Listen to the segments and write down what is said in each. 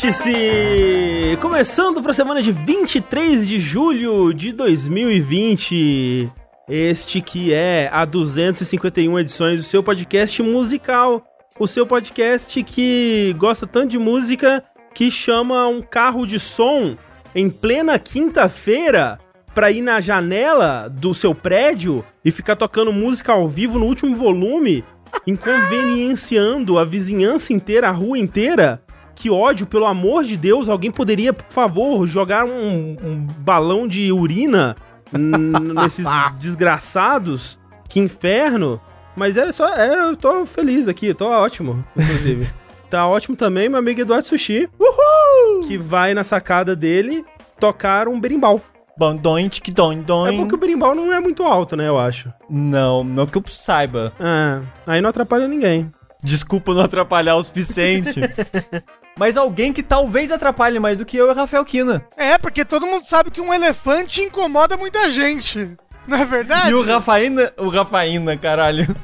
Vértice! Começando para a semana de 23 de julho de 2020. Este que é a 251 edições do seu podcast musical. O seu podcast que gosta tanto de música que chama um carro de som em plena quinta-feira pra ir na janela do seu prédio e ficar tocando música ao vivo no último volume, inconvenienciando a vizinhança inteira, a rua inteira. Que ódio, pelo amor de Deus, alguém poderia, por favor, jogar um, um balão de urina nesses desgraçados? Que inferno! Mas é só. É, eu tô feliz aqui, tô ótimo, inclusive. tá ótimo também, meu amigo Eduardo Sushi. Uhul! Que vai na sacada dele tocar um berimbau. Bom, doin, tic, doin, doin. É porque o berimbau não é muito alto, né, eu acho. Não, não que eu saiba. É, aí não atrapalha ninguém. Desculpa não atrapalhar o suficiente. Mas alguém que talvez atrapalhe mais do que eu é o Rafael Kina. É, porque todo mundo sabe que um elefante incomoda muita gente. Não é verdade? E o Rafaína, o Rafaína, caralho.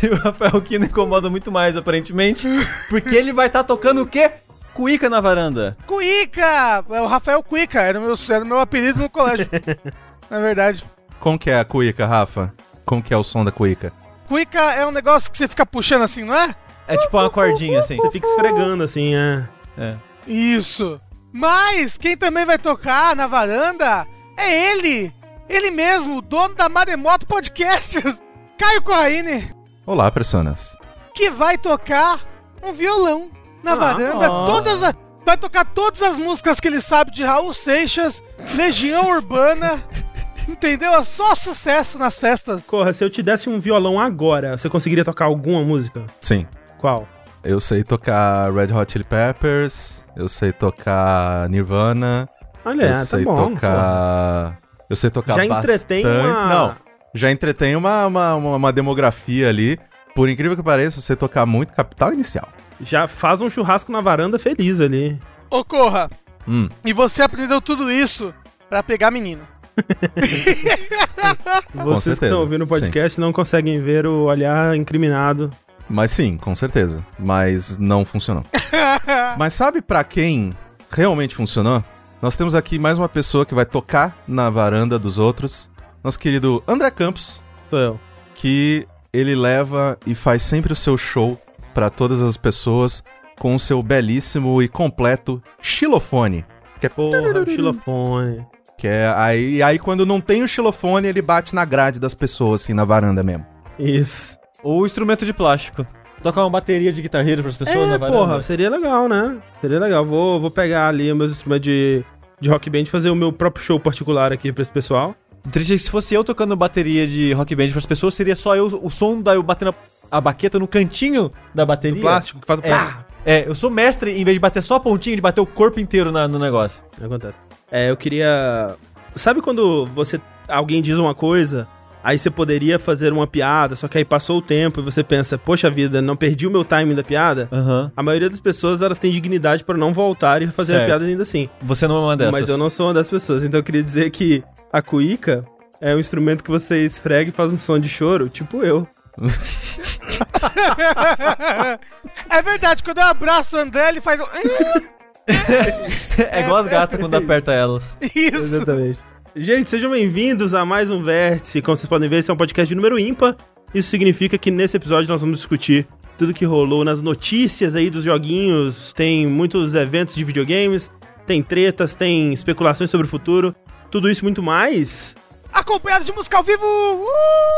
E o Rafael Kina incomoda muito mais, aparentemente. Porque ele vai estar tocando o quê? Cuíca na varanda. Cuíca! É o Rafael Cuíca, era o meu, era o meu apelido no colégio. Na verdade. Como que é a cuíca, Rafa? Como que é o som da cuíca? Cuíca é um negócio que você fica puxando assim, não é? É tipo uma cordinha, assim. Você fica esfregando assim, é. É. Isso. Mas quem também vai tocar na varanda é ele. Ele mesmo, o dono da Maremoto Podcasts, Caio Corraine, Olá, personas. que vai tocar um violão na varanda. ó. Todas a- vai tocar todas as músicas que ele sabe de Raul Seixas, Legião Urbana. Entendeu? É só sucesso nas festas. Corra, se eu te desse um violão agora, você conseguiria tocar alguma música? Sim, Qual? Eu sei tocar Red Hot Chili Peppers, eu sei tocar Nirvana, Olha, eu tá sei bom. tocar... Eu sei tocar Já bastante... entretém uma- Não, já entretém uma, uma, uma, uma demografia ali. Por incrível que pareça, eu sei tocar muito Capital Inicial. Já faz um churrasco na varanda feliz ali. Ô, Corra, Hum, e você aprendeu tudo isso pra pegar menina. Vocês que estão ouvindo o podcast não conseguem ver o olhar incriminado. Mas sim, com certeza. Mas não funcionou. mas sabe pra quem realmente funcionou? Nós temos aqui mais uma pessoa que vai tocar na varanda dos outros. Nosso querido André Campos, Sou eu. que ele leva e faz sempre o seu show pra todas as pessoas com o seu belíssimo e completo xilofone. Que é, Porra, o xilofone. que é aí, aí quando não tem o xilofone, ele bate na grade das pessoas, assim, na varanda mesmo. Isso. Ou instrumento de plástico. Tocar uma bateria de guitarra para as pessoas na É, varanda. porra, seria legal, né? Seria legal. Vou, vou pegar ali meus instrumentos de, de rock band e fazer o meu próprio show particular aqui pra esse pessoal. O triste é que se fosse eu tocando bateria de rock band para as pessoas, seria só eu, o som da eu batendo a baqueta no cantinho da bateria. Do plástico, que faz o É, pá. é, eu sou mestre, em vez de bater só a pontinha, de bater o corpo inteiro na- no negócio. Acontece. É, eu queria. Sabe quando você. Alguém diz uma coisa, aí você poderia fazer uma piada, só que aí passou o tempo e você pensa, poxa vida, não perdi o meu timing da piada? Aham. A maioria das pessoas elas têm dignidade pra não voltar e fazer a Certo. piada ainda assim. Você não é uma dessas. Mas eu não sou uma das pessoas, então eu queria dizer que a cuíca é um instrumento que você esfrega e faz um som de choro, tipo eu. É verdade, quando eu abraço o André, ele faz. um- É igual as gatas quando aperta elas. Isso. Exatamente. Gente, sejam bem-vindos a mais um Vértice. Como vocês podem ver, esse é um podcast de número ímpar. Isso significa que nesse episódio nós vamos discutir tudo que rolou nas notícias aí dos joguinhos. Tem muitos eventos de videogames, tem tretas, tem especulações sobre o futuro. Tudo isso e muito mais Acompanhado de música ao vivo. Uh!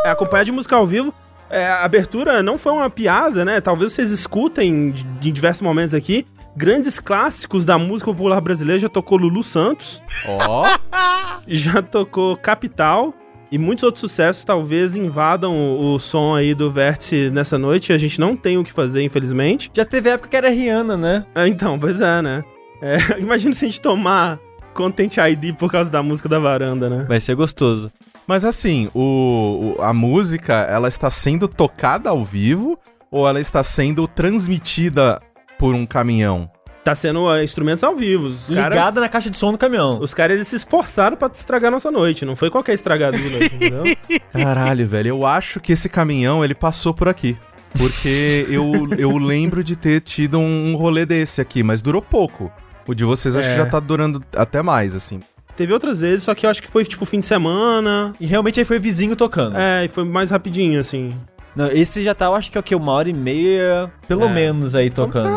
é acompanhado de música ao vivo. É, a abertura não foi uma piada, né? Talvez vocês escutem em diversos momentos aqui. Grandes clássicos da música popular brasileira já tocou Lulu Santos. Ó, já tocou Capital e muitos outros sucessos talvez invadam o, o som aí do Vértice nessa noite. A gente não tem o que fazer, infelizmente. Já teve época que era Rihanna, né? Ah, então, pois é, né? É, imagina se a gente tomar Content ID por causa da música da varanda, né? Vai ser gostoso. Mas assim, o, o- a música, ela está sendo tocada ao vivo ou ela está sendo transmitida por um caminhão? Tá sendo ah, instrumentos ao vivo. Os Ligada caras, na caixa de som do caminhão. os caras eles se esforçaram pra estragar nossa noite. Não foi qualquer estragado de noite, entendeu? Caralho, velho, eu acho que esse caminhão, ele passou por aqui. Porque eu, eu lembro de ter tido um, um rolê desse aqui, mas durou pouco. O de vocês acho É. que já tá durando até mais, assim. Teve outras vezes, só que eu acho que foi tipo fim de semana. E realmente aí foi vizinho tocando. É, e foi mais rapidinho, assim. Não, esse já tá, eu acho que é o que? Uma hora e meia, pelo É. menos, aí tocando.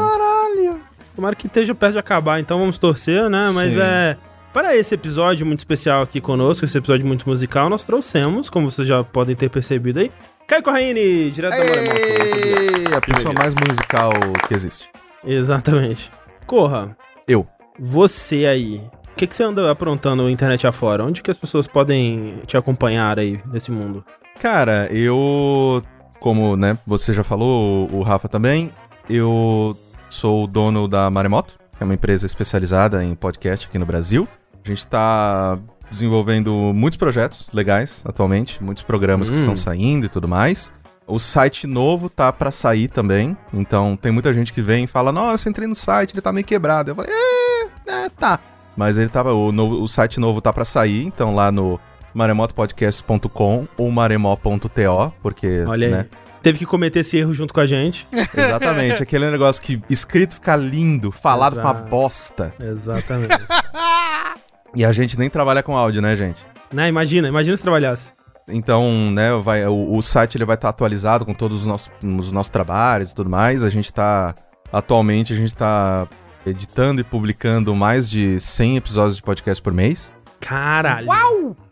Tomara que esteja perto de acabar, então vamos torcer, né? Mas Sim. é. Para esse episódio muito especial aqui conosco, esse episódio muito musical, nós trouxemos, como vocês já podem ter percebido aí, Caio Corraine, direto da Moremoto. A pessoa mais musical que existe. Exatamente. Corra, Eu. você aí, o que, que você anda aprontando na internet afora? Onde que as pessoas podem te acompanhar aí nesse mundo? Cara, eu. Como, né, você já falou, o o Rafa também, eu sou o dono da Maremoto, que é uma empresa especializada em podcast aqui no Brasil. A gente tá desenvolvendo muitos projetos legais atualmente, muitos programas que Hum. estão saindo e tudo mais. O site novo tá pra sair também, então tem muita gente que vem e fala: Nossa, entrei no site, ele tá meio quebrado. Eu falei: É, é tá. Mas ele tava. O, novo- o site novo tá pra sair, então lá no maremotopodcast.com ou maremó.to, porque. Olha aí. né, Teve que cometer esse erro junto com a gente. Exatamente, aquele negócio que escrito fica lindo, falado com uma bosta. Exatamente. E a gente nem trabalha com áudio, né, gente? né? Imagina, imagina se trabalhasse. Então, né, vai, o, o site ele vai estar atualizado com todos os nossos, os nossos trabalhos e tudo mais. A gente tá. Atualmente, a gente tá editando e publicando mais de 100 episódios de podcast por mês. Caralho.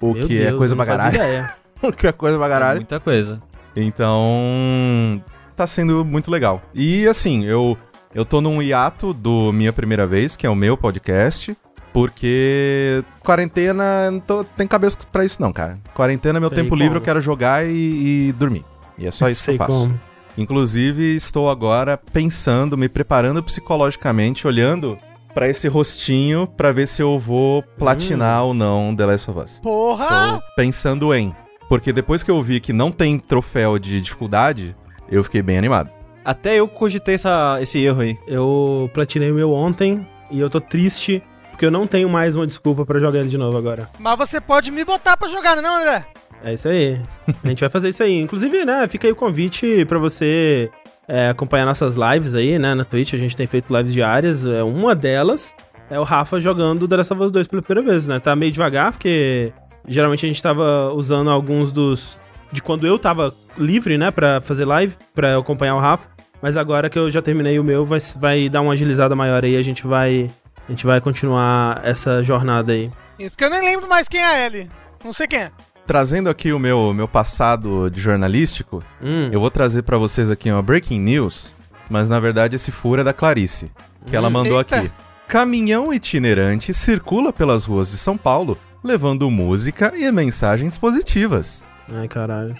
O Meu que é Deus, coisa eu pra caralho. ideia. O que é coisa pra caralho. Muita coisa. Então, tá sendo muito legal. E assim, eu eu tô num hiato do Minha Primeira Vez, que é o meu podcast, porque quarentena, não tô, tem cabeça pra isso não, cara. Quarentena, meu Sei tempo como. livre, eu quero jogar e, e dormir. E é só isso Sei que eu faço. como. Inclusive, estou agora pensando, me preparando psicologicamente, olhando pra esse rostinho pra ver se eu vou platinar ou não The Last of Us. Porra! Estou pensando em. Porque depois que eu vi que não tem troféu de dificuldade, eu fiquei bem animado. Até eu cogitei essa, esse erro aí. Eu platinei o meu ontem e eu tô triste porque eu não tenho mais uma desculpa pra jogar ele de novo agora. Mas você pode me botar pra jogar, não, é, André? É isso aí. A gente vai fazer isso aí. Inclusive, né, fica aí o convite pra você é, acompanhar nossas lives aí, né, na Twitch. A gente tem feito lives diárias. É, uma delas é o Rafa jogando The Last of Us 2 pela primeira vez, né? Tá meio devagar, porque geralmente a gente tava usando alguns dos... De quando eu tava livre, né, pra fazer live, pra acompanhar o Rafa. Mas agora que eu já terminei o meu, vai, vai dar uma agilizada maior aí. A gente vai... A gente vai continuar essa jornada aí. Isso, porque eu nem lembro mais quem é a Ellie. Não sei quem é. Trazendo aqui o meu, meu passado de jornalístico, Hum, eu vou trazer pra vocês aqui uma breaking news, mas na verdade esse furo é da Clarice, que ela mandou Eita. aqui. Caminhão itinerante circula pelas ruas de São Paulo, levando música e mensagens positivas. Ai, caralho.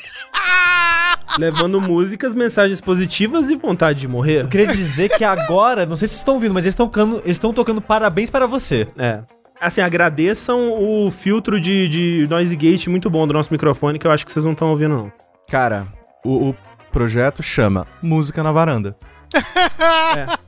Levando músicas, mensagens positivas e vontade de morrer. Eu queria dizer que agora, não sei se vocês estão ouvindo, mas eles estão tocando, eles estão tocando parabéns para você. É. Assim, agradeçam o filtro de, de noise gate muito bom do nosso microfone, que eu acho que vocês não estão ouvindo, não. Cara, o, o projeto chama Música na Varanda.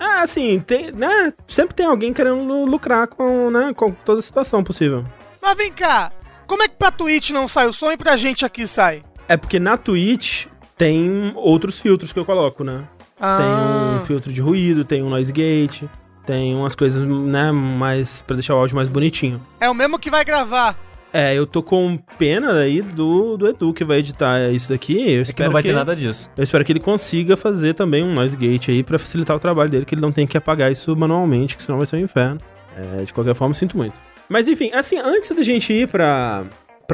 É, assim, tem, né? Sempre tem alguém querendo lu- lucrar com, né, com toda a situação possível. Mas vem cá, como é que pra Twitch não sai o som e pra gente aqui sai? É porque na Twitch tem outros filtros que eu coloco, né? Tem Ah. um filtro de ruído, tem um noise gate, tem umas coisas, né, mais pra deixar o áudio mais bonitinho. É o mesmo que vai gravar. É, eu tô com pena aí do, do Edu que vai editar isso daqui. Eu É que espero não vai ter nada disso. Eu espero que ele consiga fazer também um noise gate aí pra facilitar o trabalho dele, que ele não tem que apagar isso manualmente, que senão vai ser um inferno. É, de qualquer forma, sinto muito. Mas enfim, assim, antes da gente ir para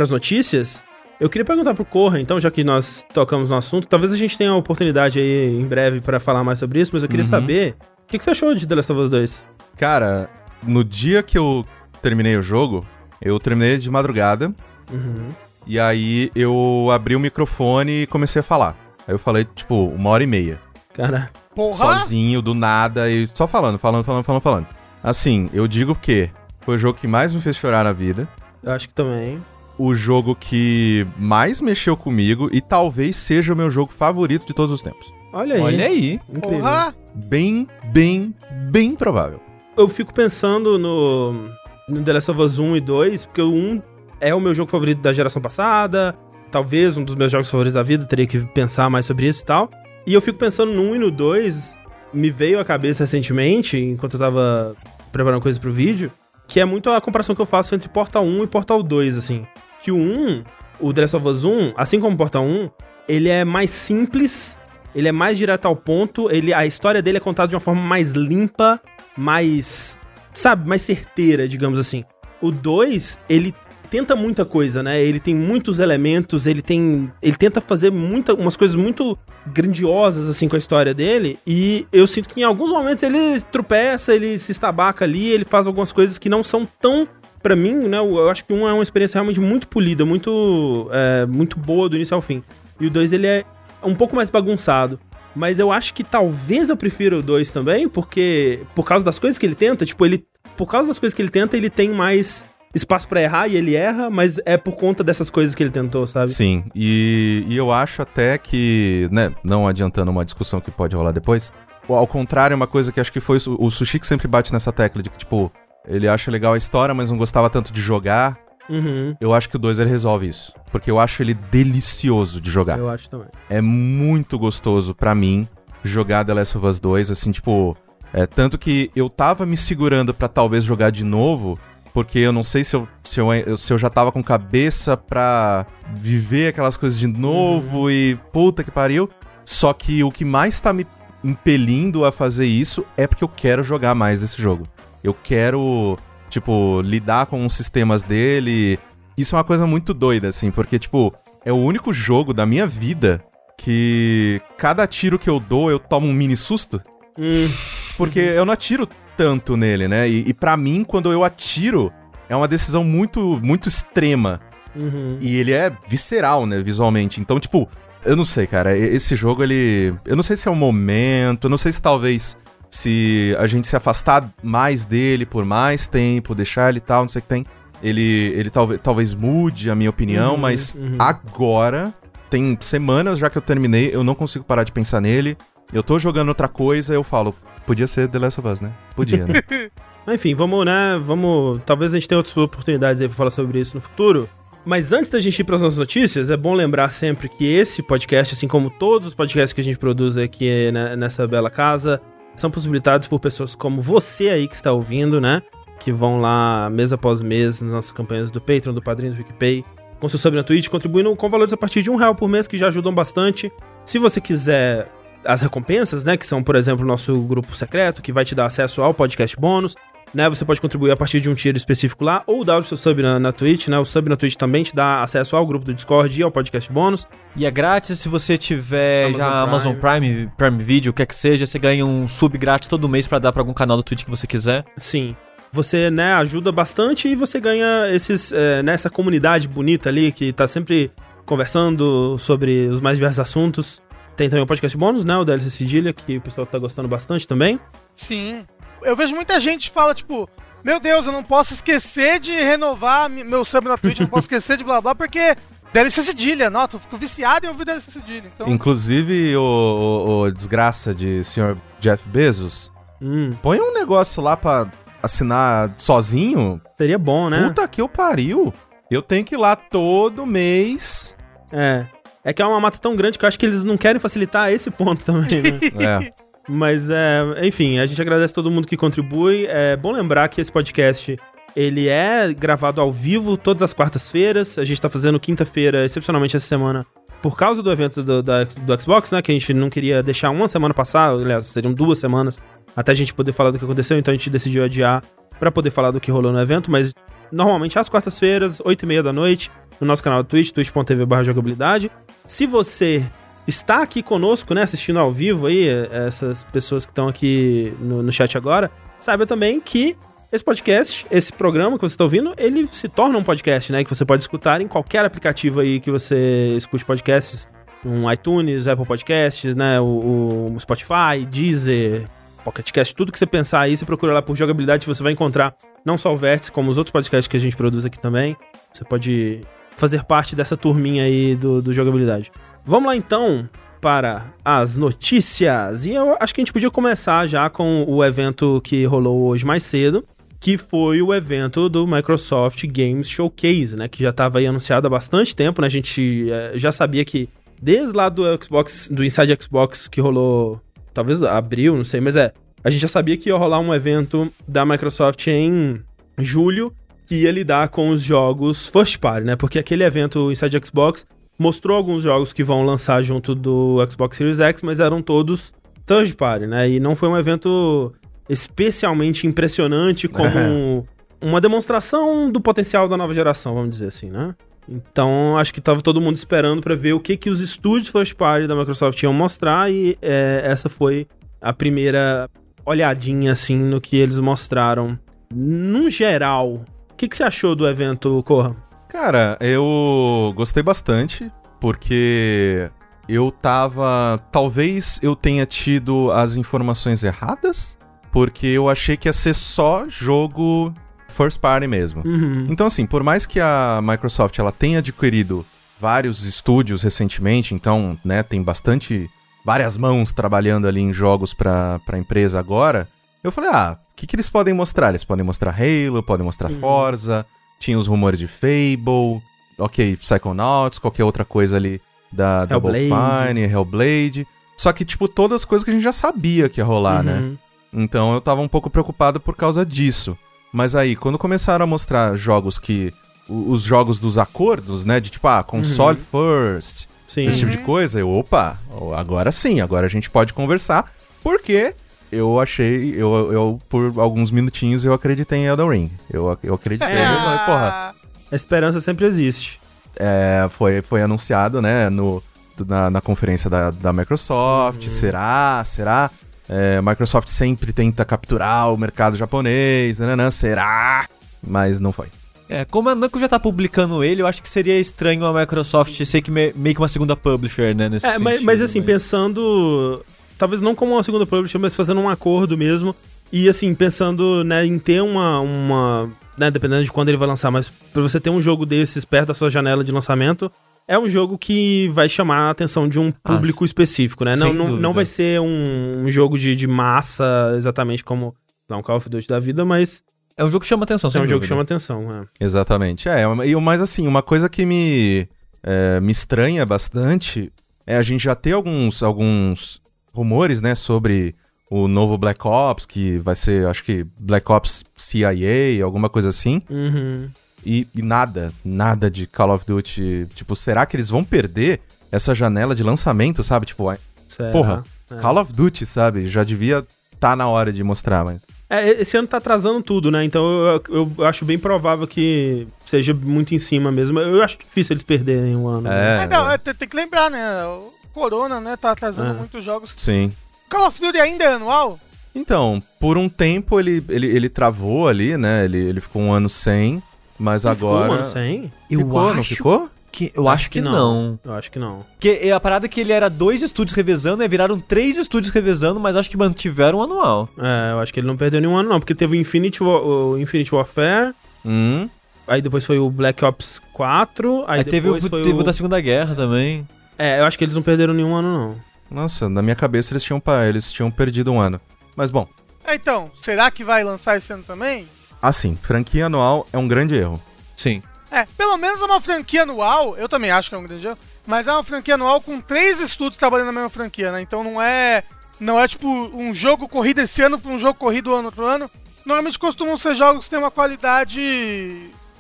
as notícias, eu queria perguntar pro Corra, então, já que nós tocamos no assunto, talvez a gente tenha a oportunidade aí em breve pra falar mais sobre isso, mas eu queria Uhum. saber o que, que você achou de The Last of Us 2? Cara, no dia que eu terminei o jogo, eu terminei de madrugada, Uhum. e aí eu abri o microfone e comecei a falar. Aí eu falei, tipo, uma hora e meia. Cara, Porra! sozinho, do nada, e só falando, falando, falando, falando, falando. Assim, eu digo que foi o jogo que mais me fez chorar na vida, eu acho que também. o jogo que mais mexeu comigo e talvez seja o meu jogo favorito de todos os tempos. Olha aí. Olha aí. Incrível. Porra! Bem, bem, bem provável. eu fico pensando no, no The Last of Us 1 e 2, porque o 1 é o meu jogo favorito da geração passada, talvez um dos meus jogos favoritos da vida, teria que pensar mais sobre isso e tal. E eu fico pensando no 1 e no 2, me veio à cabeça recentemente, enquanto eu tava preparando coisas pro vídeo, que é muito a comparação que eu faço entre Portal 1 e Portal 2, assim. Que o 1, o The Last of Us 1, assim como o Portal 1, ele é mais simples, ele é mais direto ao ponto, ele, a história dele é contada de uma forma mais limpa, mais, sabe, mais certeira, digamos assim. O 2, ele tenta muita coisa, né? Ele tem muitos elementos, ele tem. Ele tenta fazer muita, umas coisas muito grandiosas, assim, com a história dele. E eu sinto que em alguns momentos ele tropeça, ele se estabaca ali, ele faz algumas coisas que não são tão. Pra mim, né? Eu acho que um é uma experiência realmente muito polida, muito, é, muito boa do início ao fim. E o 2 ele é um pouco mais bagunçado. Mas eu acho que talvez eu prefira o 2 também, porque por causa das coisas que ele tenta, tipo, ele. Por causa das coisas que ele tenta, ele tem mais espaço para errar e ele erra, mas é por conta dessas coisas que ele tentou, sabe? Sim, e, e eu acho até que, né, não adiantando uma discussão que pode rolar depois, ao contrário, uma coisa que acho que foi o Sushi que sempre bate nessa tecla de que, tipo, ele acha legal a história, mas não gostava tanto de jogar. Uhum. Eu acho que o 2 ele resolve isso. Porque eu acho ele delicioso de jogar. Eu acho também. É muito gostoso para mim jogar The Last of Us 2, assim, tipo. É, tanto que eu tava me segurando para talvez jogar de novo, porque eu não sei se eu, se eu, se eu já tava com cabeça pra viver aquelas coisas de novo uhum. e puta que pariu. Só que o que mais tá me impelindo a fazer isso é porque eu quero jogar mais desse jogo. Eu quero, tipo, lidar com os sistemas dele. Isso é uma coisa muito doida, assim, porque, tipo, é o único jogo da minha vida que cada tiro que eu dou eu tomo um mini susto. Hum. Porque eu não atiro tanto nele, né? E, e para mim, quando eu atiro, é uma decisão muito, muito extrema. Uhum. E ele é visceral, né, visualmente. Então, tipo, eu não sei, cara. Esse jogo, ele. Eu não sei se é o momento, eu não sei se talvez se a gente se afastar mais dele por mais tempo, deixar ele tal, não sei o que tem. Ele, ele talvez, talvez mude a minha opinião, Uhum, mas uhum. agora, tem semanas já que eu terminei, eu não consigo parar de pensar nele. Eu tô jogando outra coisa, eu falo, podia ser The Last of Us, né? Podia, né? Enfim, vamos, né? Vamos. Talvez a gente tenha outras oportunidades aí pra falar sobre isso no futuro. Mas antes da gente ir para as nossas notícias, é bom lembrar sempre que esse podcast, assim como todos os podcasts que a gente produz aqui né, nessa bela casa, são possibilitados por pessoas como você aí que está ouvindo, né? Que vão lá mês após mês nas nossas campanhas do Patreon, do Padrinho, do PicPay, com seu sub na Twitch, contribuindo com valores a partir de um real por mês, que já ajudam bastante. Se você quiser as recompensas, né? Que são, por exemplo, o nosso grupo secreto, que vai te dar acesso ao podcast bônus. Né, você pode contribuir a partir de um tier específico lá, ou dar o seu sub na, na Twitch, né? O sub na Twitch também te dá acesso ao grupo do Discord e ao podcast bônus. E é grátis se você tiver Amazon já Prime. Amazon Prime, Prime Video, o que é que seja, você ganha um sub grátis todo mês pra dar pra algum canal do Twitch que você quiser. Sim. Você, né, ajuda bastante e você ganha esses, é, né, essa comunidade bonita ali que tá sempre conversando sobre os mais diversos assuntos. Tem também o podcast bônus, né, o DLC Cedilha, que o pessoal tá gostando bastante também. Sim. Eu vejo muita gente que fala, tipo, meu Deus, eu não posso esquecer de renovar meu sub na Twitch, eu não posso esquecer de blá blá, porque DLC cedilha, não, eu fico viciado em ouvir DLC cedilha. Então, Inclusive, o, o- o desgraça de senhor Jeff Bezos, Hum, põe um negócio lá pra assinar sozinho. seria bom, né? Puta que eu pariu. Eu tenho que ir lá todo mês. É. É que é uma mata tão grande que eu acho que eles não querem facilitar esse ponto também, né? É. Mas, é, enfim, a gente agradece todo mundo que contribui. É bom lembrar que esse podcast, ele é gravado ao vivo todas as quartas-feiras. A gente tá fazendo quinta-feira, excepcionalmente essa semana, por causa do evento do, da- do Xbox, né? Que a gente não queria deixar uma semana passar, aliás, seriam duas semanas, até a gente poder falar do que aconteceu, então a gente decidiu adiar pra poder falar do que rolou no evento, mas normalmente às quartas-feiras, 8 e meia da noite, no nosso canal do Twitch, twitch.tv jogabilidade. Se você está aqui conosco, né, assistindo ao vivo aí, eh, essas pessoas que estão aqui no, no chat agora, saiba também que esse podcast, esse programa que você está ouvindo, ele se torna um podcast, né, que você pode escutar em qualquer aplicativo aí que você escute podcasts, um iTunes, Apple Podcasts, né, o, o Spotify, Deezer, Pocket Cast, tudo que você pensar aí, você procura lá por jogabilidade, você vai encontrar não só o Vértice, como os outros podcasts que a gente produz aqui também. Você pode fazer parte dessa turminha aí do, do jogabilidade. Vamos lá então para as notícias. E eu acho que a gente podia começar já com o evento que rolou hoje mais cedo, que foi o evento do Microsoft Games Showcase, né? Que já estava aí anunciado há bastante tempo, né? A gente eh, já sabia que desde lá do Xbox, do Inside Xbox que rolou talvez abril, não sei, mas é. A gente já sabia que ia rolar um evento da Microsoft em julho que ia lidar com os jogos first party, né? Porque aquele evento Inside Xbox mostrou alguns jogos que vão lançar junto do Xbox Series X, mas eram todos third party, né? E não foi um evento especialmente impressionante como uma demonstração do potencial da nova geração, vamos dizer assim, né? Então, acho que tava todo mundo esperando para ver o que que os estúdios first party da Microsoft iam mostrar e é, essa foi a primeira olhadinha assim no que eles mostraram. Num geral, o que, que você achou do evento, Corra? Cara, eu gostei bastante, porque eu tava. Talvez eu tenha tido as informações erradas, porque eu achei que ia ser só jogo first party mesmo. Uhum. Então, assim, por mais que a Microsoft ela tenha adquirido vários estúdios recentemente, então, né, tem bastante. várias mãos trabalhando ali em jogos pra, pra empresa agora, eu falei, ah, o que, que eles podem mostrar? Eles podem mostrar Halo, podem mostrar Uhum. Forza, tinha os rumores de Fable, ok, Psychonauts, qualquer outra coisa ali da Double. Fine, Hellblade. Só que, tipo, todas as coisas que a gente já sabia que ia rolar, né? Uhum. Então eu tava um pouco preocupado por causa disso. Mas aí, quando começaram a mostrar jogos que. Os jogos dos acordos, né? De tipo, ah, console first, Sim. esse tipo de coisa, eu, opa, agora sim, agora a gente pode conversar. Porque eu achei, eu, eu por alguns minutinhos, eu acreditei em Elden Ring. Eu, eu acreditei, eu falei, porra, A esperança sempre existe. é, foi, foi anunciado, né, no, na, na conferência da, da Microsoft. Será? Será? É, Microsoft sempre tenta capturar o mercado japonês, nananã, será? Mas não foi. É, como a Namco já tá publicando ele, eu acho que seria estranho a Microsoft ser que me- meio que uma segunda publisher, né? Nesse É, mas, sentido, mas assim, pensando. Talvez não como uma segunda publisher, mas fazendo um acordo mesmo. E assim, pensando né, em ter uma. uma né, dependendo de quando ele vai lançar, mas pra você ter um jogo desses perto da sua janela de lançamento, é um jogo que vai chamar a atenção de um Ah, público específico, né? Não, sem não, não vai ser um, um jogo de, de massa exatamente como não, Call of Duty da vida, mas É um jogo que chama atenção, é um jogo que chama atenção. É. Exatamente. É, e o mais assim, uma coisa que me, é, me estranha bastante é a gente já ter alguns, alguns rumores, né, sobre o novo Black Ops, que vai ser, acho que Black Ops CIA, alguma coisa assim. Uhum. E, e nada, nada de Call of Duty. Tipo, será que eles vão perder essa janela de lançamento, sabe? Tipo, Será? porra, É. Call of Duty, sabe? Já devia tá na hora de mostrar, mas. É, esse ano tá atrasando tudo, né? Então eu, eu acho bem provável que seja muito em cima mesmo. Eu acho difícil eles perderem um ano. né? É, É, não, é, tem, tem que lembrar, né? O Corona, né, tá atrasando É. muitos jogos. sim. Call of Duty ainda é anual? Então, por um tempo ele, ele, ele travou ali, né? Ele, ele ficou um ano sem, mas Não ficou agora. um ano sem? Eu ficou, não acho ficou? que eu acho que não. Eu acho que não. Porque a parada é que ele era dois estúdios revezando, e viraram três estúdios revezando, mas acho que mantiveram o anual. É, eu acho que ele não perdeu nenhum ano, não. Porque teve o Infinity, Wa- o Infinity Warfare, Hum. aí depois foi o Black Ops 4, aí, Aí, teve, o, teve o o... da Segunda Guerra também. É, eu acho que eles não perderam nenhum ano, não. Nossa, na minha cabeça eles tinham, eles tinham perdido um ano. Mas bom, É, então, será que vai lançar esse ano também? assim, franquia anual é um grande erro. Sim. É, pelo menos é uma franquia anual, eu também acho que é um grande erro, mas é uma franquia anual com três estúdios trabalhando na mesma franquia, né? Então não é. Não é tipo um jogo corrido esse ano pra um jogo corrido ano pro ano. Normalmente costumam ser jogos que têm uma qualidade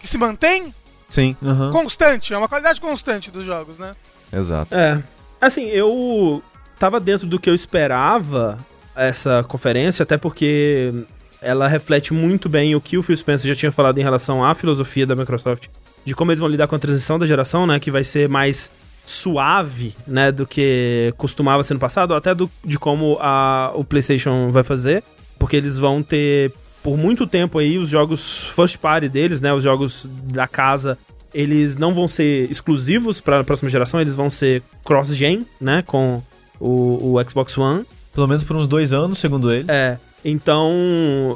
que se mantém Sim, Aham. constante, é uma qualidade constante dos jogos, né? Exato. É. Assim, eu tava dentro do que eu esperava essa conferência, até porque ela reflete muito bem o que o Phil Spencer já tinha falado em relação à filosofia da Microsoft, de como eles vão lidar com a transição da geração, né, que vai ser mais suave, né, do que costumava ser no passado, até do, de como a, o PlayStation vai fazer, porque eles vão ter por muito tempo aí os jogos first party deles, né, os jogos da casa eles não vão ser exclusivos para a próxima geração, eles vão ser cross-gen, né, com o, o Xbox One. Pelo menos por uns dois anos, segundo ele. É. Então,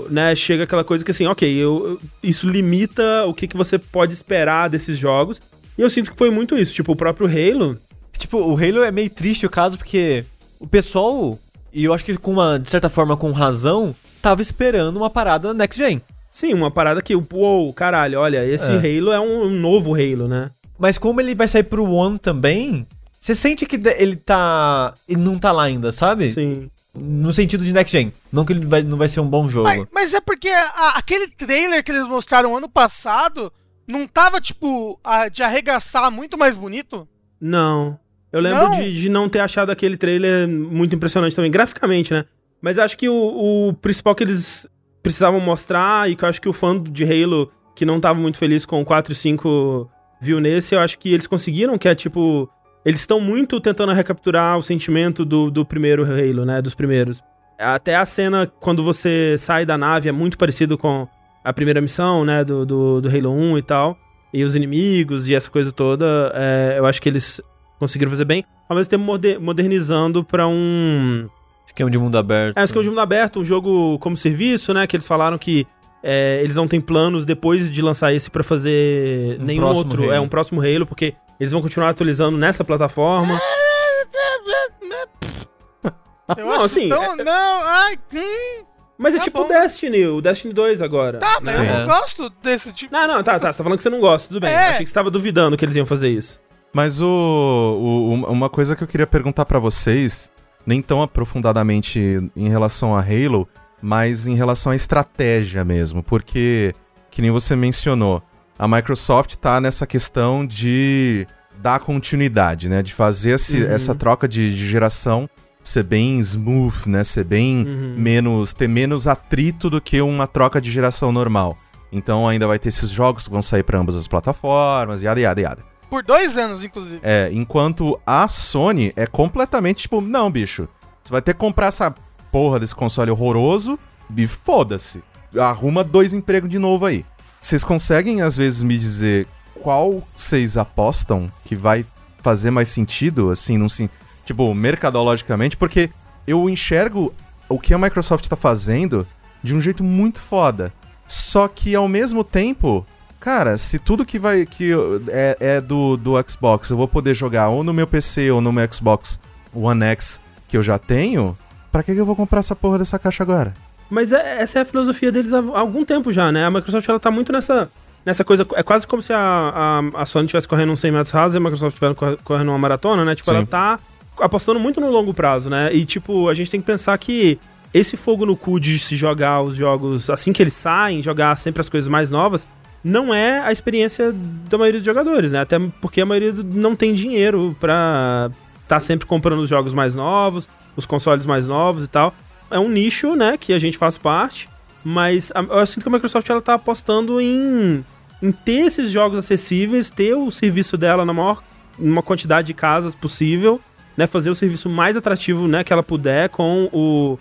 né, chega aquela coisa que assim, ok, eu, eu- isso limita o que, que você pode esperar desses jogos. E eu sinto que foi muito isso. Tipo, o próprio Halo. Tipo, o Halo é meio triste o caso, porque o pessoal, e eu acho que com uma, de certa forma, com razão, tava esperando uma parada next gen. Sim, uma parada que, uou, caralho, olha, esse É. Halo é um, um novo Halo, né? Mas como ele vai sair pro One também, você sente que ele tá. Ele não tá lá ainda, sabe? Sim. No sentido de next gen. Não que ele vai, não vai ser um bom jogo. Mas, mas é porque a- aquele trailer que eles mostraram ano passado não tava, tipo, a- de arregaçar muito mais bonito? Não. Eu lembro Não? De, de não ter achado aquele trailer muito impressionante também, graficamente, né? Mas acho que o, o principal que eles precisavam mostrar, e que eu acho que o fã de Halo, que não tava muito feliz com o 4 e 5, viu nesse, eu acho que eles conseguiram, que é tipo. Eles estão muito tentando recapturar o sentimento do, do primeiro Halo, né? Dos primeiros. Até a cena quando você sai da nave é muito parecido com a primeira missão, né? Do, do, do Halo 1 e tal. E os inimigos e essa coisa toda. é, eu acho que eles conseguiram fazer bem. Ao mesmo tempo moder- modernizando pra um. Esquema de mundo aberto. É um esquema de mundo aberto, um jogo como serviço, né? Que eles falaram que é, eles não têm planos depois de lançar esse pra fazer Um nenhum outro. Halo. É um próximo Halo, porque eles vão continuar atualizando nessa plataforma. Eu Não, acho assim, tão... Não, ai... Hum, Mas é Tá tipo bom. Destiny, o Destiny 2 agora. tá, mas Sim. eu É. não gosto desse tipo... Não, não, tá, tá. Você tá falando que você não gosta, tudo bem. É. Achei que você tava duvidando que eles iam fazer isso. Mas o, o- um- uma coisa que eu queria perguntar pra vocês, nem tão aprofundadamente em relação a Halo, mas em relação à estratégia mesmo, porque que nem você mencionou, a Microsoft tá nessa questão de dar continuidade, né, de fazer esse- Uhum. essa troca de, de geração ser bem smooth, né, ser bem Uhum. menos ter menos atrito do que uma troca de geração normal. Então ainda vai ter esses jogos que vão sair pra ambas as plataformas, yada yada yada. Por dois anos, inclusive. É, enquanto a Sony é completamente tipo, não, bicho, você vai ter que comprar essa porra desse console horroroso e foda-se. Arruma dois empregos de novo aí. Vocês conseguem, às vezes, me dizer qual vocês apostam que vai fazer mais sentido, assim, num sim, tipo, mercadologicamente? Porque eu enxergo o que a Microsoft tá fazendo de um jeito muito foda. Só que ao mesmo tempo, cara, se tudo que vai que é, é do, do Xbox eu vou poder jogar ou no meu PC ou no meu Xbox One X que eu já tenho, pra que, que eu vou comprar essa porra dessa caixa agora? Mas é- essa é a filosofia deles há há algum tempo já, né? A Microsoft ela tá muito nessa, nessa coisa. É quase como se a, a, a Sony estivesse correndo uns 100 metros rasos e a Microsoft estivesse cor- correndo uma maratona, né? Tipo, Sim. ela tá apostando muito no longo prazo, né? E, tipo, a gente tem que pensar que esse fogo no cu de se jogar os jogos assim que eles saem, jogar sempre as coisas mais novas, não é a experiência da maioria dos jogadores, né? Até porque a maioria não tem dinheiro pra tá sempre comprando os jogos mais novos, os consoles mais novos e tal. É um nicho, né, que a gente faz parte, mas eu sinto que a Microsoft ela tá apostando em, em ter esses jogos acessíveis, ter o serviço dela na maior uma quantidade de casas possível, né, fazer o serviço mais atrativo, né, que ela puder com o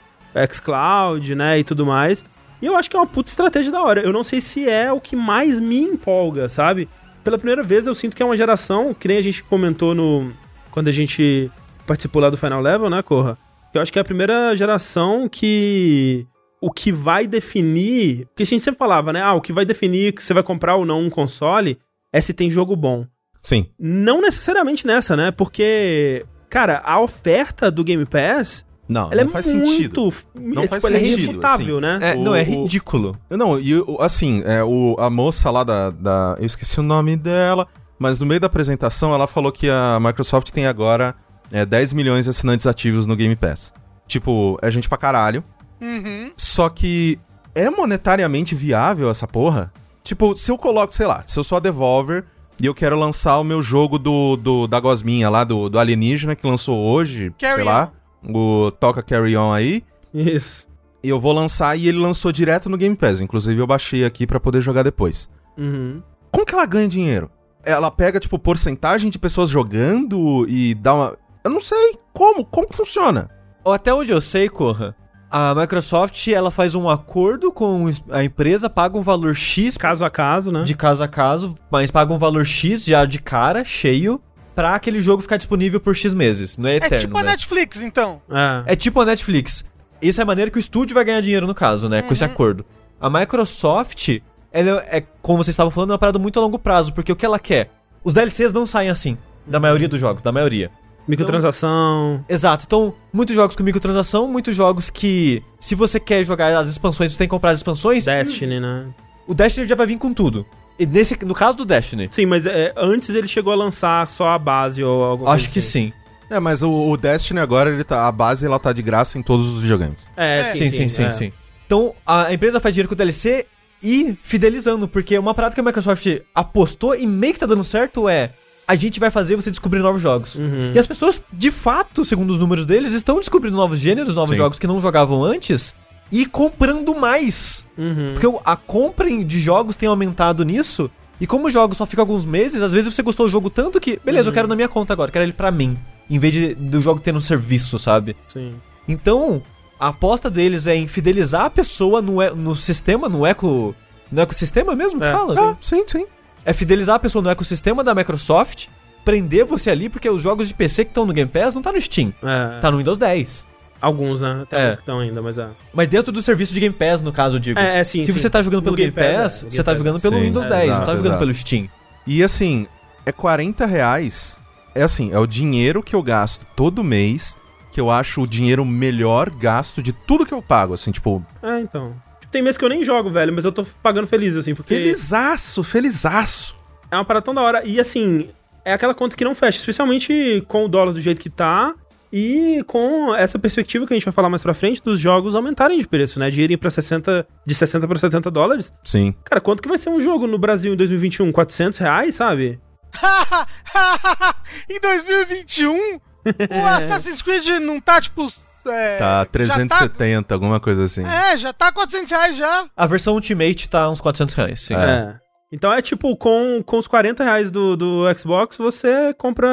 xCloud, né, e tudo mais. E eu acho que é uma puta estratégia da hora. Eu não sei se é o que mais me empolga, sabe? Pela primeira vez eu sinto que é uma geração, que nem a gente comentou no quando a gente participou lá do Final Level, né, Corra? Eu acho que é a primeira geração que o que vai definir, porque a gente sempre falava, né, ah, o que vai definir que você vai comprar ou não um console é se tem jogo bom. Sim. Não necessariamente nessa, né? Porque, cara, a oferta do Game Pass, Não, ela não é faz muito, sentido. Não Não faz tipo, ela é sentido, irrefutável, assim. né? É, O- não, é o- ridículo. Não, e o- assim, é, o, a moça lá da, da. Eu esqueci o nome dela, mas no meio da apresentação ela falou que a Microsoft tem agora é, 10 milhões de assinantes ativos no Game Pass. Tipo, é gente pra caralho. Uhum. Só que é monetariamente viável essa porra? Tipo, se eu coloco, sei lá, se eu sou a Devolver e eu quero lançar o meu jogo do, do da Gosminha lá, do, do Alienígena, que lançou hoje, Carry sei lá, o Toca Carry On aí, Isso. e eu vou lançar e ele lançou direto no Game Pass. Inclusive eu baixei aqui pra poder jogar depois. Uhum. Como que ela ganha dinheiro? Ela pega, tipo, porcentagem de pessoas jogando e dá uma. Eu não sei. Como? Como que funciona? Ou até onde eu sei, Corra, a Microsoft ela faz um acordo com a empresa, paga um valor X Caso a caso, né? de caso a caso, mas paga um valor X já de cara, cheio, pra aquele jogo ficar disponível por X meses. Não é É eterno, tipo a né? Netflix, então. É. É tipo a Netflix. Isso é a maneira que o estúdio vai ganhar dinheiro no caso, né? Com esse acordo. A Microsoft, ela é, como vocês estavam falando, é uma parada muito a longo prazo, porque o que ela quer? Os DLCs não saem assim, da maioria dos jogos, da maioria. Microtransação. Exato. Então, muitos jogos com microtransação, muitos jogos que, se você quer jogar as expansões, você tem que comprar as expansões. Destiny, né? O Destiny já vai vir com tudo. Nesse, no caso do Destiny, Sim, mas é, antes ele chegou a lançar só a base ou algo acho que sim. É, mas o, o Destiny agora, ele tá, a base ela tá de graça em todos os videogames. É, É. Sim, sim, sim, é. sim. Então, a empresa faz dinheiro com o DLC e fidelizando, porque uma parada que a Microsoft apostou e meio que tá dando certo é a gente vai fazer você descobrir novos jogos. Uhum. E as pessoas, de fato, segundo os números deles, estão descobrindo novos gêneros, novos Sim. jogos que não jogavam antes e comprando mais. Uhum. Porque o- a compra de jogos tem aumentado nisso. E como os jogos só ficam alguns meses, às vezes você gostou do jogo tanto que, beleza, eu quero na minha conta agora, quero ele pra mim. Em vez de, do jogo ter um serviço, sabe? Sim. Então, a aposta deles é em fidelizar a pessoa no, no sistema, no eco. No ecossistema mesmo que É. fala? Ah, sim, sim. É fidelizar a pessoa no ecossistema da Microsoft, prender você ali, porque os jogos de PC que estão no Game Pass não tá no Steam, É. tá no Windows 10. Alguns, né? Tem É. alguns que estão ainda, mas é. Mas dentro do serviço de Game Pass, no caso, eu digo. É, é, sim, Se sim. você tá jogando pelo Game, Game Pass, Pass, é, no você Game tá Pass. jogando pelo Sim, Windows é, 10, não tá exato, jogando exato. pelo Steam. E assim, é 40 reais. É assim, é o dinheiro que eu gasto todo mês, que eu acho o dinheiro melhor gasto de tudo que eu pago, assim, tipo, É, então. Tipo, Tem meses que eu nem jogo, velho, mas eu tô pagando feliz, assim, porque felizaço, felizaço. é uma parada tão da hora. E assim, é aquela conta que não fecha, especialmente com o dólar do jeito que tá. E com essa perspectiva que a gente vai falar mais pra frente dos jogos aumentarem de preço, né? De irem pra 60, de 60 pra 70 dólares. Sim. Cara, quanto que vai ser um jogo no Brasil em 2021? 400 reais, sabe? em 2021, o Assassin's Creed não tá, tipo... É, Tá já 370, alguma coisa assim. tá- é, já tá 400 reais já. A versão Ultimate tá uns 400 reais, sim. É. Então é tipo, com, com os 40 reais do, do Xbox, você compra,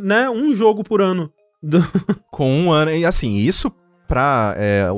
né, um jogo por ano. Do... Com um ano. E assim, isso pra é,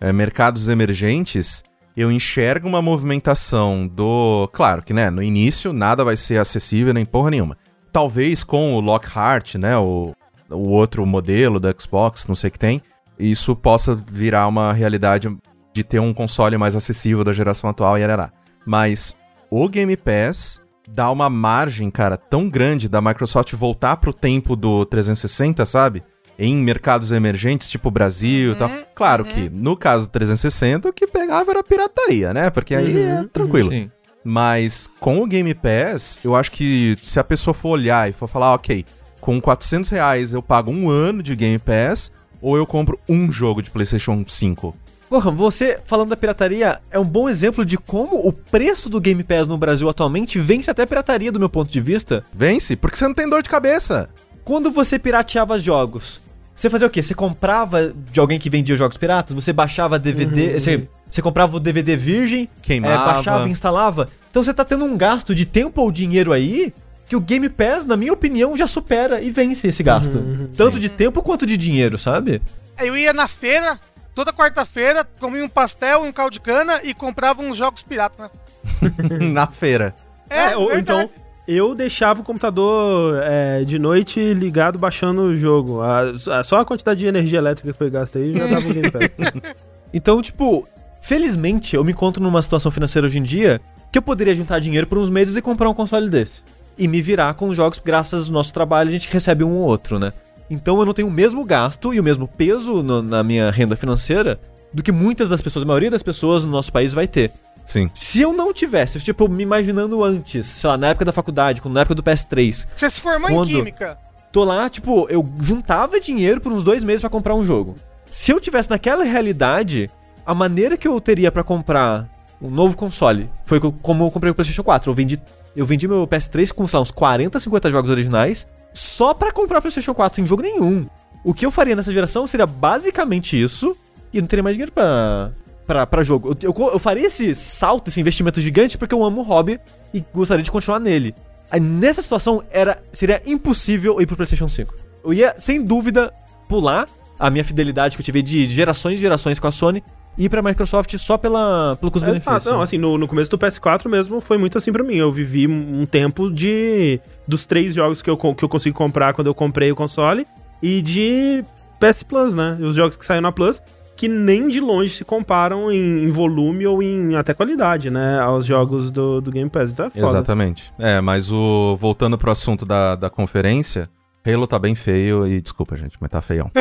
é, mercados emergentes, eu enxergo uma movimentação do. Claro que, né, no início nada vai ser acessível nem porra nenhuma. Talvez com o Lockhart, né, o, o outro modelo da Xbox, não sei o que tem, isso possa virar uma realidade de ter um console mais acessível da geração atual e arará. Mas o Game Pass dá uma margem, cara, tão grande da Microsoft voltar pro tempo do 360, sabe? Em mercados emergentes, tipo Brasil e tal. Claro que, no caso do 360, o que pegava era pirataria, né? Porque aí é Uhum, tranquilo. Sim. Mas com o Game Pass, eu acho que se a pessoa for olhar e for falar, ok, com 400 reais eu pago um ano de Game Pass, ou eu compro um jogo de PlayStation 5. Porra, você falando da pirataria é um bom exemplo de como o preço do Game Pass no Brasil atualmente vence até a pirataria do meu ponto de vista. Vence, porque você não tem dor de cabeça. Quando você pirateava jogos, você fazia o quê? Você comprava de alguém que vendia jogos piratas? Você baixava DVD, você, você comprava o DVD virgem, Queimava. é, baixava e instalava. Então você tá tendo um gasto de tempo ou dinheiro aí que o Game Pass, na minha opinião, já supera e vence esse gasto. Tanto de tempo quanto de dinheiro, sabe? Eu ia na feira, toda quarta-feira, comia um pastel, um caldo de cana e comprava uns jogos piratas, né? Na feira. É, ou então, eu deixava o computador é, de noite ligado baixando o jogo. A- a- só a quantidade de energia elétrica que foi gasta aí já dava um Game Pass. Então, tipo, felizmente eu me encontro numa situação financeira hoje em dia que eu poderia juntar dinheiro por uns meses e comprar um console desse. E me virar com os jogos, graças ao nosso trabalho, a gente recebe um ou outro, né? Então eu não tenho o mesmo gasto e o mesmo peso no- na minha renda financeira do que muitas das pessoas, a maioria das pessoas no nosso país vai ter. Sim. Se eu não tivesse, tipo, me imaginando antes, sei lá, na época da faculdade, quando- na época do PS3, Você se formou Quando? em química. tô lá, tipo, eu juntava dinheiro por uns dois meses pra comprar um jogo. Se eu tivesse naquela realidade, a maneira que eu teria pra comprar um novo console foi co- como eu comprei o PlayStation 4. Eu vendi, eu vendi meu PS3 com, sei lá, uns 40, 50 jogos originais só pra comprar o PlayStation 4 sem jogo nenhum. O que eu faria nessa geração seria basicamente isso e eu não teria mais dinheiro pra, pra, pra jogo. Eu, eu, eu faria esse salto, esse investimento gigante porque eu amo o hobby e gostaria de continuar nele. Aí, nessa situação, era, seria impossível ir pro PlayStation 5. Eu ia, sem dúvida, pular a minha fidelidade que eu tive de gerações e gerações com a Sony e ir pra Microsoft só pela, pelo custo-benefício. Exato. Não, assim, no, no começo do PS4 mesmo foi muito assim pra mim. Eu vivi um tempo de. dos três jogos que eu, que eu consigo comprar quando eu comprei o console e de PS Plus, né? Os jogos que saíram na Plus, que nem de longe se comparam em, em volume ou em até qualidade, né? Aos jogos do, do Game Pass. Então é foda. Exatamente. É, mas o voltando pro assunto da, da conferência, Halo tá bem feio e desculpa, gente, mas tá feião.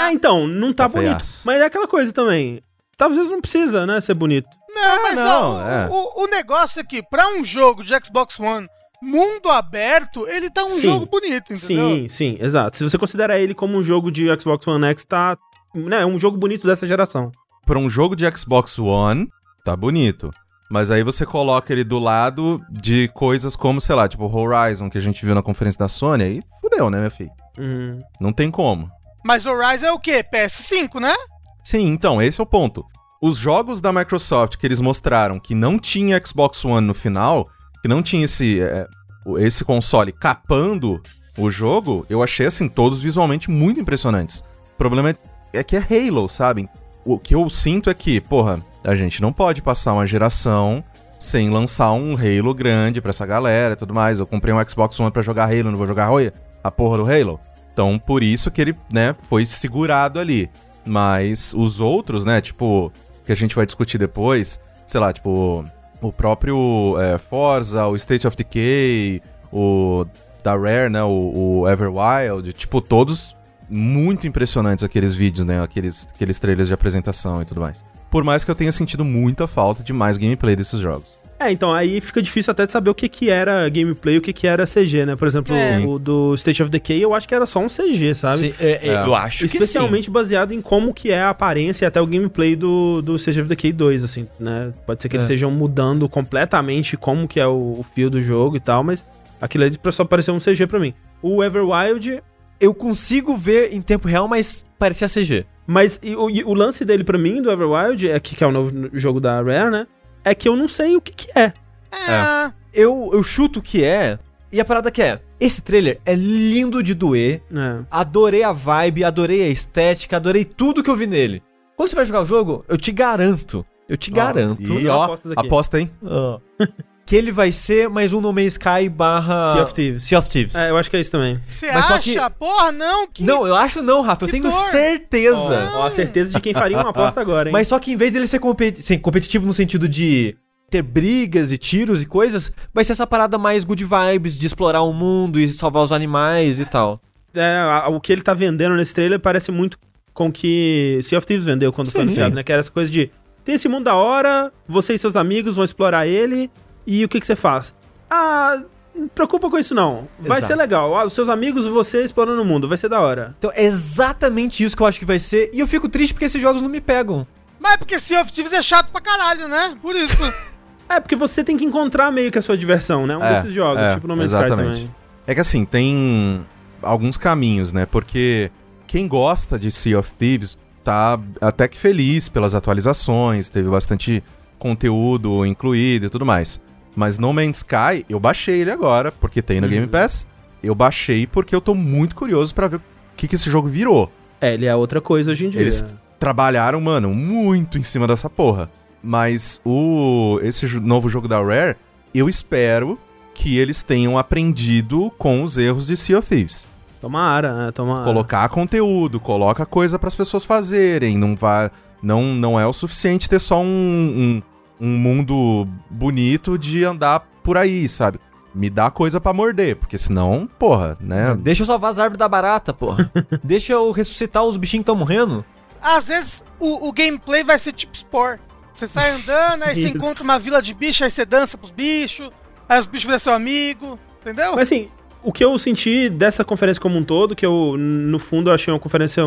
É, então, não tá, Tá bonito. feiaço. Mas é aquela coisa também. Talvez não precisa, né, ser bonito. Não, mas não, ó, é. o, o negócio é que, pra um jogo de Xbox One mundo aberto, ele tá um Sim. jogo bonito, entendeu? Sim, sim, exato. Se você considera ele como um jogo de Xbox One X, tá. Né, é um jogo bonito dessa geração. Pra um jogo de Xbox One, tá bonito. Mas aí você coloca ele do lado de coisas como, sei lá, tipo Horizon, que a gente viu na conferência da Sony, aí fudeu, né, meu filho? Uhum. Não tem como. Mas Horizon é o quê? PS5, né? Sim, então, esse é o ponto. Os jogos da Microsoft que eles mostraram que não tinha Xbox One no final, que não tinha esse, é, esse console capando o jogo, eu achei, assim, todos visualmente muito impressionantes. O problema é, é que é Halo, sabe? O que eu sinto é que, porra, a gente não pode passar uma geração sem lançar um Halo grande pra essa galera e tudo mais. Eu comprei um Xbox One pra jogar Halo, não vou jogar Roya, a porra do Halo. Então, por isso que ele, né, foi segurado ali. Mas os outros, né, tipo, que a gente vai discutir depois, sei lá, tipo, o próprio é, Forza, o State of Decay, o da Rare, né, o, o Everwild, tipo, todos muito impressionantes aqueles vídeos, né, aqueles, aqueles trailers de apresentação e tudo mais. Por mais que eu tenha sentido muita falta de mais gameplay desses jogos. É, então aí fica difícil até de saber o que, que era gameplay e o que, que era CG, né? Por exemplo, É. o do State of Decay eu acho que era só um CG, sabe? Sim, é, é, É. Eu acho Especialmente baseado em como que é a aparência e até o gameplay do, do State of Decay 2, assim, né? Pode ser que eles É. estejam mudando completamente como que é o, o fio do jogo e tal, mas aquilo ali só pareceu um CG pra mim. O Everwild. Eu consigo ver em tempo real, mas parecia CG. mas e o, e o lance dele pra mim, do Everwild, é que, que é o novo jogo da Rare, né? É que eu não sei o que que é. É. Eu, eu chuto que é. E a parada que é: esse trailer é lindo de doer. né? Adorei a vibe, adorei a estética, adorei tudo que eu vi nele. Quando você vai jogar o jogo, eu te garanto. Eu te garanto. E ó, aposta, hein? ó, que ele vai ser mais um No Man's Sky barra. Sea of Thieves. Sea of Thieves. É, eu acho que é isso também. Você Mas só acha? que- Porra, não. Que... Não, eu acho não, Rafa. Eu Que tenho dor. certeza. Ó, ó, a certeza de quem faria uma aposta agora, hein? Mas só que em vez dele ser competi- sim, competitivo no sentido de ter brigas e tiros e coisas, vai ser essa parada mais good vibes, de explorar o mundo e salvar os animais e tal. É, o que ele tá vendendo nesse trailer parece muito com o que Sea of Thieves vendeu quando foi Sim. anunciado, né? Que era essa coisa de tem esse mundo da hora, você e seus amigos vão explorar ele, e o que, que você faz? Ah, não preocupa com isso não. Vai Exato. ser legal. Ah, os seus amigos, você explorando o mundo, vai ser da hora. Então é exatamente isso que eu acho que vai ser. E eu fico triste porque esses jogos não me pegam. Mas é porque Sea of Thieves é chato pra caralho, né? Por isso. É, porque você tem que encontrar meio que a sua diversão, né? Um É, desses jogos, é, tipo no Man's Sky também. É que assim, tem alguns caminhos, né? Porque quem gosta de Sea of Thieves tá até que feliz pelas atualizações, teve bastante conteúdo incluído e tudo mais. Mas No Man's Sky, eu baixei ele agora, porque tem no Uhum. Game Pass. Eu baixei porque eu tô muito curioso pra ver o que, que esse jogo virou. É, ele é outra coisa hoje em dia. Eles trabalharam, mano, muito em cima dessa porra. Mas o esse novo jogo da Rare, eu espero que eles tenham aprendido com os erros de Sea of Thieves. Tomara, né? Tomara. Colocar conteúdo, coloca coisa pras pessoas fazerem, não vai não não é o suficiente ter só um, um, um mundo bonito de andar por aí, sabe? Me dá coisa pra morder, porque senão, porra, né? Deixa eu salvar as árvores da barata, porra. Deixa eu ressuscitar os bichinhos que estão morrendo. Às vezes o, o gameplay vai ser tipo Spore. Você sai andando, aí você encontra uma vila de bichos, aí você dança pros bichos, aí os bichos viram seu amigo, entendeu? Mas assim, o que eu senti dessa conferência como um todo, que eu, no fundo, eu achei uma conferência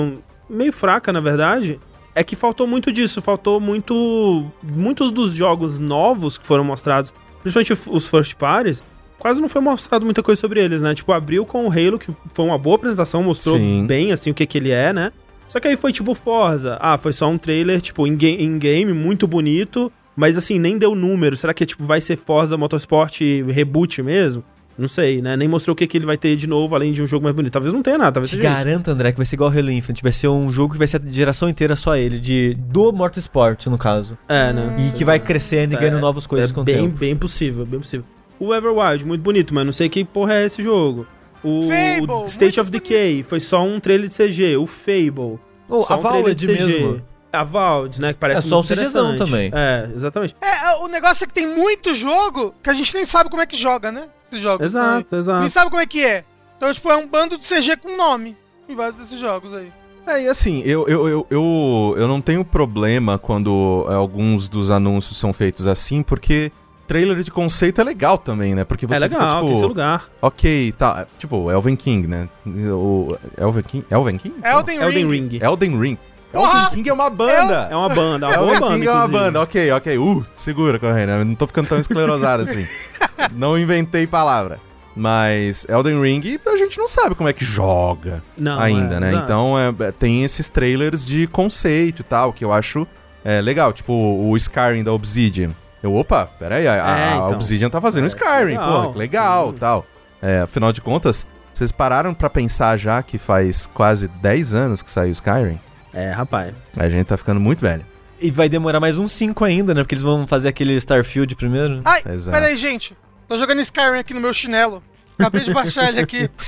meio fraca, na verdade, é que faltou muito disso. Faltou muito. Muitos dos jogos novos que foram mostrados, principalmente os first parties, quase não foi mostrado muita coisa sobre eles, né? Tipo, abriu com o Halo, que foi uma boa apresentação, mostrou Sim. bem, assim, o que, que ele é, né? Só que aí foi tipo Forza. Ah, foi só um trailer, tipo, em, ga- em game, muito bonito. Mas assim, nem deu número. Será que tipo, vai ser Forza Motorsport reboot mesmo? Não sei, né? Nem mostrou o que, que ele vai ter de novo, além de um jogo mais bonito. Talvez não tenha nada, talvez Te seja isso. garanto, André, que vai ser igual Halo Infinite. Vai ser um jogo que vai ser a geração inteira só ele, de, do Motorsport, no caso. É, né? E que vai crescendo e ganhando novas coisas é com o bem, tempo. bem possível, bem possível. O Everwild, muito bonito, mas não sei que porra é esse jogo. O, Fable, o State of Decay foi só um trailer de CG. O Fable, Oh, só a um trailer Valve de CG. mesmo. A Valve, né? Que parece É só muito um CGzão também. É, exatamente. É, o negócio é que tem muito jogo que a gente nem sabe como é que joga, né? Esses jogos. Exato, Nem exato. sabe como é que é. Então, tipo, é um bando de CG com nome em vários desses jogos aí. É, e assim, eu, eu, eu, eu, eu não tenho problema quando alguns dos anúncios são feitos assim, porque trailer de conceito é legal também, né? Porque você é legal, fica, tipo, tem seu lugar. ok, tá, tipo, Elven King, né? O Elven King? Elven King? Elden, Elden Ring. Ring. Elden Ring. Porra! Elven King é uma banda. É uma banda, é uma boa Elven banda, King é uma banda, ok, ok. Uh, segura, correndo. Eu não tô ficando tão esclerosado assim. Não inventei palavra. Mas Elden Ring, a gente não sabe como é que joga Não, ainda, é, né? exato. Então é, é, tem esses trailers de conceito e tal, que eu acho é, legal. Tipo o Skyrim da Obsidian. Eu, opa, peraí, a, É, então. Obsidian tá fazendo É, Skyrim, legal, porra, que legal sim. tal. É, afinal de contas, vocês pararam pra pensar já que faz quase 10 anos que saiu Skyrim? É, rapaz. A gente tá ficando muito velho. E vai demorar mais uns 5 ainda, né? Porque eles vão fazer aquele Starfield primeiro. Ai, Exato. peraí, gente. Tô jogando Skyrim aqui no meu chinelo. Acabei de baixar ele aqui.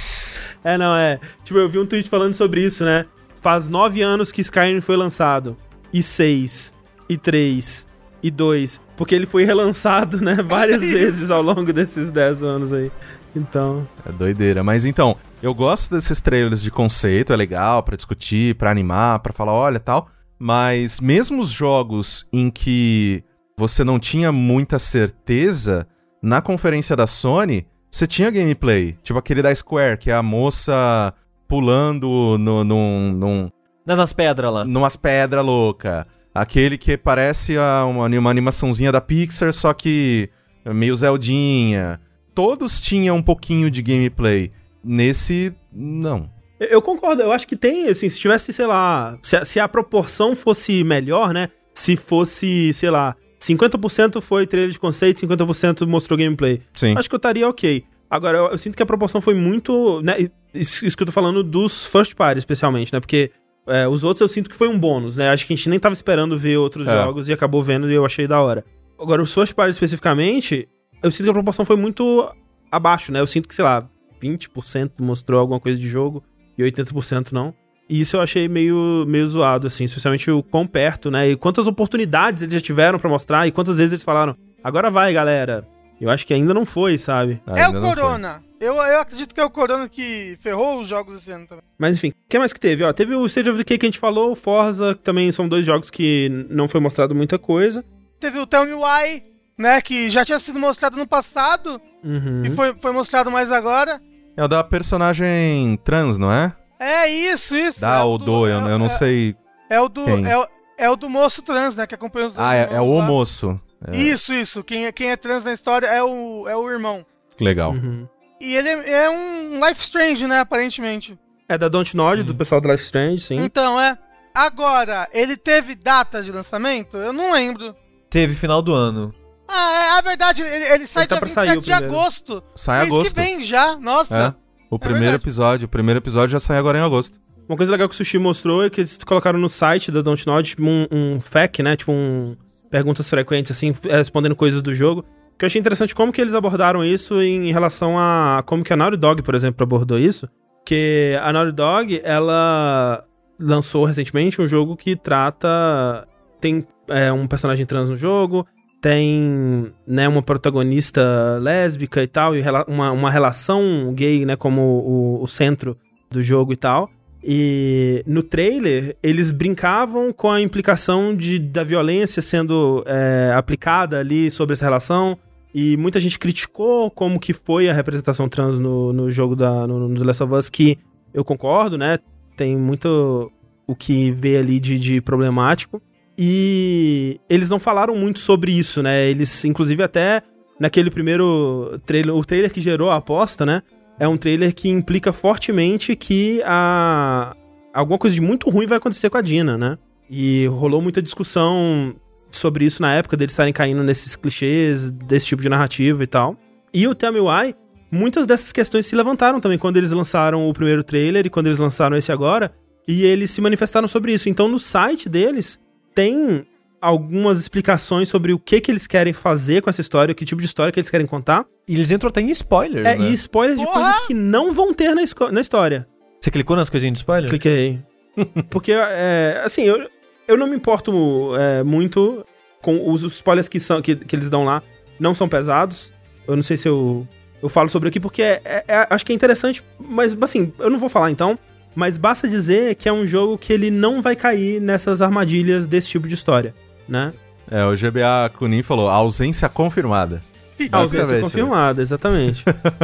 É, não, é. Tipo, eu vi um tweet falando sobre isso, né? Faz nove anos que Skyrim foi lançado. E seis. E três. E dois. Porque ele foi relançado, né? Várias vezes ao longo desses dez anos aí. Então. É doideira. Mas então, eu gosto desses trailers de conceito, é legal pra discutir, pra animar, pra falar, olha tal. Mas mesmo os jogos em que você não tinha muita certeza, na conferência da Sony, você tinha gameplay. Tipo aquele da Square, que é a moça pulando no, num, num, nas pedras lá. numas pedras louca. Aquele que parece uma, uma animaçãozinha da Pixar, só que meio Zeldinha. Todos tinham um pouquinho de gameplay. Nesse, não. Eu, concordo, eu acho que tem, assim, se tivesse, sei lá. Se a, se a proporção fosse melhor, né? Se fosse, sei lá, 50% foi trailer de conceito, 50% mostrou gameplay. Sim. Acho que eu estaria ok. Agora, eu, eu sinto que a proporção foi muito. Né, isso, isso que eu tô falando dos first party, especialmente, né? Porque é, os outros eu sinto que foi um bônus, né? Acho que a gente nem tava esperando ver outros É. jogos e acabou vendo e eu achei da hora. Agora, os first party especificamente, eu sinto que a proporção foi muito abaixo, né? Eu sinto que, sei lá, 20% mostrou alguma coisa de jogo e 80% não. E isso eu achei meio, meio zoado, assim, especialmente o quão perto, né? E quantas oportunidades eles já tiveram pra mostrar e quantas vezes eles falaram, agora vai, galera. Eu acho que ainda não foi, sabe? é Ainda o. Corona. Eu, eu acredito que é o Corona que ferrou os jogos esse ano também. Mas enfim, o que mais que teve? Ó, teve o State of Decay que a gente falou, o Forza, que também são dois jogos que não foi mostrado muita coisa. Teve o Tell Me Why, né? Que já tinha sido mostrado no passado Uhum. e foi, foi mostrado mais agora. É o da personagem trans, não é? É isso, isso. Da é ou do, eu, é, eu não é- sei. É o do. Quem? É, o- é o do moço trans, né? Que acompanha os dois Ah, é, é o moço. É, Isso, isso. Quem é, quem é trans na história é o, é o irmão. legal. Uhum. E ele é, é um Life Strange, né? Aparentemente. É da Don't Nod, do pessoal do Life Strange, sim. Então, é. Agora, ele teve data de lançamento? Eu não lembro. Teve final do ano. Ah, é a verdade, ele, ele sai Ele tá dia pra sair 27 o de agosto. Sai Mês agosto. que vem já, nossa. É. O primeiro verdade. episódio. O primeiro episódio já sai agora em agosto. Uma coisa legal que o Sushi mostrou é que eles colocaram no site da Don't Nod tipo, um, um FAQ, né? Tipo um perguntas frequentes, assim, é, respondendo coisas do jogo. Que eu achei interessante como que eles abordaram isso em relação a como que a Naughty Dog, por exemplo, abordou isso. Que a Naughty Dog, ela lançou recentemente um jogo que trata... Tem é, um personagem trans no jogo, tem né, uma protagonista lésbica e tal, e uma, uma relação gay, né, como o, o centro do jogo e tal. E no trailer, eles brincavam com a implicação de, da violência sendo é, aplicada ali sobre essa relação. E muita gente criticou como que foi a representação trans no, no jogo da, no, no The Last of Us, que eu concordo, né? Tem muito o que vê ali de, de problemático. E eles não falaram muito sobre isso, né? Eles, inclusive, até naquele primeiro trailer, o trailer que gerou a aposta, né? É um trailer que implica fortemente que a alguma coisa de muito ruim vai acontecer com a Dina, né? E rolou muita discussão sobre isso na época deles estarem caindo nesses clichês desse tipo de narrativa e tal. E o Tell Me Why, muitas dessas questões se levantaram também quando eles lançaram o primeiro trailer e quando eles lançaram esse agora, e eles se manifestaram sobre isso. Então no site deles tem algumas explicações sobre o que que eles querem fazer com essa história, que tipo de história que eles querem contar. E eles entram até em spoilers, É, né? e spoilers de Porra! coisas que não vão ter na, na história. Você clicou nas coisinhas de spoiler? Cliquei. Porque, é, assim, eu, eu não me importo é, muito com os spoilers que, são, que, que eles dão lá. Não são pesados. Eu não sei se eu, eu falo sobre aqui, porque é- é- é- acho que é interessante. Mas, assim, eu não vou falar então. Mas basta dizer que é um jogo que ele não vai cair nessas armadilhas desse tipo de história, né? É, o GBA Kunin falou, ausência confirmada. Ausência Basicamente, confirmada, exatamente.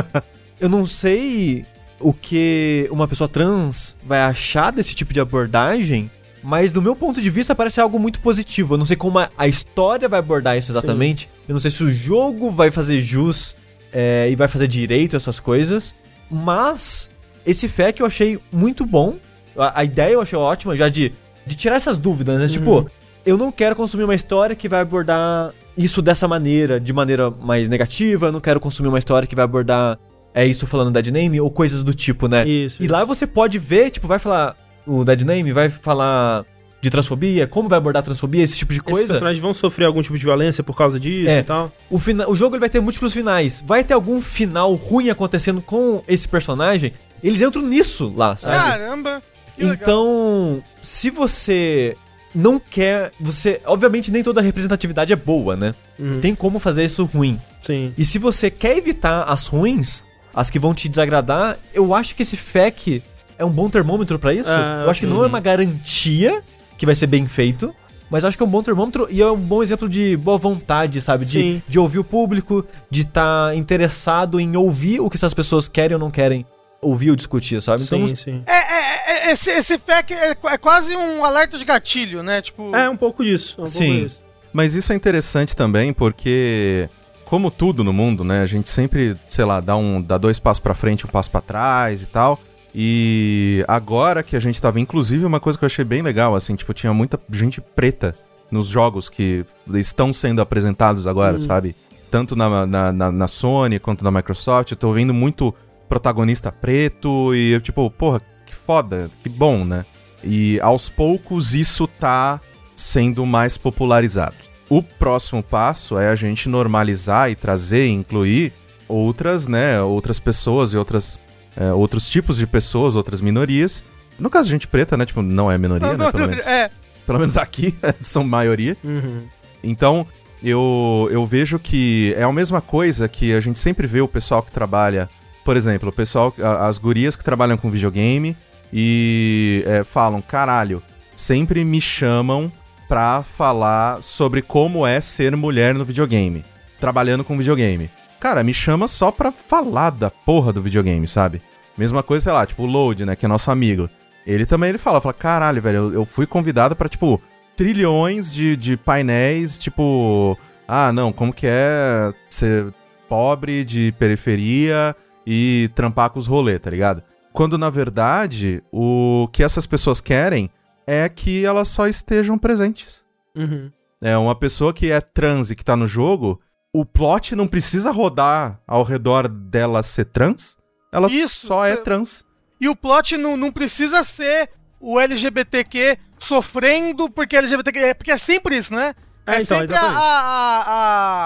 Eu não sei o que uma pessoa trans vai achar desse tipo de abordagem, mas do meu ponto de vista parece algo muito positivo. Eu não sei como a, história vai abordar isso exatamente. Eu não sei se o jogo vai fazer jus é, e vai fazer direito a essas coisas. Mas esse FAQ eu achei muito bom. A, a ideia eu achei ótima, já de, de tirar essas dúvidas, né? Tipo, eu não quero consumir uma história que vai abordar isso dessa maneira, de maneira mais negativa. Eu não quero consumir uma história que vai abordar é isso falando Dead Name ou coisas do tipo, né? Isso, E isso. lá você pode ver, tipo, vai falar o Dead Name, vai falar de transfobia, como vai abordar a transfobia, esse tipo de Esses coisa. personagens vão sofrer algum tipo de violência por causa disso É. e tal. O, fina- o jogo ele vai ter múltiplos finais. Vai ter algum final ruim acontecendo com esse personagem? Eles entram nisso lá, sabe? Caramba! Então, se você não quer. Você. Obviamente, nem toda representatividade é boa, né? Uhum. Tem como fazer isso ruim. Sim. E se você quer evitar as ruins, as que vão te desagradar, eu acho que esse FAQ é um bom termômetro pra isso. Ah, eu acho que ok. não é uma garantia que vai ser bem feito, mas eu acho que é um bom termômetro e é um bom exemplo de boa vontade, sabe? De, Sim. de ouvir o público, de estar interessado em ouvir o que essas pessoas querem ou não querem ouvir ou discutir, sabe? Então, sim, sim. É, é, é, esse, esse FAQ é, é quase um alerta de gatilho, né? Tipo. É um pouco disso. É um Sim. pouco disso. Mas isso é interessante também porque, como tudo no mundo, né? A gente sempre, sei lá, dá, um, dá dois passos pra frente, um passo pra trás e tal. E agora que a gente tava, inclusive, uma coisa que eu achei bem legal, assim, tipo, tinha muita gente preta nos jogos que estão sendo apresentados agora, sabe? Tanto na, na, na, na Sony quanto na Microsoft. Eu tô vendo muito protagonista preto e eu, tipo, porra, que foda, que bom, né? E aos poucos isso tá sendo mais popularizado. O próximo passo é a gente normalizar e trazer, incluir outras, né, outras pessoas e outras, é, outros tipos de pessoas, outras minorias. No caso, gente preta, né, tipo, não é minoria, né, pelo menos, é. pelo menos aqui são maioria. Uhum. Então, eu, eu vejo que é a mesma coisa que a gente sempre vê o pessoal que trabalha, por exemplo, o pessoal, as gurias que trabalham com videogame e é, falam, caralho, sempre me chamam pra falar sobre como é ser mulher no videogame, trabalhando com videogame. Cara, me chama só pra falar da porra do videogame, sabe? Mesma coisa, sei lá, tipo o Load, né, que é nosso amigo. Ele também ele fala, fala, caralho, velho, eu, fui convidado pra, tipo, trilhões de, de painéis, tipo, ah, não, como que é ser pobre de periferia e trampar com os rolê, tá ligado? Quando na verdade o que essas pessoas querem é que elas só estejam presentes. Uhum. É uma pessoa que é trans e que tá no jogo, o plot não precisa rodar ao redor dela ser trans. Ela Isso. só é trans. E o plot não, não precisa ser o LGBTQ sofrendo porque LGBTQ. É, porque é sempre isso, né? É, então, sempre a, a-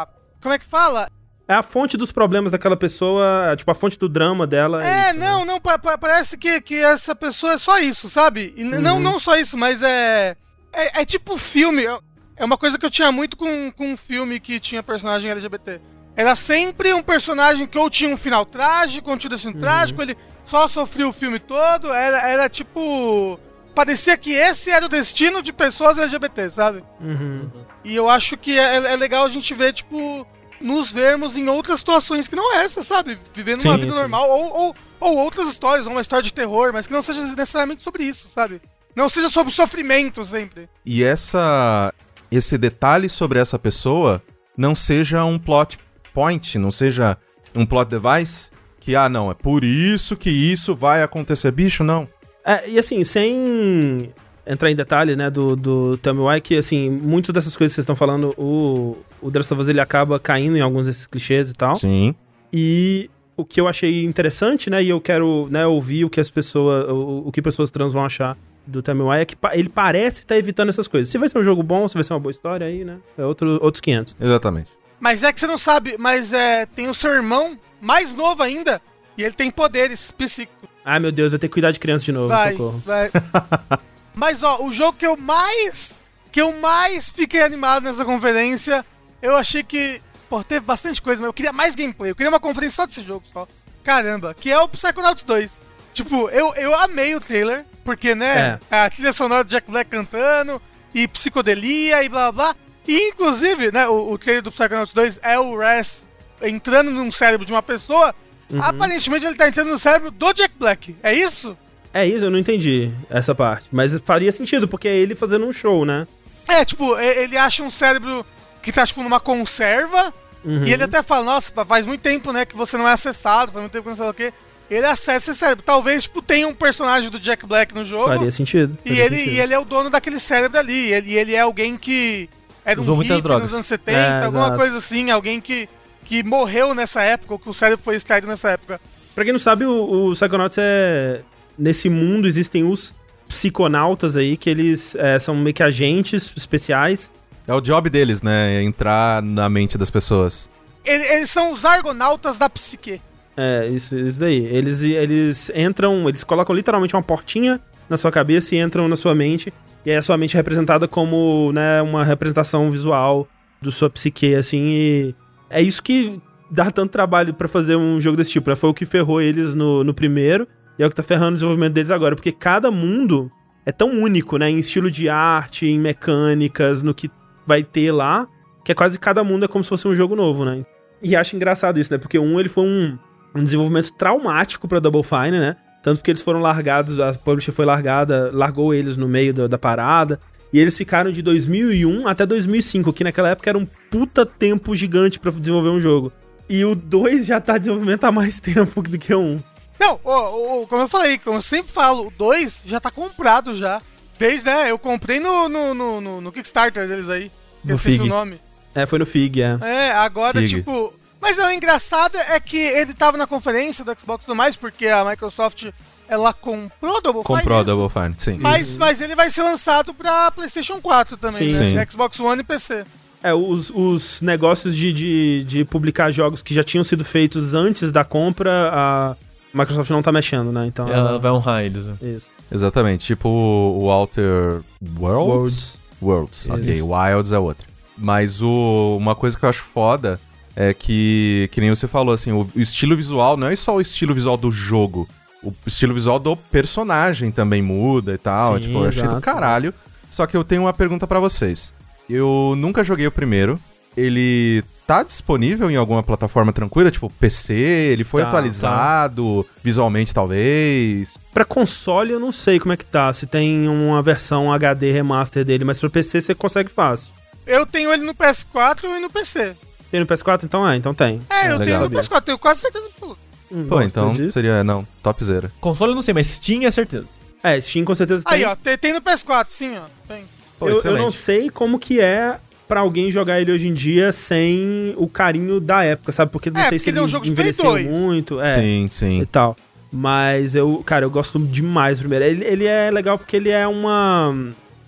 a- Como é que fala? É a fonte dos problemas daquela pessoa, tipo, a fonte do drama dela. É, isso, né? não, não, pa- pa- parece que, que essa pessoa é só isso, sabe? E Uhum. não, não só isso, mas é, é. É tipo filme. é- É uma coisa que eu tinha muito com, com um filme que tinha personagem LGBT. Era sempre um personagem que ou tinha um final trágico, ou tinha um destino Uhum. trágico, ele só sofria o filme todo. Era, era tipo. Parecia que esse era o destino de pessoas LGBT, sabe? Uhum. E eu acho que é, é legal a gente ver, tipo, nos vermos em outras situações que não essa, sabe? Vivendo uma Sim, vida sim. normal, ou, ou, ou outras histórias, ou uma história de terror, mas que não seja necessariamente sobre isso, sabe? Não seja sobre sofrimento sempre. E essa esse detalhe sobre essa pessoa não seja um plot point, não seja um plot device que ah não, é por isso que isso vai acontecer, bicho, não. É, e assim, sem entrar em detalhe, né, do, do Tell Me Why, que assim, muitas dessas coisas que vocês estão falando, o, o The Last of Us, ele acaba caindo em alguns desses clichês e tal. Sim. E o que eu achei interessante, né, e eu quero, né, ouvir o que as pessoas, o, o que pessoas trans vão achar do Tell Me Why, é que pa- ele parece estar evitando essas coisas. Se vai ser um jogo bom, se vai ser uma boa história aí, né, é outro, outros 500. Exatamente. Mas é que você não sabe, mas é, tem o seu irmão, mais novo ainda, e ele tem poderes psíquicos. Ai, meu Deus, eu tenho que cuidar de criança de novo, Vai, socorro. vai. Mas ó, o jogo que eu mais que eu mais fiquei animado nessa conferência, eu achei que, pô, teve bastante coisa, mas eu queria mais gameplay. Eu queria uma conferência só desse jogo, só. Caramba, que é o Psychonauts 2. Tipo, eu, eu amei o trailer, porque, né, a trilha sonora do Jack Black cantando, e psicodelia, e blá blá blá. E, inclusive, né, o, o trailer do Psychonauts 2 é o Res entrando num cérebro de uma pessoa. Uhum. Aparentemente ele tá entrando no cérebro do Jack Black. É isso? É isso, eu não entendi essa parte. Mas faria sentido, porque é ele fazendo um show, né? É, tipo, e- ele acha um cérebro que tá, tipo, numa conserva. Uhum. E ele até fala, nossa, faz muito tempo, né, que você não é acessado, faz muito tempo que não sei o quê. Ele acessa esse cérebro. Talvez, tipo, tenha um personagem do Jack Black no jogo. Faria sentido. E faria ele, sentido. e ele é o dono daquele cérebro ali. E ele, e ele é alguém que era um Usou muitas hippie drogas. nos anos 70, É, alguma exato. coisa assim. Alguém que, que morreu nessa época, ou que o cérebro foi extraído nessa época. Pra quem não sabe, o, o Psychonauts é. Nesse mundo existem os psiconautas aí, que eles é, são meio que agentes especiais. É o job deles, né? é Entrar na mente das pessoas. Ele- Eles são os argonautas da psique. É, isso, isso daí. Eles, eles entram, eles colocam literalmente uma portinha na sua cabeça e entram na sua mente. E aí a sua mente é representada como, né, uma representação visual do sua psique, assim, e é isso que dá tanto trabalho pra fazer um jogo desse tipo, né? Foi o que ferrou eles no, no primeiro e é o que tá ferrando o desenvolvimento deles agora, porque cada mundo é tão único, né, em estilo de arte, em mecânicas, no que vai ter lá, que é quase cada mundo é como se fosse um jogo novo, né? E acho engraçado isso, né? Porque um, ele foi um, um desenvolvimento traumático pra Double Fine, né? Tanto que eles foram largados, a publisher foi largada, largou eles no meio da, da parada. E eles ficaram de 2001 até 2005, que naquela época era um puta tempo gigante pra desenvolver um jogo. E o 2 já tá em desenvolvimento há mais tempo do que o 1. Não, o, o- como eu falei, como eu sempre falo, o 2 já tá comprado já. Desde, né, eu comprei no, no, no, no- no Kickstarter deles aí. que No eu esqueci Fig. o nome. É, foi no FIG, é. É, agora, Fig. tipo. Mas é, o engraçado é que ele tava na conferência do Xbox e tudo mais, porque a Microsoft ela comprou Double Fine, Comprou a isso? Double Fine, sim. Mas, mas ele vai ser lançado pra PlayStation 4 também, Sim. né? Sim. Xbox One e PC. É, os, os negócios de, de, de publicar jogos que já tinham sido feitos antes da compra, a Microsoft não tá mexendo, né? Então. Ela vai honrar eles. né? Isso. Exatamente. Tipo o Outer Worlds. Worlds. Worlds, ok. Wilds é outra. Mas o, uma coisa que eu acho foda é que, que nem você falou, assim, o, o estilo visual não é só o estilo visual do jogo. O estilo visual do personagem também muda e tal. Sim, tipo, eu achei do caralho. Só que eu tenho uma pergunta pra vocês. Eu nunca joguei o primeiro. Ele tá disponível em alguma plataforma tranquila? Tipo, PC? Ele foi Tá, atualizado? Visualmente, talvez? Pra console eu não sei como é que tá, se tem uma versão HD remaster dele, mas pra PC você consegue fácil. Eu tenho ele no PS4 e no PC. Tem no PS4? Então é, então tem. É, eu legal. tenho no PS4, tenho quase certeza absoluta. Hum, Pô, então disso. seria, não, topzera. Console eu não sei, mas Steam é certeza. É, Steam com certeza tem. Aí, ó, tem, tem no PS4, sim, ó. Tem. Pô, eu, eu não sei como que é pra alguém jogar ele hoje em dia sem o carinho da época, sabe? Porque não É, sei porque se ele é um jogo envelheceu 2. muito, é, Sim, e sim. tal. Mas eu, cara, eu gosto demais do primeiro. Ele, ele é legal porque ele é uma...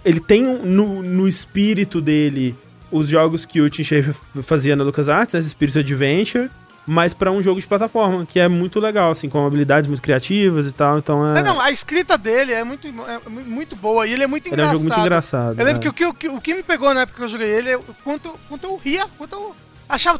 Ele tem no, no espírito dele os jogos que o Tim Schafer fazia na LucasArts, né? Esse espírito adventure, mas pra um jogo de plataforma, que é muito legal, assim, com habilidades muito criativas e tal, então é... Não, não, a escrita dele é muito, é mu- muito boa e ele é muito ele é um engraçado. jogo muito engraçado. Eu lembro é. que o que, o que o que me pegou na época que eu joguei ele é o quanto, quanto eu ria, quanto eu achava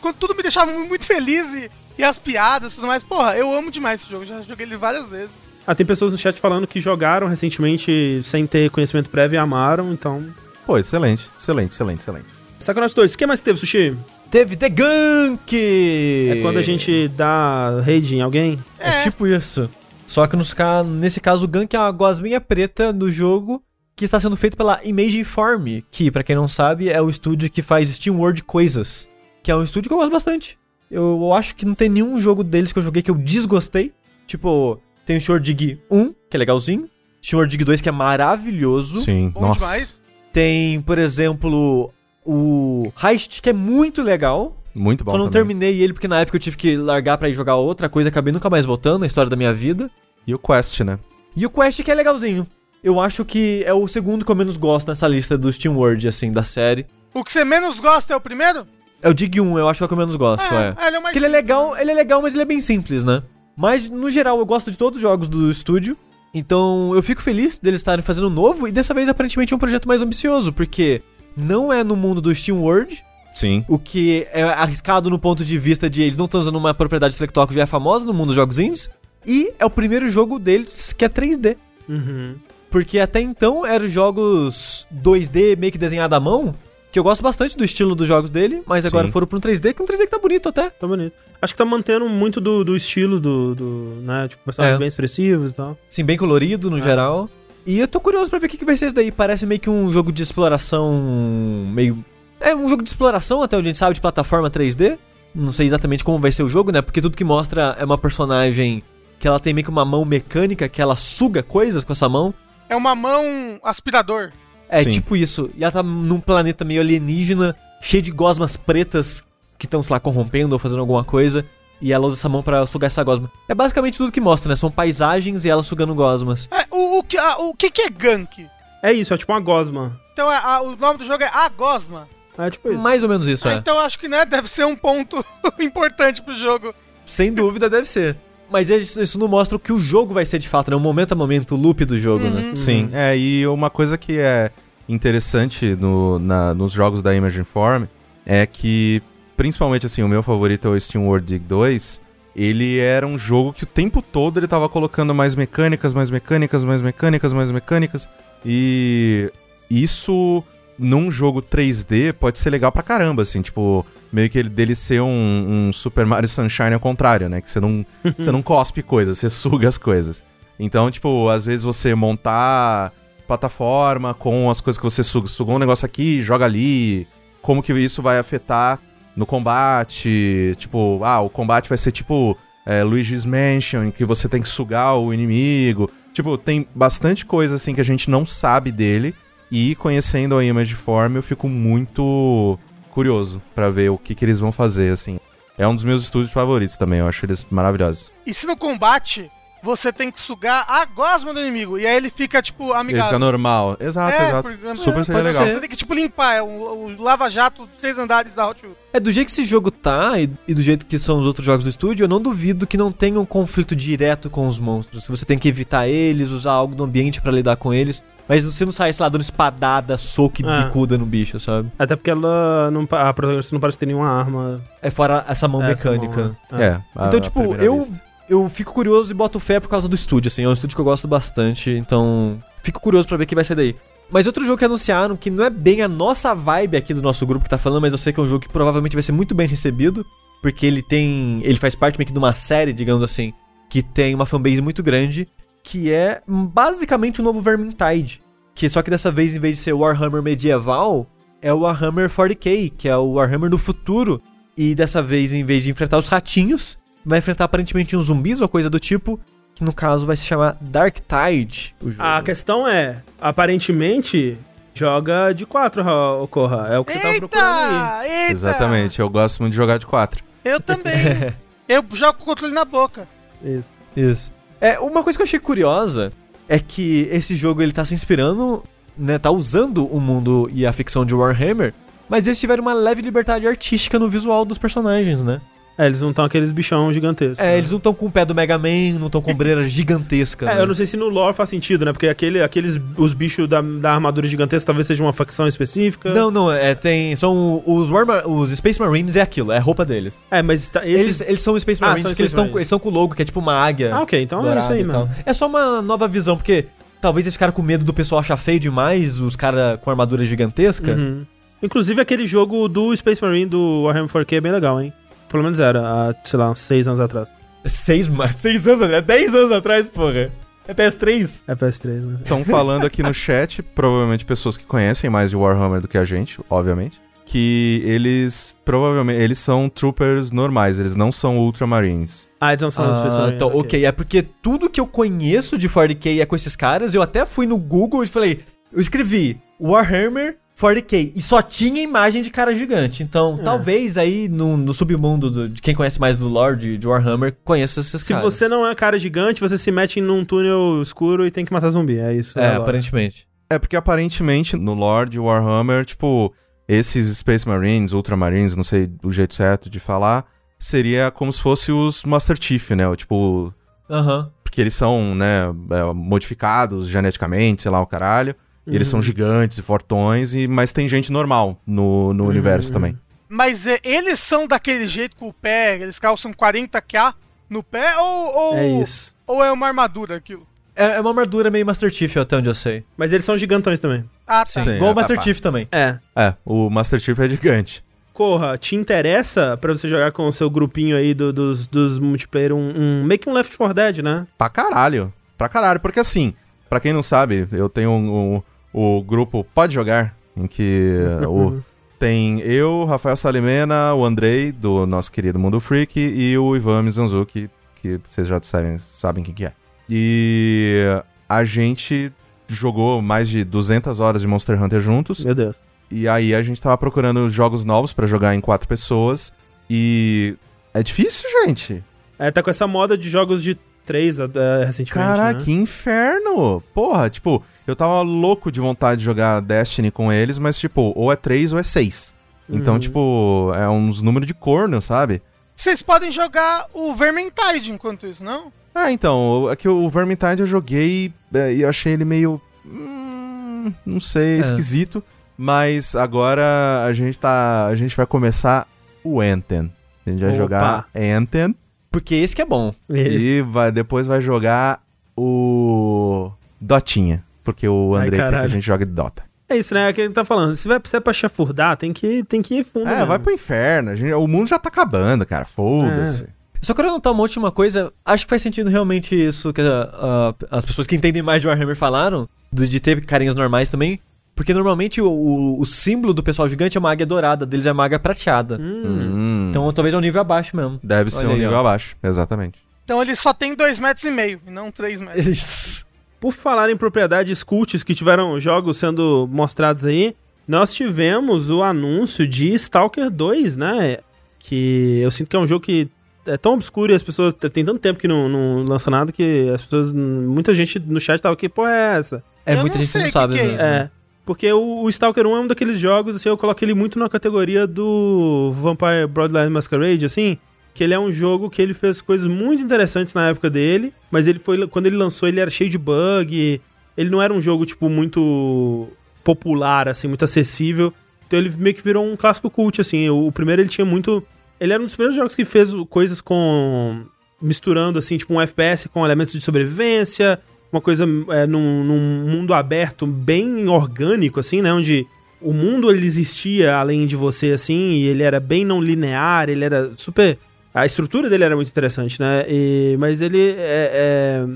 quanto tudo me deixava mu- muito feliz e, e as piadas e tudo mais. Porra, eu amo demais esse jogo, já joguei ele várias vezes. Ah, tem pessoas no chat falando que jogaram recentemente sem ter conhecimento prévio e amaram, então. Pô, excelente, excelente, excelente, excelente. Psychonauts 2, o que mais que teve, Sushi? Teve The Gunk! É quando a gente dá raid em alguém? É, tipo isso. Só que nos nesse caso o Gunk é uma gosminha preta do jogo que está sendo feito pela Image Farm, que, pra quem não sabe, é o estúdio que faz Steam World Coisas, que é um estúdio que eu gosto bastante. Eu, eu acho que não tem nenhum jogo deles que eu joguei que eu desgostei. Tipo, tem o Shore Dig 1, que é legalzinho. Shore Dig 2, que é maravilhoso. Sim, Bom nossa. demais. Tem, por exemplo, o Heist, que é muito legal. Muito bom Só não também. terminei ele porque na época eu tive que largar pra ir jogar outra coisa, acabei nunca mais voltando na história da minha vida. E o Quest, né? E o Quest que é legalzinho. Eu acho que é o segundo que eu menos gosto nessa lista do Steam World, assim, da série. O que você menos gosta é o primeiro? É o Dig 1, eu acho que é o que eu menos gosto, é. é ele é o mais ele é legal, ele é legal, mas ele é bem simples, né? Mas, no geral, eu gosto de todos os jogos do estúdio. Então, eu fico feliz deles estarem fazendo um novo. E dessa vez, aparentemente, é um projeto mais ambicioso. Porque não é no mundo do Steam World. Sim. O que é arriscado no ponto de vista de eles não estão usando uma propriedade intelectual que já é famosa no mundo dos jogos indies. E é o primeiro jogo deles que é 3D. Uhum. Porque até então eram jogos 2D meio que desenhado à mão, Que eu gosto bastante do estilo dos jogos dele, mas agora Sim. foram pra um 3D, que um 3D que tá bonito até. Tá bonito. Acho que tá mantendo muito do, do estilo do, do. né? Tipo, personagens É. bem expressivos e tal. Sim, bem colorido no É. geral. E eu tô curioso pra ver o que, que vai ser isso daí. Parece meio que um jogo de exploração. meio. É um jogo de exploração, até onde a gente sabe, de plataforma 3D. Não sei exatamente como vai ser o jogo, né? Porque tudo que mostra é uma personagem que ela tem meio que uma mão mecânica que ela suga coisas com essa mão. É uma mão aspirador. É Sim. tipo isso. E ela tá num planeta meio alienígena, cheio de gosmas pretas que estão, sei lá, corrompendo ou fazendo alguma coisa. E ela usa essa mão pra sugar essa gosma. É basicamente tudo que mostra, né? São paisagens e ela sugando gosmas. É, que, a- o que, que é gank? É isso, é tipo uma gosma. Então é, a- o nome do jogo é A Gosma. É tipo isso. Mais ou menos isso, Ah, é. Então acho que né, deve ser um ponto importante pro jogo. Sem dúvida deve ser. Mas isso isso não mostra o que o jogo vai ser de fato, né? O momento a momento, o loop do jogo, né? Sim, é, e uma coisa que é interessante no, na- nos jogos da Imagine Form é que, principalmente assim, o meu favorito é o Steam World Dig 2, ele era um jogo que o tempo todo ele tava colocando mais mecânicas, mais mecânicas, mais mecânicas, mais mecânicas, e isso num jogo 3D pode ser legal pra caramba, assim, tipo, meio que ele dele ser um, um Super Mario Sunshine ao contrário, né? Que você não, você não cospe coisas, você suga as coisas. Então, tipo, às vezes você montar plataforma com as coisas que você suga, sugou um negócio aqui, joga ali, como que isso vai afetar no combate, tipo, ah, o combate vai ser tipo é, Luigi's Mansion, que você tem que sugar o inimigo. Tipo, tem bastante coisa assim que a gente não sabe dele e conhecendo a Image Form eu fico muito curioso pra ver o que, que eles vão fazer, assim. É um dos meus estúdios favoritos também, eu acho eles maravilhosos. E se no combate você tem que sugar a gosma do inimigo, e aí ele fica, tipo, Ele amigável. fica normal. Exato, É, exato. por- Super é, seria legal. ser. Você tem que, tipo, limpar. É o, o lava-jato, três andares da Hot Wheels. É, do jeito que esse jogo tá e, e do jeito que são os outros jogos do estúdio, eu não duvido que não tenha um conflito direto com os monstros. Você tem que evitar eles, usar algo do ambiente pra lidar com eles. Mas você não sai, sei lá, dando espadada, soco e Ah. bicuda no bicho, sabe? Até porque ela não, a protagonista não parece ter nenhuma arma. É fora essa mão essa mecânica. mão, né? É. a- Então, a tipo, eu, vista. Eu fico curioso e boto fé por causa do estúdio, assim. É um estúdio que eu gosto bastante, então fico curioso pra ver que vai ser daí. Mas outro jogo que anunciaram, que não é bem a nossa vibe aqui do nosso grupo que tá falando, mas eu sei que é um jogo que provavelmente vai ser muito bem recebido, porque ele tem. Ele faz parte meio que de uma série, digamos assim, que tem uma fanbase muito grande, que é basicamente o novo Vermintide. Que só que dessa vez, em vez de ser Warhammer medieval, é o Warhammer 40k, que é o Warhammer do futuro. E dessa vez, em vez de enfrentar os ratinhos, vai enfrentar aparentemente uns zumbis ou coisa do tipo, que no caso vai se chamar Dark Tide, o jogo. A questão é, aparentemente, joga de 4, o Corra. É o que você tava procurando aí. Eita! Eita! Exatamente, eu gosto muito de jogar de 4. Eu também. eu jogo com o controle na boca. Isso. Isso. É, uma coisa que eu achei curiosa é que esse jogo ele tá se inspirando, né, tá usando o mundo e a ficção de Warhammer, mas eles tiveram uma leve liberdade artística no visual dos personagens, né? É, eles não estão aqueles bichão gigantescos. É, né? eles não estão com o pé do Mega Man, não estão com ombreira gigantesca. É, né? eu não sei se no lore faz sentido, né? Porque aquele, aqueles, os bichos da, da armadura gigantesca talvez seja uma facção específica. Não, não, é, tem. São os, War os Space Marines é aquilo, é a roupa deles. É, mas tá, Eles, esses... eles são Space Ah, Marines são porque eles Space estão Marines. eles estão com o logo, que é tipo uma águia. Ah, ok, então é isso aí, mano. É só uma nova visão, porque talvez eles ficaram com medo do pessoal achar feio demais, os caras com armadura gigantesca. Uhum. Inclusive aquele jogo do Space Marine do Warhammer 4K é bem legal, hein? Pelo menos era, há, sei lá, uns 6 anos atrás. Seis, seis anos atrás, dez anos atrás, porra. É PS3. É PS3, né? Estão falando aqui no chat, provavelmente pessoas que conhecem mais de Warhammer do que a gente, obviamente, que eles provavelmente eles são troopers normais, eles não são ultramarines. Ah, eles não são os Ah, Marines. então, ok, é porque tudo que eu conheço de 40k é com esses caras. Eu até fui no Google e falei, eu escrevi Warhammer 40k e só tinha imagem de cara gigante. Então, É. talvez aí no, no submundo do- de quem conhece mais do lore de, de Warhammer conheça esses Se caras. você não é cara gigante, você se mete num túnel escuro e tem que matar zumbi. É isso. É, agora. aparentemente. É porque aparentemente no lore de Warhammer, tipo, esses Space Marines, Ultramarines, não sei o jeito certo de falar, seria como se fosse os Master Chief, né? O, Tipo, Aham. porque eles são, né, é, modificados geneticamente, sei lá o caralho. E eles são gigantes e fortões, e, mas tem gente normal no, no universo também. Mas é, eles são daquele jeito com o pé, eles calçam 40k no pé ou, ou, É isso. ou é uma armadura aquilo? É, é uma armadura meio Master Chief, até onde eu sei. Mas eles são gigantões também. Ah, tá. Sim. Igual é, o Master tá, Chief também. É. É, o Master Chief é gigante. Corra, te interessa pra você jogar com o seu grupinho aí do- dos, dos multiplayer um, um. Meio que um Left 4 Dead, né? Pra caralho. Pra caralho. Porque assim, pra quem não sabe, eu tenho um, um- o grupo Pode Jogar, em que o, tem eu, Rafael Salimena, o Andrei, do nosso querido Mundo Freak, e o Ivan Mizanzuki, que vocês já sabem, sabem quem que é. E a gente jogou mais de 200 horas de Monster Hunter juntos. Meu Deus. E aí a gente tava procurando jogos novos pra jogar em quatro pessoas. E é difícil, gente. É, tá com essa moda de jogos de 3 recentemente. Caraca, né? que inferno! Porra, tipo, eu tava louco de vontade de jogar Destiny com eles, mas, tipo, ou é 3 ou é 6. Então, Uhum. tipo, é uns números de corno, sabe? Vocês podem jogar o Vermintide enquanto isso, não? Ah, então, é que o Vermintide eu joguei é, e eu achei ele meio. hum, não sei, É. esquisito. Mas agora a gente tá. A gente vai começar o Anthem. A gente vai Opa. jogar Anthem. Porque esse que é bom. E vai, depois vai jogar o Dotinha. Porque o Ai, Andrei quer que a gente jogue Dota. É isso, né? É o que ele tá falando. Se vai se é pra chafurdar, tem que, tem que ir fundo. É, mesmo. vai pro inferno. a gente- o mundo já tá acabando, cara. Foda-se. Só quero anotar uma última coisa. Acho que faz sentido realmente isso que ah, as pessoas que entendem mais de Warhammer falaram, de ter carinhas normais também. Porque normalmente o, o- o símbolo do pessoal gigante é uma águia dourada, deles é uma águia prateada. Hum. Então talvez é um nível abaixo mesmo. deve ser olha um aí, nível ó. abaixo. Exatamente. Então ele só tem dois metros e meio, e não três metros. Isso. Por falar em propriedades cults que tiveram jogos sendo mostrados aí, nós tivemos o anúncio de Stalker 2, né? Que eu sinto que é um jogo que é tão obscuro e as pessoas. Tem tanto tempo que não, não lança nada que as pessoas. Muita gente no chat tava, que porra é essa? É, Eu muita não gente sei não que sabe que é mesmo. isso. É. Porque o, o Stalker 1 é um daqueles jogos, assim, eu coloco ele muito na categoria do Vampire Bloodline Masquerade, assim, que ele é um jogo que ele fez coisas muito interessantes na época dele, mas ele foi quando ele lançou ele era cheio de bug, ele não era um jogo tipo muito popular assim, muito acessível. Então ele meio que virou um clássico cult assim. O, o primeiro ele tinha muito, ele era um dos primeiros jogos que fez coisas com misturando assim, tipo um FPS com elementos de sobrevivência, uma coisa é, num, num mundo aberto bem orgânico, assim, né? Onde o mundo ele existia além de você, assim, e ele era bem não linear, ele era super. A estrutura dele era muito interessante, né? E- mas ele é, é,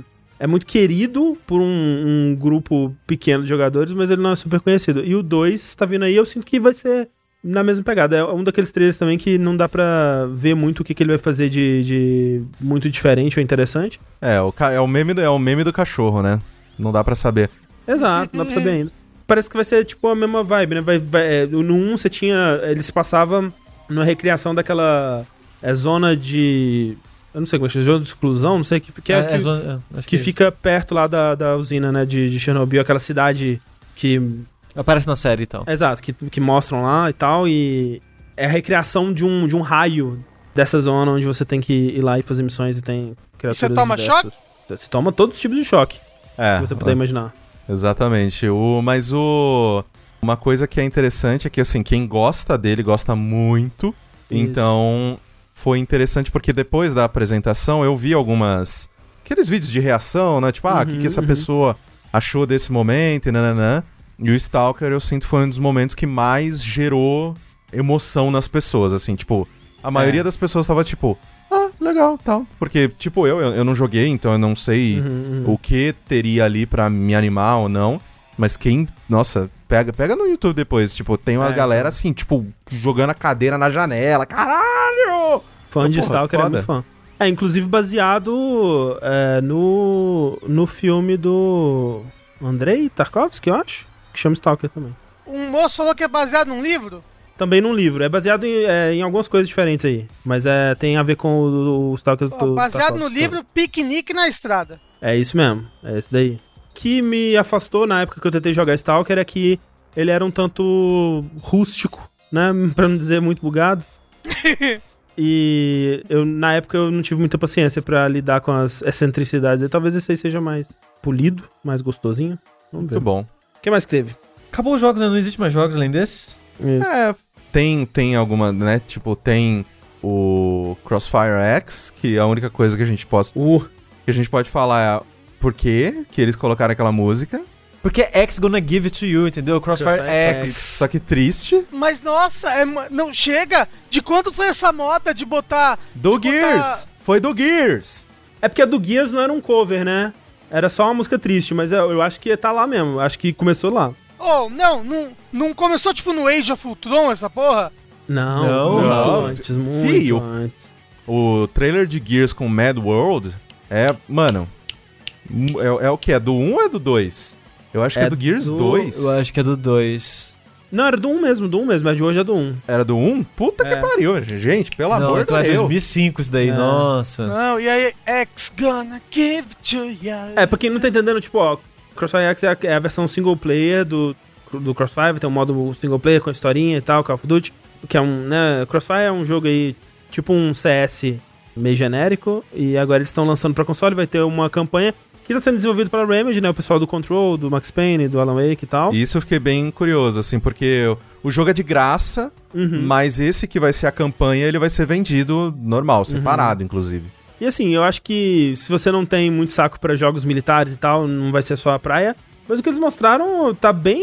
é muito querido por um, um grupo pequeno de jogadores, mas ele não é super conhecido. E o 2 tá vindo aí, eu sinto que vai ser na mesma pegada. É um daqueles trailers também que não dá pra ver muito o que, que ele vai fazer de, de muito diferente ou interessante. É, o, ca- é, o meme do, é o meme do cachorro, né? Não dá pra saber. Exato, não dá pra saber ainda. Parece que vai ser tipo a mesma vibe, né? Vai, vai- é, no 1 você tinha. Ele se passava numa recriação daquela é, zona de. Eu não sei como é que chama, zona de exclusão, não sei, que, que, é, É, que, é zona- é, que é fica perto lá da, da usina, né, de, de Chernobyl, aquela cidade que. Aparece na série e tal. Exato, que, que mostram lá e tal, e é a recriação de um, de um raio dessa zona onde você tem que ir lá e fazer missões e tem criaturas. você toma diversas. Você toma todos os tipos de choque É, que você puder imaginar. Exatamente. O, mas o. Uma coisa que é interessante é que, assim, quem gosta dele gosta muito. Isso. Então, foi interessante porque depois da apresentação eu vi algumas. Aqueles vídeos de reação, né? Tipo, ah, o que, Uhum, que essa uhum. pessoa achou desse momento e nananã. E o Stalker, eu sinto, foi um dos momentos que mais gerou emoção nas pessoas, assim, tipo. A maioria É. das pessoas tava tipo, ah, legal, tal. Porque, tipo, eu, eu, não joguei, então eu não sei Uhum, uhum. o que teria ali pra me animar ou não. Mas quem, nossa, pega, pega no YouTube depois, tipo, tem uma É, galera então. assim, tipo, jogando a cadeira na janela. Caralho! Fã de Porra, Stalker é foda. muito fã. É, inclusive baseado é, no, no filme do Andrei Tarkovsky, eu acho, que chama Stalker também. Um moço falou que é baseado num livro? Também num livro. É baseado em, é, em algumas coisas diferentes aí. Mas é, tem a ver com o, o Stalker Ó, do baseado no livro Piquenique na Estrada. É isso mesmo. É esse daí. O que me afastou na época que eu tentei jogar Stalker é que ele era um tanto rústico, né? Pra não dizer muito bugado. e eu, na época eu não tive muita paciência pra lidar com as excentricidades. E talvez esse aí seja mais polido, mais gostosinho. Vamos ver. Muito bom. O que mais que teve? Acabou os jogos, né? Não existe mais jogos além desses. Isso. É, tem, tem alguma, né? Tipo, tem o Crossfire X, que a única coisa que a gente pode, Uh, que a gente pode falar é por que que eles colocaram aquela música. Porque é X gonna give it to you, entendeu? Crossfire Crossfire X. Só que triste. Mas nossa, é não chega. De quando foi essa moda de botar Do de Gears! Foi do Gears! É porque a do Gears não era um cover, né? Era só uma música triste, mas eu, eu acho que tá lá mesmo. Acho que começou lá. Oh, não, não, não começou tipo no Age of Ultron essa porra? Não, Não, muito não. antes, muito Fio. antes. O trailer de Gears com Mad World é, mano, é, é o que? É do 1 ou é do 2? Eu acho que é É do Gears do- 2. Eu acho que é do 2. Não, era do 1 mesmo, do 1 mesmo, mas de hoje é do 1. Era do 1? Puta É. que pariu, gente, pelo Não, amor então de é Deus. 2005 isso daí, É. nossa. Não, e aí, X gonna give to you. É, pra quem não tá entendendo, tipo, ó, Crossfire X é a, é a versão single player do, do Crossfire, tem um modo single player com historinha e tal, Call of Duty, que é um, né, Crossfire é um jogo aí, tipo um CS meio genérico, e agora eles estão lançando pra console, vai ter uma campanha que tá sendo desenvolvido pela Remedy, né, o pessoal do Control, do Max Payne, do Alan Wake e tal. Isso eu fiquei bem curioso, assim, porque o jogo é de graça, Uhum. mas esse que vai ser a campanha, ele vai ser vendido normal, Uhum. separado, inclusive. E assim, eu acho que se você não tem muito saco pra jogos militares e tal, não vai ser só a praia. Mas o que eles mostraram tá bem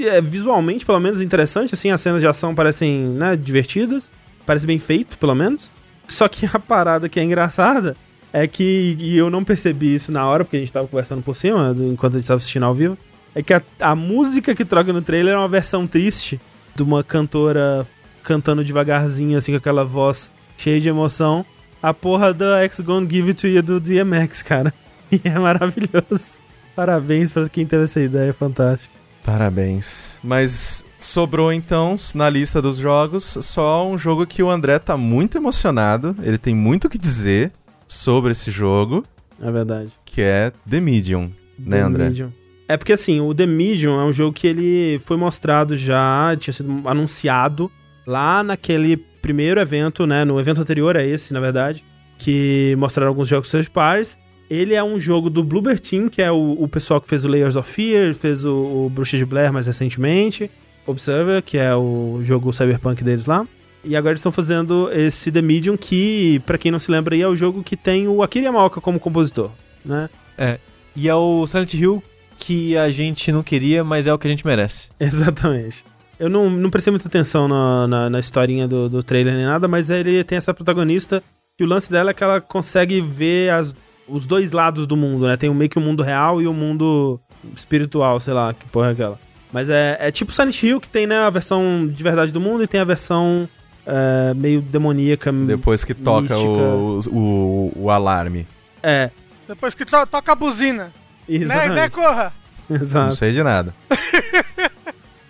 é, visualmente, pelo menos, interessante. Assim, as cenas de ação parecem né, divertidas. Parece bem feito, pelo menos. Só que a parada que é engraçada é que, e eu não percebi isso na hora, porque a gente tava conversando por cima, do- enquanto a gente tava assistindo ao vivo, é que a, a música que troca no trailer é uma versão triste de uma cantora cantando devagarzinho, assim, com aquela voz cheia de emoção. A porra da X Gonna Give It To You do DMX, cara. E é maravilhoso. Parabéns pra quem teve essa ideia, é fantástico. Parabéns. Mas sobrou então, na lista dos jogos, só um jogo que o André tá muito emocionado. Ele tem muito o que dizer sobre esse jogo, É verdade. que é The Medium, né, The André? Medium. É porque assim, o The Medium é um jogo que ele foi mostrado já, tinha sido anunciado lá naquele primeiro evento, né? No evento anterior a esse, na verdade, que mostraram alguns jogos third parties. Ele é um jogo do Bloober Team, que é o, o pessoal que fez o Layers of Fear, fez o, o Bruxa de Blair mais recentemente, Observer, que é o jogo cyberpunk deles lá. E agora eles estão fazendo esse The Medium, que, pra quem não se lembra aí, é o jogo que tem o Akira Yamaoka como compositor, né? E é o Silent Hill que a gente não queria, mas é o que a gente merece. Exatamente. Eu não, não prestei muita atenção na, na, na historinha do, do trailer nem nada, mas ele tem essa protagonista e o lance dela é que ela consegue ver as, os dois lados do mundo, né? Tem o meio que o mundo real e o mundo espiritual, sei lá, que porra é aquela. Mas é, é tipo Silent Hill, que tem né, a versão de verdade do mundo e tem a versão é, meio demoníaca. Depois que toca o, o, o alarme. É, Depois que to toca a buzina. Né, né, exatamente. corra? Não Exato. sei de nada.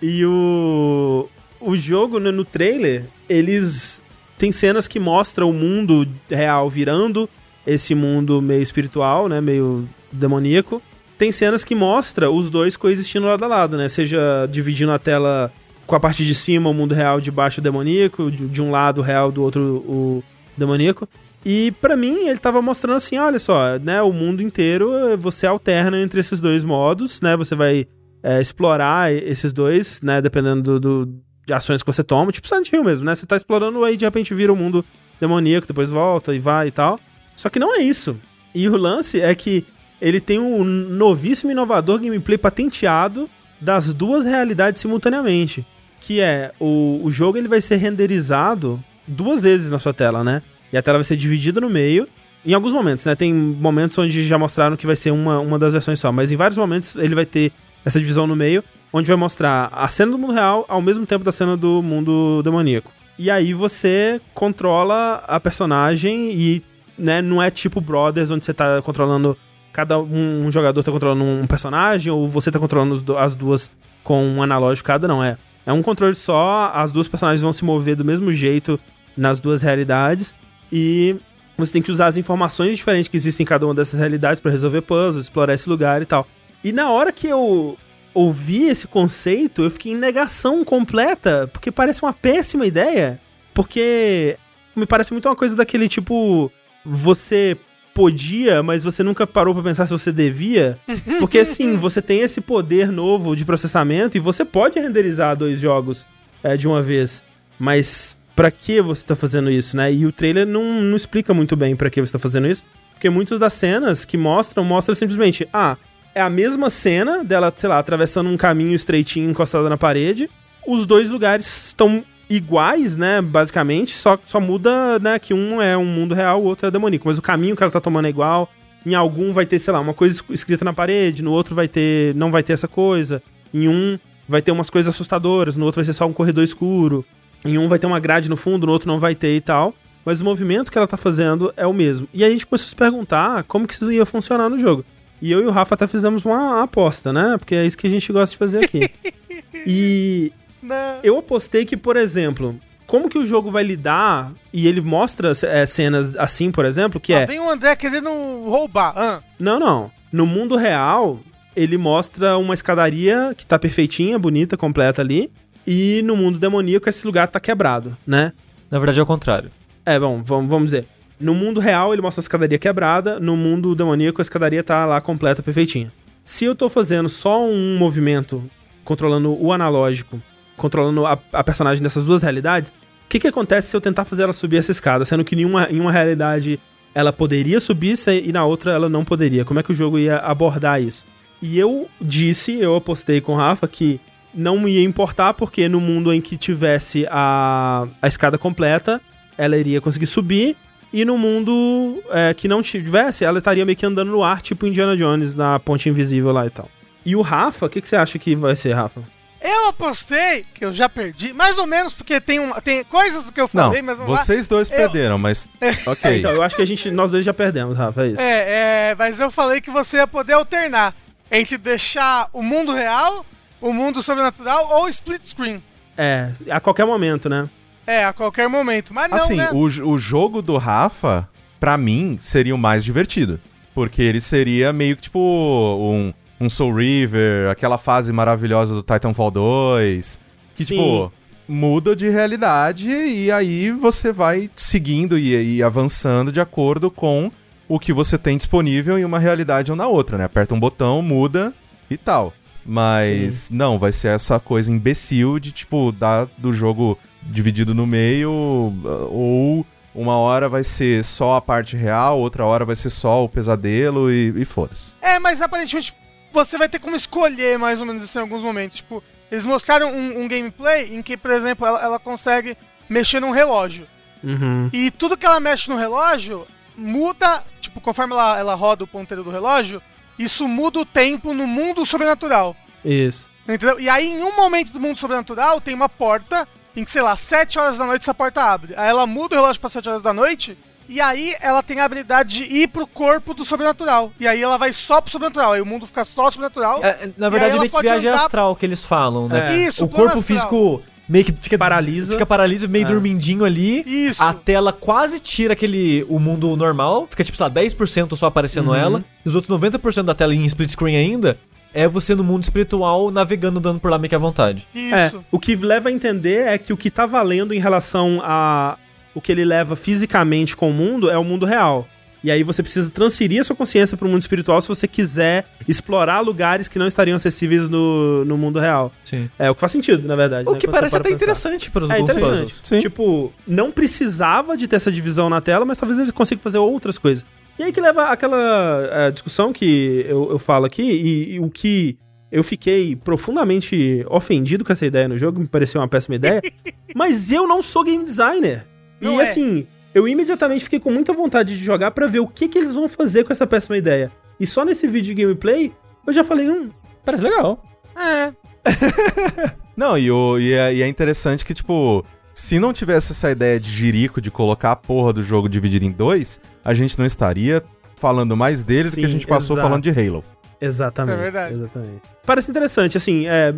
E o, o jogo, né, no trailer, eles tem cenas que mostram o mundo real virando esse mundo meio espiritual, né, meio demoníaco. Tem cenas que mostra os dois coexistindo lado a lado, né, seja dividindo a tela com a parte de cima o mundo real, de baixo o demoníaco, de, de um lado o real, do outro o demoníaco. E pra mim ele tava mostrando assim, olha só, né, o mundo inteiro você alterna entre esses dois modos, né, você vai é, explorar esses dois, né? Dependendo do, do- de ações que você toma. Tipo Silent Hill mesmo, né? Você tá explorando, aí de repente vira o mundo demoníaco, depois volta e vai e tal. Só que não é isso. E o lance é que ele tem um novíssimo inovador gameplay patenteado das duas realidades simultaneamente. Que é, o, o jogo ele vai ser renderizado duas vezes na sua tela, né? E a tela vai ser dividida no meio. Em alguns momentos, né? Tem momentos onde já mostraram que vai ser uma, uma das versões só. Mas em vários momentos ele vai ter essa divisão no meio, onde vai mostrar a cena do mundo real ao mesmo tempo da cena do mundo demoníaco. E aí você controla a personagem e, né, não é tipo Brothers, onde você tá controlando cada um, um jogador tá controlando um personagem ou você tá controlando as duas com um analógico cada, não é. É um controle só, as duas personagens vão se mover do mesmo jeito nas duas realidades e você tem que usar as informações diferentes que existem em cada uma dessas realidades pra resolver puzzles, explorar esse lugar e tal. E na hora que eu ouvi esse conceito, eu fiquei em negação completa, porque parece uma péssima ideia. Porque me parece muito uma coisa daquele tipo. Você podia, mas você nunca parou pra pensar se você devia. Porque assim, você tem esse poder novo de processamento e você pode renderizar dois jogos é, de uma vez. Mas pra que você tá fazendo isso, né? E o trailer não, não explica muito bem pra que você tá fazendo isso. Porque muitas das cenas que mostram, mostram simplesmente, ah, é a mesma cena dela, sei lá, atravessando um caminho estreitinho encostada na parede. Os dois lugares estão iguais, né, basicamente, só, só muda, né, que um é um mundo real, o outro é demoníaco. Mas o caminho que ela tá tomando é igual. Em algum vai ter, sei lá, uma coisa escrita na parede, no outro vai ter, não vai ter essa coisa. Em um vai ter umas coisas assustadoras, no outro vai ser só um corredor escuro. Em um vai ter uma grade no fundo, no outro não vai ter e tal. Mas o movimento que ela tá fazendo é o mesmo. E aí a gente começou a se perguntar como que isso ia funcionar no jogo. E eu e o Rafa até fizemos uma, uma aposta, né? Porque é isso que a gente gosta de fazer aqui. e Não. eu apostei que, por exemplo, como que o jogo vai lidar, e ele mostra é, cenas assim, por exemplo, que Ah, é. Vem o André querendo roubar. Ah, Não, não. No mundo real, ele mostra uma escadaria que tá perfeitinha, bonita, completa ali. E no mundo demoníaco, esse lugar tá quebrado, né? Na verdade é o contrário. É, bom, vamos, vamos dizer. No mundo real, ele mostra a escadaria quebrada. No mundo demoníaco, a escadaria tá lá completa, perfeitinha. Se eu tô fazendo só um movimento, controlando o analógico, controlando a, a personagem dessas duas realidades, o que, que acontece se eu tentar fazer ela subir essa escada? Sendo que em uma, em uma realidade ela poderia subir e na outra ela não poderia. Como é que o jogo ia abordar isso? E eu disse, eu apostei com o Rafa que não ia importar, porque no mundo em que tivesse a, a escada completa, ela iria conseguir subir. E no mundo é, que não tivesse, ela estaria meio que andando no ar, tipo Indiana Jones na ponte invisível lá e tal. E o Rafa, o que, que você acha que vai ser, Rafa? Eu apostei que eu já perdi, mais ou menos, porque tem, um, tem coisas que eu Não, falei, mas vamos lá. vocês dois Eu- perderam, mas. Ok. Então, eu acho que a gente, nós dois já perdemos, Rafa, é isso. É, é, mas eu falei que você ia poder alternar entre deixar o mundo real, o mundo sobrenatural ou split screen. É, a qualquer momento, né? É, a qualquer momento. Mas não, Assim, né? o, o jogo do Rafa, pra mim, seria o mais divertido. Porque ele seria meio que tipo um, um Soul River, aquela fase maravilhosa do Titanfall 2. Que, Sim. tipo, muda de realidade e aí você vai seguindo e, e avançando de acordo com o que você tem disponível em uma realidade ou na outra, né? Aperta um botão, muda e tal. Mas não, vai ser essa coisa imbecil de, tipo, dar do jogo dividido no meio, uh, ou uma hora vai ser só a parte real, outra hora vai ser só o pesadelo e, e foda-se. É, mas aparentemente você vai ter como escolher mais ou menos isso em alguns momentos. Tipo, eles mostraram um, um gameplay em que, por exemplo, ela, ela consegue mexer num relógio. Uhum. E tudo que ela mexe no relógio muda, tipo, conforme ela, ela roda o ponteiro do relógio, isso muda o tempo no mundo sobrenatural. Isso. Entendeu? E aí, em um momento do mundo sobrenatural, tem uma porta em que, sei lá, 7 horas da noite essa porta abre. Aí ela muda o relógio pra 7 horas da noite. E aí ela tem a habilidade de ir pro corpo do sobrenatural. E aí ela vai só pro sobrenatural. Aí o mundo fica só sobrenatural. É, na verdade, é meio que viagem andar- astral que eles falam, né? É. Isso, o corpo astral. físico meio que fica Paralisa. Fica paralisa, meio É. dormindinho ali. Isso. A tela quase tira aquele o mundo normal, fica tipo, sei lá, 10% só aparecendo Uhum. ela. E os outros 90% da tela em split screen ainda é você no mundo espiritual navegando andando por lá meio que à vontade. É, Isso. o que leva a entender é que o que tá valendo em relação a o que ele leva fisicamente com o mundo é o mundo real. E aí você precisa transferir a sua consciência pro mundo espiritual se você quiser explorar lugares que não estariam acessíveis no, no mundo real. Sim. É o que faz sentido, na verdade. O né, que quando parece para até interessante para os É interessante. Sim. Tipo, não precisava de ter essa divisão na tela, mas talvez eles consigam fazer outras coisas. E aí que leva aquela é, discussão que eu, eu falo aqui, e, e o que eu fiquei profundamente ofendido com essa ideia no jogo, me pareceu uma péssima ideia, mas eu não sou game designer. Não e é. assim, eu imediatamente fiquei com muita vontade de jogar pra ver o que, que eles vão fazer com essa péssima ideia. E só nesse vídeo de gameplay, eu já falei, hum, parece legal. É. Não, e, o, e, é, e é interessante que, tipo, se não tivesse essa ideia de jirico de colocar a porra do jogo dividido em dois, a gente não estaria falando mais dele do que a Sim, gente passou exato. falando de Halo. Exatamente. É verdade. Exatamente. Parece interessante, assim, é,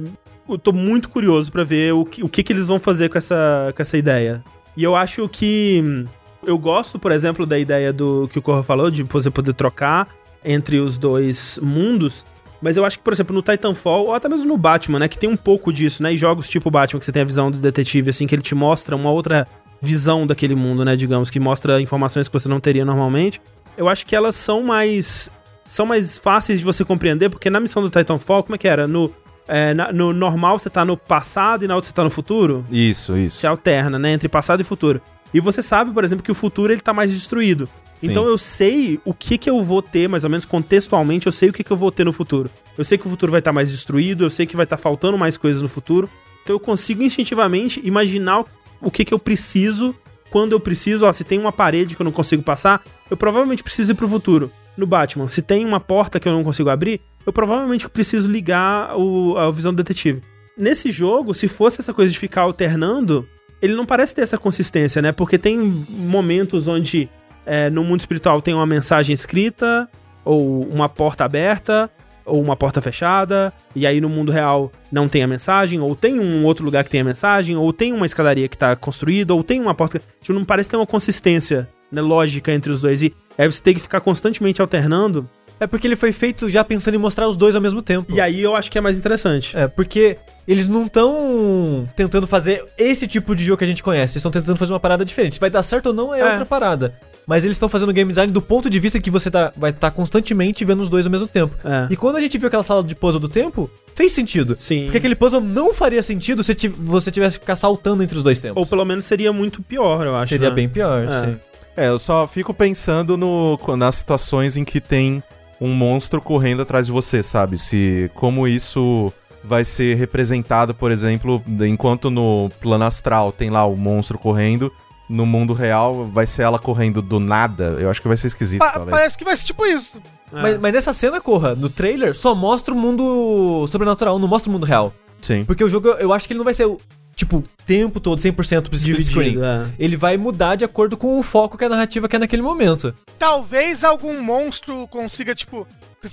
eu tô muito curioso pra ver o que, o que, que eles vão fazer com essa, com essa ideia. E eu acho que eu gosto, por exemplo, da ideia do que o Corra falou, de você poder trocar entre os dois mundos. Mas eu acho que, por exemplo, no Titanfall, ou até mesmo no Batman, né, que tem um pouco disso, né, e jogos tipo Batman, que você tem a visão do detetive, assim, que ele te mostra uma outra visão daquele mundo, né, digamos, que mostra informações que você não teria normalmente. Eu acho que elas são mais são mais fáceis de você compreender, porque na missão do Titanfall, como é que era? No, é, na- no normal você tá no passado e na outra você tá no futuro? Isso, isso. Você alterna, né? Entre passado e futuro. E você sabe, por exemplo, que o futuro ele tá mais destruído. Sim. Então eu sei o que que eu vou ter, mais ou menos contextualmente, eu sei o que que eu vou ter no futuro. Eu sei que o futuro vai estar mais destruído, eu sei que vai estar faltando mais coisas no futuro. Então eu consigo instintivamente imaginar o que que eu preciso quando eu preciso. Ó, se tem uma parede que eu não consigo passar, eu provavelmente preciso ir pro futuro. No Batman, se tem uma porta que eu não consigo abrir, eu provavelmente preciso ligar o, a visão do detetive. Nesse jogo, se fosse essa coisa de ficar alternando, ele não parece ter essa consistência, né? Porque tem momentos onde é, no mundo espiritual tem uma mensagem escrita, ou uma porta aberta, ou uma porta fechada, e aí no mundo real não tem a mensagem, ou tem um outro lugar que tem a mensagem, ou tem uma escadaria que tá construída, ou tem uma porta. Tipo, não parece ter uma consistência né, lógica entre os dois. E aí você tem que ficar constantemente alternando. É porque ele foi feito já pensando em mostrar os dois ao mesmo tempo. E aí eu acho que é mais interessante. É, porque eles não estão tentando fazer esse tipo de jogo que a gente conhece. Eles estão tentando fazer uma parada diferente. Se vai dar certo ou não é, É. outra parada. Mas eles estão fazendo game design do ponto de vista que você tá- vai estar constantemente vendo os dois ao mesmo tempo. É. E quando a gente viu aquela sala de puzzle do tempo, fez sentido. Sim. Porque aquele puzzle não faria sentido se você tivesse que ficar saltando entre os dois tempos. Ou pelo menos seria muito pior, eu acho. Seria né? bem pior, É. sim. É, eu só fico pensando no, nas situações em que tem um monstro correndo atrás de você, sabe? Se como isso vai ser representado, por exemplo, enquanto no plano astral tem lá o monstro correndo, no mundo real vai ser ela correndo do nada. Eu acho que vai ser esquisito, Pa- talvez. parece que vai ser tipo isso. É. Mas, mas nessa cena, corra, no trailer, só mostra o mundo sobrenatural, não mostra o mundo real. Sim. Porque o jogo, eu acho que ele não vai ser, tipo, o tempo todo, 100% pro split screen. É. Ele vai mudar de acordo com o foco que a narrativa quer naquele momento. Talvez algum monstro consiga, tipo.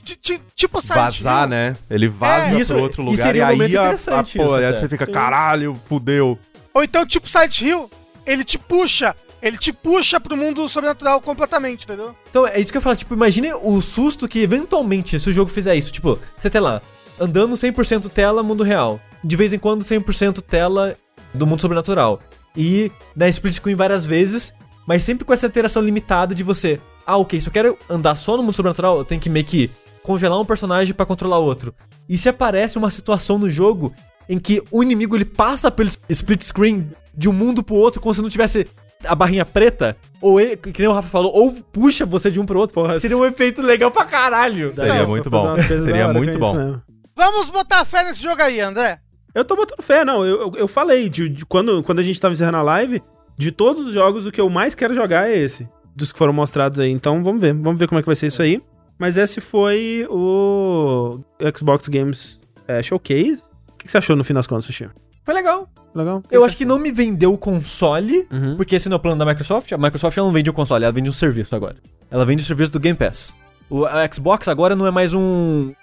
ti- ti- Tipo Silent Vazar, Hill. né? Ele vaza É, isso- pro outro lugar e, seria um aí a, a, interessante pô, aí você fica, caralho, fudeu. Ou então, tipo Silent Hill, ele te puxa. Ele te puxa pro mundo sobrenatural completamente, entendeu? Então, é isso que eu falo, tipo, imagine o susto que eventualmente, se o jogo fizer isso, tipo, você tá lá, andando 100% tela mundo real, de vez em quando 100% tela do mundo sobrenatural. E na split screen várias vezes, mas sempre com essa interação limitada de você, ah, ok, se eu quero andar só no mundo sobrenatural, eu tenho que meio que congelar um personagem pra controlar outro. E se aparece uma situação no jogo em que o inimigo ele passa pelo split screen de um mundo pro outro como se não tivesse a barrinha preta, ou ele, que nem o Rafa falou, ou puxa você de um pro outro, Porra, seria um efeito legal pra caralho. Seria Não, muito bom. Seria muito bom. mesmo. Vamos botar fé nesse jogo aí, André. Eu tô botando fé, não. Eu, eu, eu falei, de, de quando, quando a gente tava encerrando a live, de todos os jogos, o que eu mais quero jogar é esse. Dos que foram mostrados aí. Então vamos ver. Vamos ver como é que vai ser isso aí. Mas esse foi o Xbox Games é, Showcase. O que você achou no fim das contas, Sushi? Foi legal. Legal? Eu acho que não me vendeu o console, Uhum. porque esse não é o plano da Microsoft. A Microsoft ela não vende o console, ela vende um serviço agora. Ela vende o serviço do Game Pass. O a Xbox agora não é mais um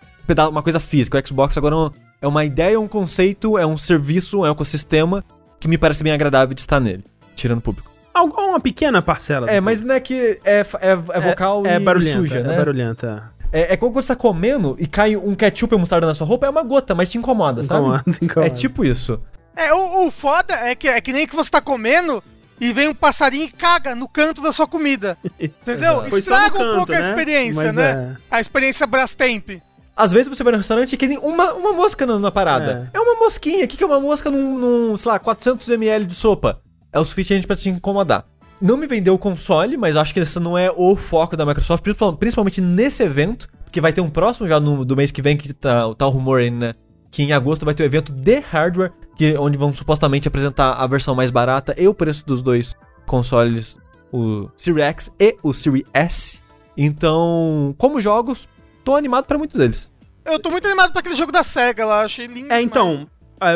uma coisa física. O Xbox agora é um- é uma ideia, um conceito, é um serviço, é um ecossistema que me parece bem agradável de estar nele, tirando o público. Algo- Uma pequena parcela. É, mas não é que é, fa- é, é vocal é e barulhenta, suja, né? É barulhenta. É, é como quando você tá comendo e cai um ketchup e mostarda na sua roupa, é uma gota, mas te incomoda, sabe? Incomoda, incomoda. É tipo isso. É, o, o foda é que, é que nem que você tá comendo e vem um passarinho e caga no canto da sua comida. Entendeu? Estraga um canto, pouco a né? experiência, Mas né? A experiência Brastemp. Às vezes você vai no restaurante e tem uma, uma mosca na, na parada. É. uma mosquinha. O que, que é uma mosca num, num, sei lá, 400ml de sopa? É o suficiente pra te incomodar. Não me vendeu o console, mas acho que esse não é o foco da Microsoft, principal- principalmente nesse evento, porque vai ter um próximo já no, do mês que vem, que tá, tá o rumor aí, né? Que em agosto vai ter o evento de hardware, que, onde vão supostamente apresentar a versão mais barata e o preço dos dois consoles, o Series X e o Series S. Então, como jogos, tô animado pra muitos deles. Eu tô muito animado pra aquele jogo da SEGA lá, achei lindo. É, demais. então,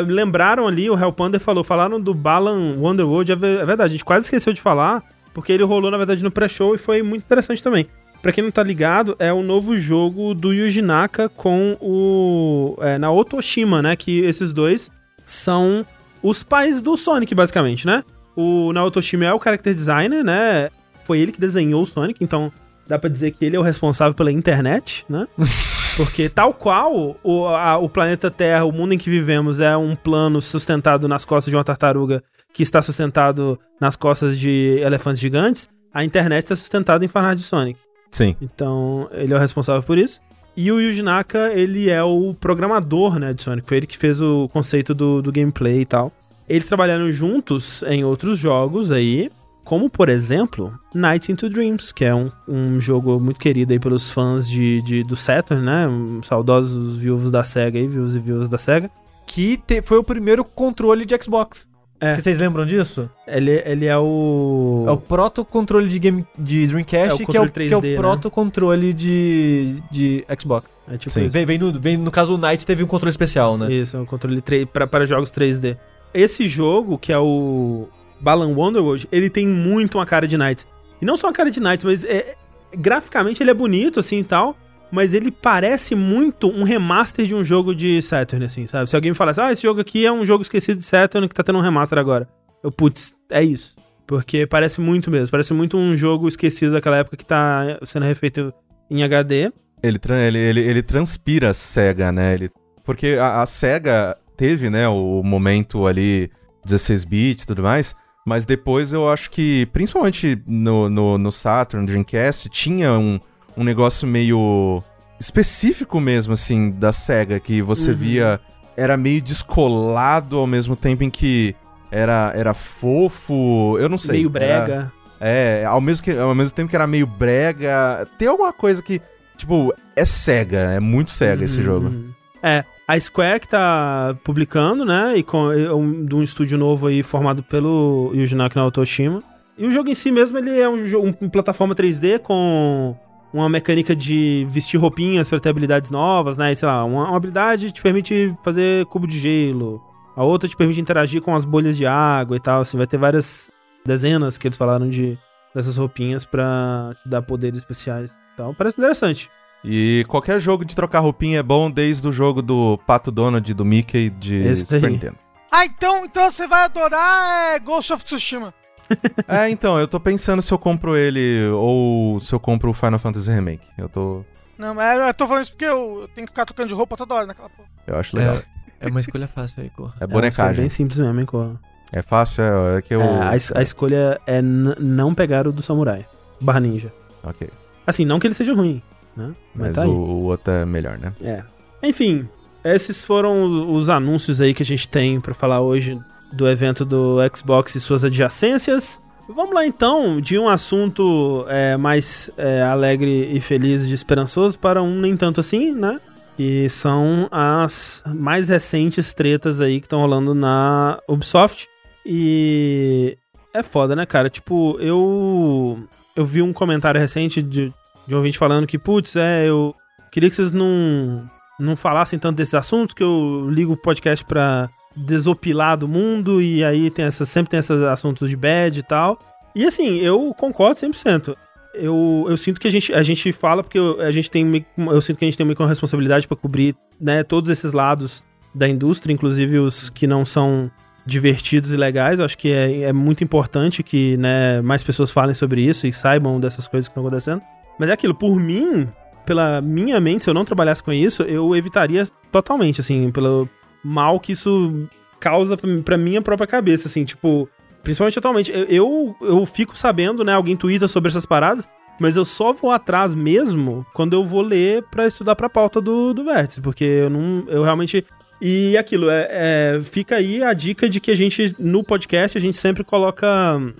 lembraram ali, o Hell Panda falou, falaram do Balan Wonderworld, é é verdade, a gente quase esqueceu de falar, porque ele rolou, na verdade, no pré-show e foi muito interessante também. Pra quem não tá ligado, é o novo jogo do Yuji Naka com o é, Naoto Oshima, né, que esses dois são os pais do Sonic, basicamente, né? O Naoto Oshima é o character designer, né? Foi ele que desenhou o Sonic, então dá pra dizer que ele é o responsável pela internet, né? Porque tal qual o, a- o planeta Terra, o mundo em que vivemos, é um plano sustentado nas costas de uma tartaruga que está sustentado nas costas de elefantes gigantes, a internet está sustentada em fanart de Sonic. Sim. Então, ele é o responsável por isso. E o Yuji Naka, ele é o programador, né, de Sonic. Foi ele que fez o conceito do, do gameplay e tal. Eles trabalharam juntos em outros jogos aí, Como, por exemplo, Nights into Dreams, que é um, um jogo muito querido aí pelos fãs de, de, do Saturn, né? Saudosos viúvos da SEGA aí, viúvos e viúvas da SEGA. Que te- foi o primeiro controle de Xbox. É. Que Vocês lembram disso? Ele, ele é o... É o proto-controle de, game, de Dreamcast, É o que, é o, controle que é o 3D, né? proto-controle de, de Xbox. É tipo Sim. Vem, vem no, vem, no caso, o Knight teve um controle especial, né? Isso, é um controle 3, pra, para jogos 3D. Esse jogo, que é o Balan Wonderworld, ele tem muito uma cara de Knights. E não só uma cara de Knights, mas é, graficamente ele é bonito, assim, e tal. Mas ele parece muito um remaster de um jogo de Saturn, assim, sabe? Se alguém me falasse, ah, esse jogo aqui é um jogo esquecido de Saturn que tá tendo um remaster agora. Eu, putz, é isso. Porque parece muito mesmo. Parece muito um jogo esquecido daquela época que tá sendo refeito em HD. Ele, ele, ele, ele transpira a SEGA, né? Ele, porque a, a SEGA teve, né, o momento ali 16-bit e tudo mais, mas depois eu acho que, principalmente no, no, no Saturn, Dreamcast, tinha um, um negócio meio específico mesmo, assim, da SEGA, que você Uhum. via, era meio descolado ao mesmo tempo em que era, era fofo, eu não sei. meio era- brega. é, ao mesmo, que, ao mesmo tempo que era meio brega. Tem alguma coisa que, tipo, é cega, é muito cega esse Uhum, jogo. uhum. É, a Square que tá publicando, né? E com um, de um estúdio novo aí formado pelo Yuji Naka Naotoshima. E o jogo em si mesmo, ele é um um, plataforma 3D com uma mecânica de vestir roupinhas para ter habilidades novas, né? E, sei lá, uma, uma habilidade te permite fazer cubo de gelo. A outra te permite interagir com as bolhas de água e tal. Assim, vai ter várias dezenas que eles falaram de dessas roupinhas pra te dar poderes especiais. Então, parece interessante. E qualquer jogo de trocar roupinha é bom, desde o jogo do Pato Donald, do Mickey, de Esse Super daí. Nintendo. Ah, então, então você vai adorar é, Ghost of Tsushima. é, então, eu tô pensando se eu compro ele ou se eu compro o Final Fantasy Remake. Eu tô. Não, mas eu tô falando isso porque eu, tenho que ficar trocando de roupa toda hora naquela porra. Eu acho legal. É, é uma escolha fácil aí, corra. É, É bonecagem. bem simples mesmo, hein, Corra? É, fácil, é, é que eu. É, a, es- a escolha é não pegar o do samurai. Barra ninja. Ok. Assim, não que ele seja ruim, né? Mas tá o, o outro é melhor, né? É. Enfim, esses foram os os anúncios aí que a gente tem pra falar hoje do evento do Xbox e suas adjacências. Vamos lá então, de um assunto é, mais é, alegre e feliz e esperançoso para um nem tanto assim, né? Que são as mais recentes tretas aí que estão rolando na Ubisoft. E é foda, né, cara? Tipo, eu eu vi um comentário recente de, de um ouvinte falando que, putz, é, eu queria que vocês não não falassem tanto desses assuntos, que eu ligo o podcast pra desopilar do mundo e aí tem essa, sempre tem esses assuntos de bad e tal. E assim, eu concordo 100%. Eu, eu sinto que a gente, a gente fala porque a gente tem eu sinto que a gente tem meio que uma responsabilidade pra cobrir, né, todos esses lados da indústria, inclusive os que não são divertidos e legais. Eu acho que é, é muito importante que, né, mais pessoas falem sobre isso e saibam dessas coisas que estão acontecendo. Mas é aquilo, por mim, pela minha mente, se eu não trabalhasse com isso, eu evitaria totalmente, assim, pelo mal que isso causa pra, minha própria cabeça, assim, tipo, principalmente atualmente. Eu, eu, eu fico sabendo, né, alguém twitta sobre essas paradas, mas eu só vou atrás mesmo quando eu vou ler pra estudar pra pauta do, do Vértice, porque eu não, eu realmente... E aquilo, é, é, fica aí a dica de que a gente, no podcast, a gente sempre coloca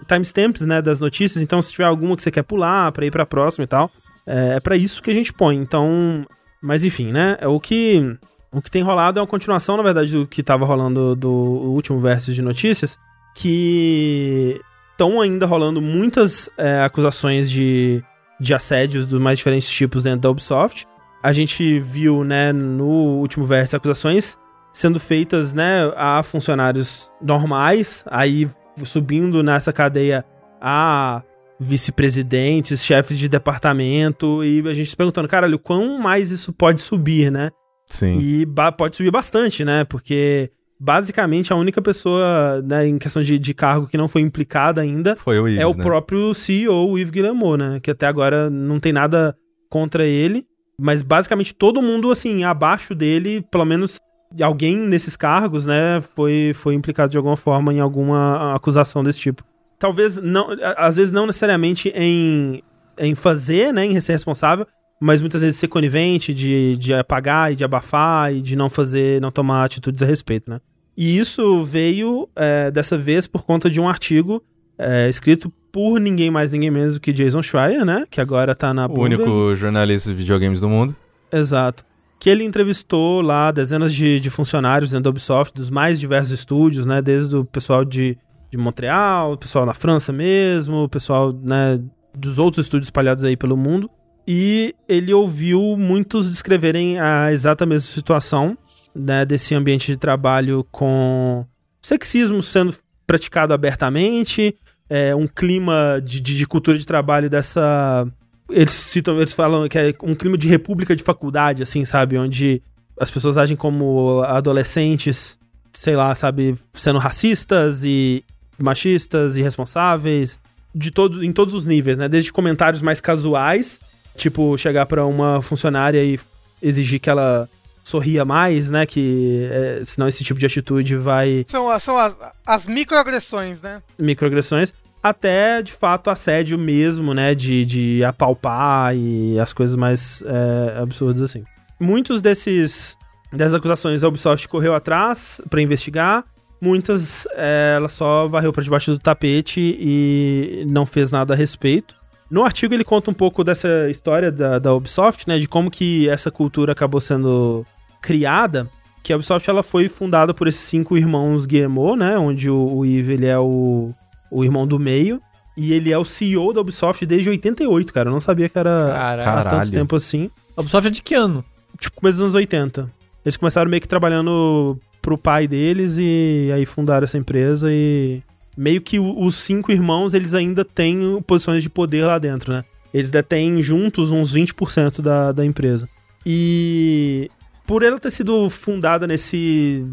timestamps, né, das notícias, então se tiver alguma que você quer pular pra ir pra próxima e tal, é, é para isso que a gente põe. Então, mas enfim, né? É o que o que tem rolado é uma continuação, na verdade, do que tava rolando do último verso de notícias, que estão ainda rolando muitas é, acusações de, de assédios dos mais diferentes tipos dentro da Ubisoft. A gente viu, né, no último verso acusações sendo feitas, né, a funcionários normais, aí subindo nessa cadeia a vice-presidentes, chefes de departamento, e a gente se perguntando, caralho, quão mais isso pode subir, né? Sim. E pode subir bastante, né? Porque basicamente a única pessoa, né, em questão de, de cargo que não foi implicada ainda Foi o Ives, é o né? próprio CEO, o Yves Guillemot, né? Que até agora não tem nada contra ele, mas basicamente todo mundo, assim, abaixo dele, pelo menos alguém nesses cargos, né, foi, foi implicado de alguma forma em alguma acusação desse tipo. Talvez não, às vezes não necessariamente em, em fazer, né, em ser responsável, mas muitas vezes ser conivente de, de apagar e de abafar e de não fazer, não tomar atitudes a respeito, né? E isso veio é, dessa vez por conta de um artigo É escrito por ninguém mais, ninguém menos do que Jason Schreier, né? Que agora tá na O Bloomberg. único jornalista de videogames do mundo. Exato. Que ele entrevistou lá dezenas de, de funcionários dentro da Ubisoft, dos mais diversos estúdios, né? Desde o pessoal de, de Montreal, o pessoal na França mesmo, o pessoal, né, dos outros estúdios espalhados aí pelo mundo. E ele ouviu muitos descreverem a exata mesma situação, né, desse ambiente de trabalho com sexismo sendo praticado abertamente, é, um clima de, de, de cultura de trabalho dessa eles citam, eles falam que é um clima de república de faculdade, assim, sabe? Onde as pessoas agem como adolescentes, sei lá, sabe? Sendo racistas e machistas, irresponsáveis, de todo, em todos os níveis, né? Desde comentários mais casuais, tipo, chegar pra uma funcionária e exigir que ela sorria mais, né? Que é, senão esse tipo de atitude vai São, são as, as microagressões, né? microagressões, até de fato assédio mesmo, né? De, de apalpar e as coisas mais é, absurdas assim. Muitos desses dessas acusações a Ubisoft correu atrás pra investigar. Muitas é, ela só varreu pra debaixo do tapete e não fez nada a respeito. No artigo ele conta um pouco dessa história da, da Ubisoft, né? De como que essa cultura acabou sendo criada. Que a Ubisoft ela foi fundada por esses cinco irmãos Guillemot, né? Onde o, o Yves ele é o, o irmão do meio. E ele é o CEO da Ubisoft desde 88, cara. Eu não sabia que era Caralho. há tanto tempo assim. A Ubisoft é de que ano? Tipo, começo dos anos 80. Eles começaram meio que trabalhando pro pai deles e aí fundaram essa empresa e meio que os cinco irmãos, eles ainda têm posições de poder lá dentro, né? Eles detêm juntos uns 20% da, da empresa. E por ela ter sido fundada nesse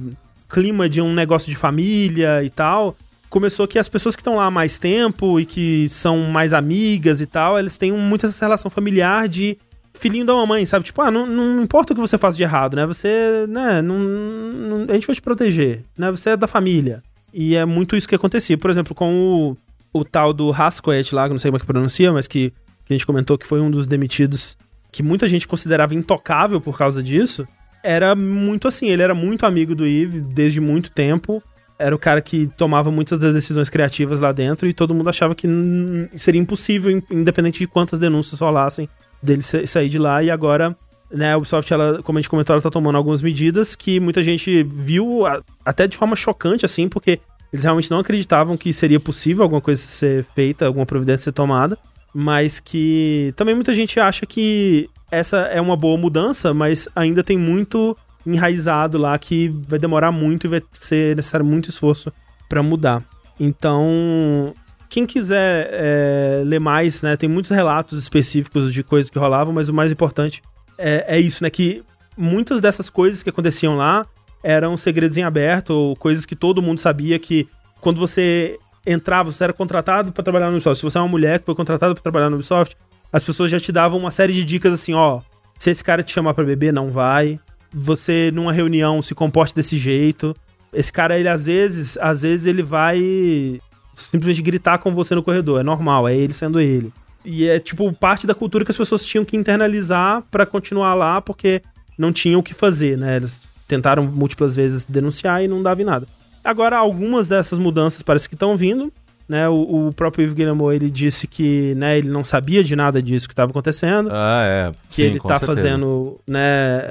clima de um negócio de família e tal, começou que as pessoas que estão lá há mais tempo e que são mais amigas e tal, eles têm muito essa relação familiar de filhinho da mamãe, sabe? Tipo, ah, não, não importa o que você faça de errado, né? Você, né, não, não- a gente vai te proteger, né? Você é da família. E é muito isso que acontecia. Por exemplo, com o, o tal do Hascoet lá, que não sei como é que pronuncia, mas que, que a gente comentou que foi um dos demitidos que muita gente considerava intocável por causa disso, era muito assim, ele era muito amigo do Yves desde muito tempo. Era o cara que tomava muitas das decisões criativas lá dentro e todo mundo achava que seria impossível, in- independente de quantas denúncias rolassem, dele sa- sair de lá. E agora, né, a Ubisoft, ela, como a gente comentou, ela tá tomando algumas medidas que muita gente viu até de forma chocante, assim, porque eles realmente não acreditavam que seria possível alguma coisa ser feita, alguma providência ser tomada, mas que também muita gente acha que essa é uma boa mudança, mas ainda tem muito enraizado lá que vai demorar muito e vai ser necessário muito esforço pra mudar. Então, quem quiser é, ler mais, né, tem muitos relatos específicos de coisas que rolavam, mas o mais importante é, é isso, né, que muitas dessas coisas que aconteciam lá eram segredos em aberto, ou coisas que todo mundo sabia que quando você entrava, você era contratado pra trabalhar no Ubisoft. Se você é uma mulher que foi contratada pra trabalhar no Ubisoft, as pessoas já te davam uma série de dicas assim, ó, se esse cara te chamar pra beber, não vai. Você numa reunião se comporte desse jeito. Esse cara ele às vezes, às vezes ele vai simplesmente gritar com você no corredor, é normal, é ele sendo ele. E é tipo parte da cultura que as pessoas tinham que internalizar pra continuar lá, porque não tinham o que fazer, né? Eles tentaram múltiplas vezes denunciar e não dava em nada. Agora, algumas dessas mudanças parece que estão vindo, né? O, o próprio Yves Guillemot, ele disse que, né, ele não sabia de nada disso que estava acontecendo, Ah, é. que Sim, ele com tá certeza. fazendo, né,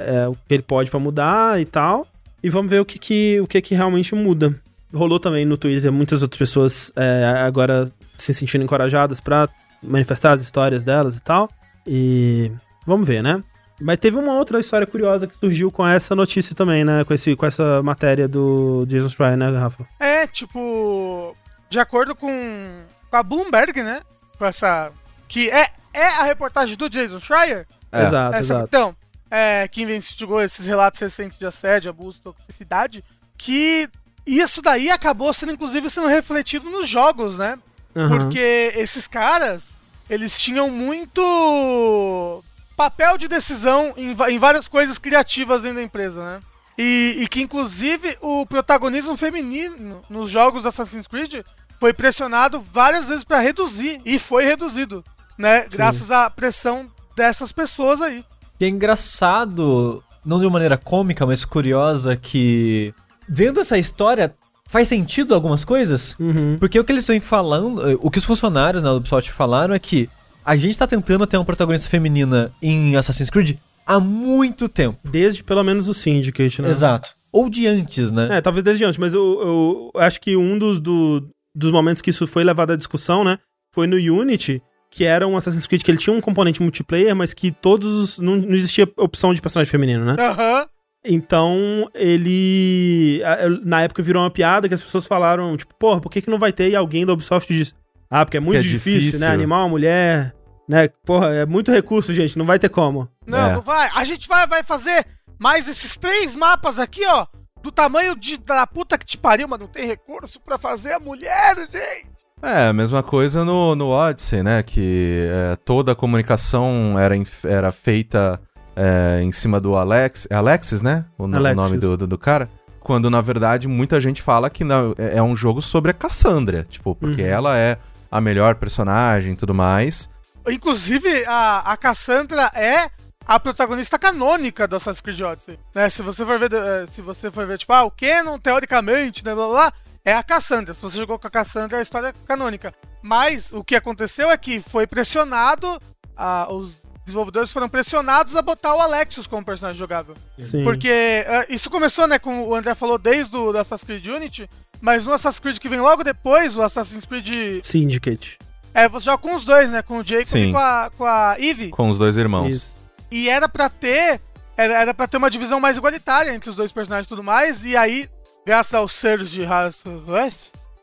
é, o que ele pode pra mudar e tal. E vamos ver o que que, o que, que realmente muda. Rolou também no Twitter muitas outras pessoas é, agora se sentindo encorajadas pra manifestar as histórias delas e tal. E vamos ver, né? Mas teve uma outra história curiosa que surgiu com essa notícia também, né? Com, esse, com essa matéria do Jason Schreier, né, Rafa? É, tipo, de acordo com, com a Bloomberg, né? Com essa. Que é, é a reportagem do Jason Schreier. É. Exato, Essa- exato. Então, é, que investigou esses relatos recentes de assédio, abuso, toxicidade, que isso daí acabou sendo, inclusive, sendo refletido nos jogos, né? Aham. Porque esses caras, eles tinham muito papel de decisão em, em várias coisas criativas dentro da empresa, né? E, e que, inclusive, o protagonismo feminino nos jogos Assassin's Creed foi pressionado várias vezes pra reduzir. E foi reduzido, né? Graças à pressão dessas pessoas aí. E é engraçado, não de uma maneira cômica, mas curiosa, que vendo essa história, faz sentido algumas coisas? Uhum. Porque o que eles vêm falando, o que os funcionários né, do Ubisoft falaram é que a gente tá tentando ter uma protagonista feminina em Assassin's Creed há muito tempo. Desde pelo menos o Syndicate, né? Exato. Ou de antes, né? É, talvez desde antes, mas eu, eu acho que um dos, do- dos momentos que isso foi levado à discussão, né? Foi no Unity, que era um Assassin's Creed que ele tinha um componente multiplayer, mas que todos. os- Não, não existia opção de personagem feminino, né? Aham. Então, ele. Na época virou uma piada que as pessoas falaram, tipo, porra, por que, que não vai ter? E alguém da Ubisoft disse, ah, porque é muito é difícil, difícil. né? Animar uma mulher, né? Porra, é muito recurso, gente, não vai ter como. Não, É. não vai. A gente vai, vai fazer mais esses três mapas aqui, ó. Do tamanho de, da puta que te pariu, mas não tem recurso pra fazer a mulher, gente. É, a mesma coisa no, no Odyssey, né? Que é, toda a comunicação era, em- era feita é, em cima do Alex, é Alexis, né? O, no- o Alexis. nome do, do, do cara. Quando, na verdade, muita gente fala que na- é é um jogo sobre a Cassandra. Tipo, porque Uhum. ela é a melhor personagem e tudo mais. Inclusive, a, a Cassandra é a protagonista canônica do Assassin's Creed Odyssey. Né? Se você for ver, eh, se você for ver, tipo, ah, o Canon, teoricamente, né, blá, blá, blá, é a Cassandra. Se você jogou com a Cassandra, é a história canônica. Mas o que aconteceu é que foi pressionado, ah, os desenvolvedores foram pressionados a botar o Alexios como personagem jogável. Sim. Porque eh, isso começou, né, como o André falou, desde o do Assassin's Creed Unity, mas no Assassin's Creed que vem logo depois, o Assassin's Creed... Syndicate. É, você joga com os dois, né, com o Jacob Sim. e com a, com a Eve. Com os dois irmãos. Isso. E era pra ter. Era, era pra ter uma divisão mais igualitária entre os dois personagens e tudo mais. E aí, graças ao Serge Hassel,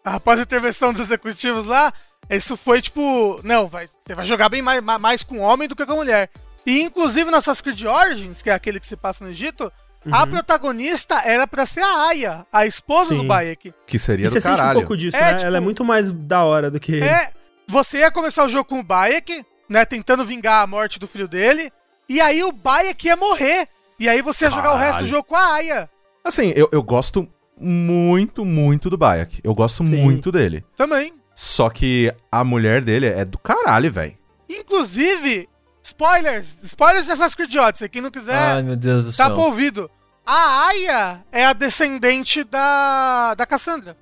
após a intervenção dos executivos lá, isso foi tipo. Não, vai, você vai jogar bem mais, ma- mais com homem do que com mulher. E inclusive no Assassin's Creed Origins, que é aquele que se passa no Egito, a protagonista era pra ser a Aya, a esposa Sim. do Bayek. Que seria E do você sente um caralho. pouco disso, É, né? tipo- Ela é muito mais da hora do que. É, você ia começar o jogo com o Bayek, né, tentando vingar a morte do filho dele, e aí o Bayek ia morrer. E aí você ia jogar o resto do Caralho. jogo com a Aya Assim, eu, eu gosto muito, muito do Bayek. Eu gosto Sim. muito dele. também. Só que a mulher dele é do caralho, velho. Inclusive, spoilers, spoilers de Assassin's Creed Odyssey, quem não quiser, Ai, meu Deus do tá céu. pro ouvido. A Aya é a descendente da, da Cassandra.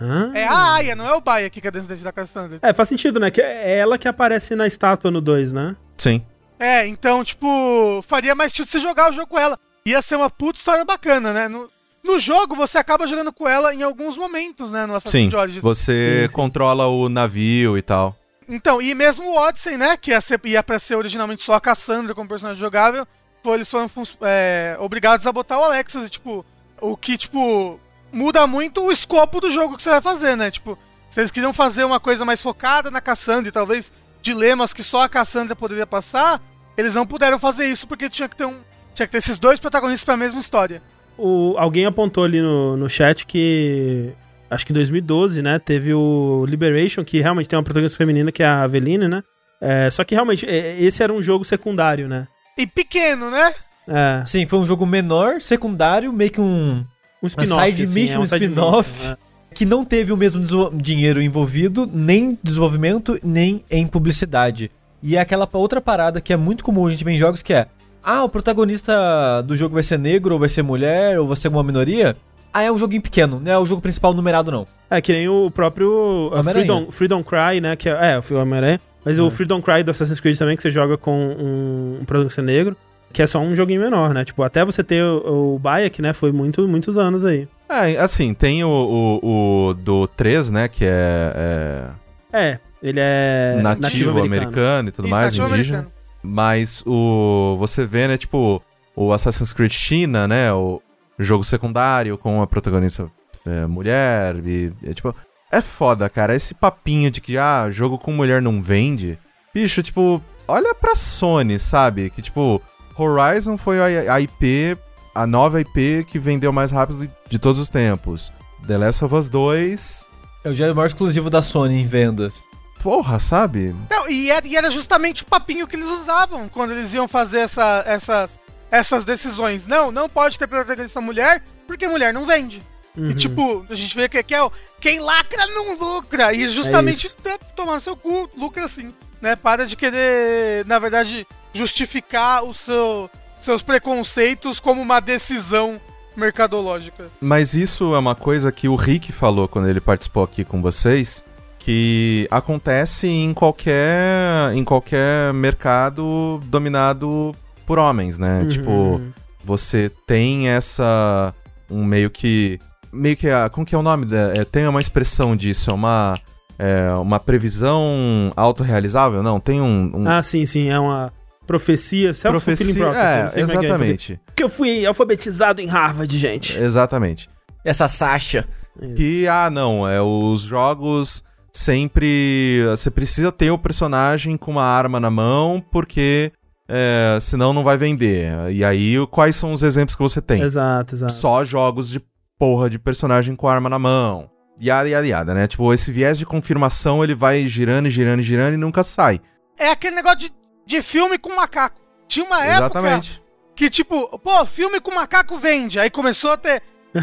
Hã? É a Aya, não é o Bayek que é a descendente da Cassandra. É, faz sentido, né? Que é ela que aparece na estátua no 2, né? Sim. É, então, tipo, faria mais sentido você jogar o jogo com ela. Ia ser uma puta história bacana, né? No, no jogo, você acaba jogando com ela em alguns momentos, né? No Assassin's Sim. Creed Origins. Você Sim, sim. controla o navio e tal. Então, e mesmo o Odyssey, né? Que ia, ser, ia pra ser originalmente só a Cassandra como personagem jogável, pô, eles foram é, obrigados a botar o Alexis, e, tipo, o que, tipo, muda muito o escopo do jogo que você vai fazer, né? Tipo, se eles queriam fazer uma coisa mais focada na Cassandra e talvez dilemas que só a Cassandra poderia passar, eles não puderam fazer isso porque tinha que ter um. Tinha que ter esses dois protagonistas pra mesma história. O, alguém apontou ali no, no chat que. Acho que em 2012, né? Teve o Liberation, que realmente tem uma protagonista feminina, que é a Aveline, né? É, só que realmente, é, esse era um jogo secundário, né? E pequeno, né? É. Sim, foi um jogo menor, secundário, meio que um. Um spin-off. side assim, mission, é um spin-off. mission, é. que não teve o mesmo dinheiro envolvido, nem desenvolvimento, nem em publicidade. E é aquela outra parada que é muito comum a gente ver em jogos que é: ah, o protagonista do jogo vai ser negro, ou vai ser mulher, ou vai ser alguma minoria. Ah, é um joguinho pequeno, não é o jogo principal numerado, não. É, que nem o próprio uh. Freedom, Freedom Cry, né? Que é, é o Homem-Aranha. Mas o Freedom Cry do Assassin's Creed também, que você joga com um, um protagonista negro, que é só um joguinho menor, né? Tipo, até você ter o, o Bayek, né? Foi muito, muitos anos aí. É, assim, tem o, o, o do 3, né? Que é, É, ele é é nativo, americano. e tudo Isso, mais, nativo indígena. americano. Mas o. Você vê, né, tipo, o Assassin's Creed China, né? O jogo secundário com a protagonista é, mulher. E, é, tipo. É foda, cara. Esse papinho de que, ah, jogo com mulher não vende. Bicho, tipo, olha pra Sony, sabe? Que, tipo, Horizon foi a, a IP, a nova IP que vendeu mais rápido de todos os tempos. The Last of Us 2. É o jogo maior exclusivo da Sony em vendas. Porra, sabe? Não, e era, e era justamente o papinho que eles usavam quando eles iam fazer essa- essas, essas decisões. Não, não pode ter protagonista mulher, porque mulher não vende. Uhum. E tipo, a gente vê que, que é o, quem lacra não lucra. E justamente isso. tá tomando seu cu, lucra sim. Né? Para de querer, na verdade, justificar o seu, seus preconceitos como uma decisão mercadológica. Mas isso é uma coisa que o Rick falou quando ele participou aqui com vocês, que acontece em qualquer em qualquer mercado dominado por homens, né? Uhum. Tipo, você tem essa um meio que meio que a, como que é o nome da, é, tem uma expressão disso, é uma é, uma previsão autorrealizável? Não, tem um, um Ah, sim, sim, é uma profecia, self-fulfilling prophecy. é, é que é em português. exatamente. Porque eu fui alfabetizado em Harvard, gente. Exatamente. Essa Sasha. Que, ah, não, é os jogos sempre. Você precisa ter o personagem com uma arma na mão, porque é, senão não vai vender. E aí, quais são os exemplos que você tem? Exato, exato. Só jogos de porra de personagem com arma na mão. Yada, yada, yada, né? Tipo, esse viés de confirmação ele vai girando e girando e girando e nunca sai. É aquele negócio de, de filme com macaco. Tinha uma época Exatamente. que, tipo, pô, filme com macaco vende. Aí começou a ter.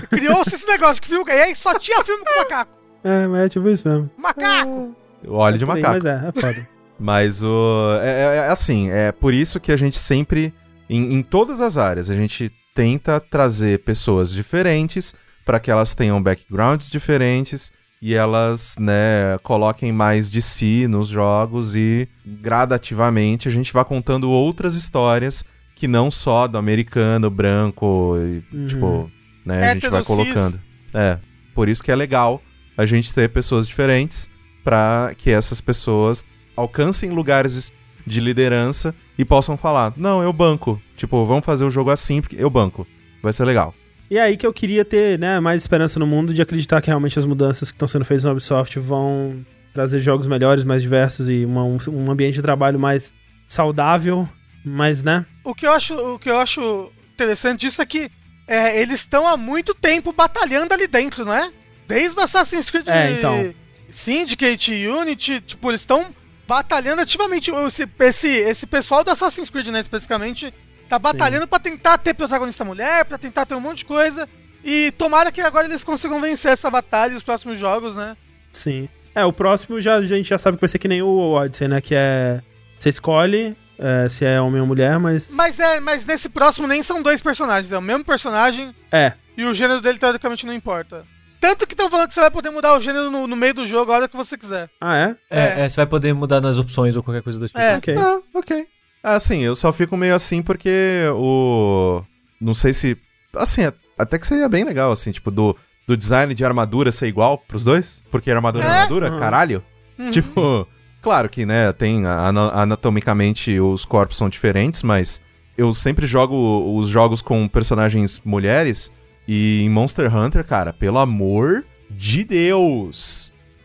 Criou-se esse negócio que filme. E aí só tinha filme com macaco. É, mas é tipo isso mesmo. Macaco! Óleo de aí, macaco. Mas é, é foda. Mas o. É, é- é assim, é por isso que a gente sempre, em, em todas as áreas, a gente tenta trazer pessoas diferentes para que elas tenham backgrounds diferentes e elas, né, coloquem mais de si nos jogos e gradativamente a gente vai contando outras histórias que não só do americano, branco, e, Uhum. tipo, né, a gente vai Hétero, cis. colocando. É, por isso que é legal a gente ter pessoas diferentes para que essas pessoas alcancem lugares de liderança e possam falar: "Não, eu banco". Tipo, vamos fazer o jogo assim porque eu banco. Vai ser legal. E é aí que eu queria ter, né, mais esperança no mundo de acreditar que realmente as mudanças que estão sendo feitas na Ubisoft vão trazer jogos melhores, mais diversos e uma- um, um ambiente de trabalho mais saudável, mas, né? O que eu acho, o que eu acho interessante disso é que é, eles estão há muito tempo batalhando ali dentro, não é? Desde o Assassin's Creed É, então. Syndicate, Unity, tipo, eles estão batalhando ativamente. Esse, esse, esse pessoal do Assassin's Creed, né, especificamente, tá batalhando pra tentar ter protagonista mulher, pra tentar ter um monte de coisa. E tomara que agora eles consigam vencer essa batalha e os próximos jogos, né? Sim. É, o próximo já, a gente já sabe que vai ser que nem o Odyssey, né? Que é. Você escolhe é, se é homem ou mulher, mas. Mas é, mas nesse próximo nem são dois personagens, é o mesmo personagem É. e o gênero dele teoricamente não importa. Tanto que estão falando que você vai poder mudar o gênero no, no meio do jogo a hora que você quiser. Ah, é? É, é, você vai poder mudar nas opções ou qualquer coisa do tipo. É. Ok. Ah, ok. Assim, eu só fico meio assim porque o. Não sei se. Assim, até que seria bem legal, assim, tipo, do, do design de armadura ser igual pros dois. Porque armadura é, É? armadura, Uhum. caralho. Uhum. Tipo, claro que, né, tem. ana- Anatomicamente os corpos são diferentes, mas eu sempre jogo os jogos com personagens mulheres. E em Monster Hunter, cara, pelo amor de Deus!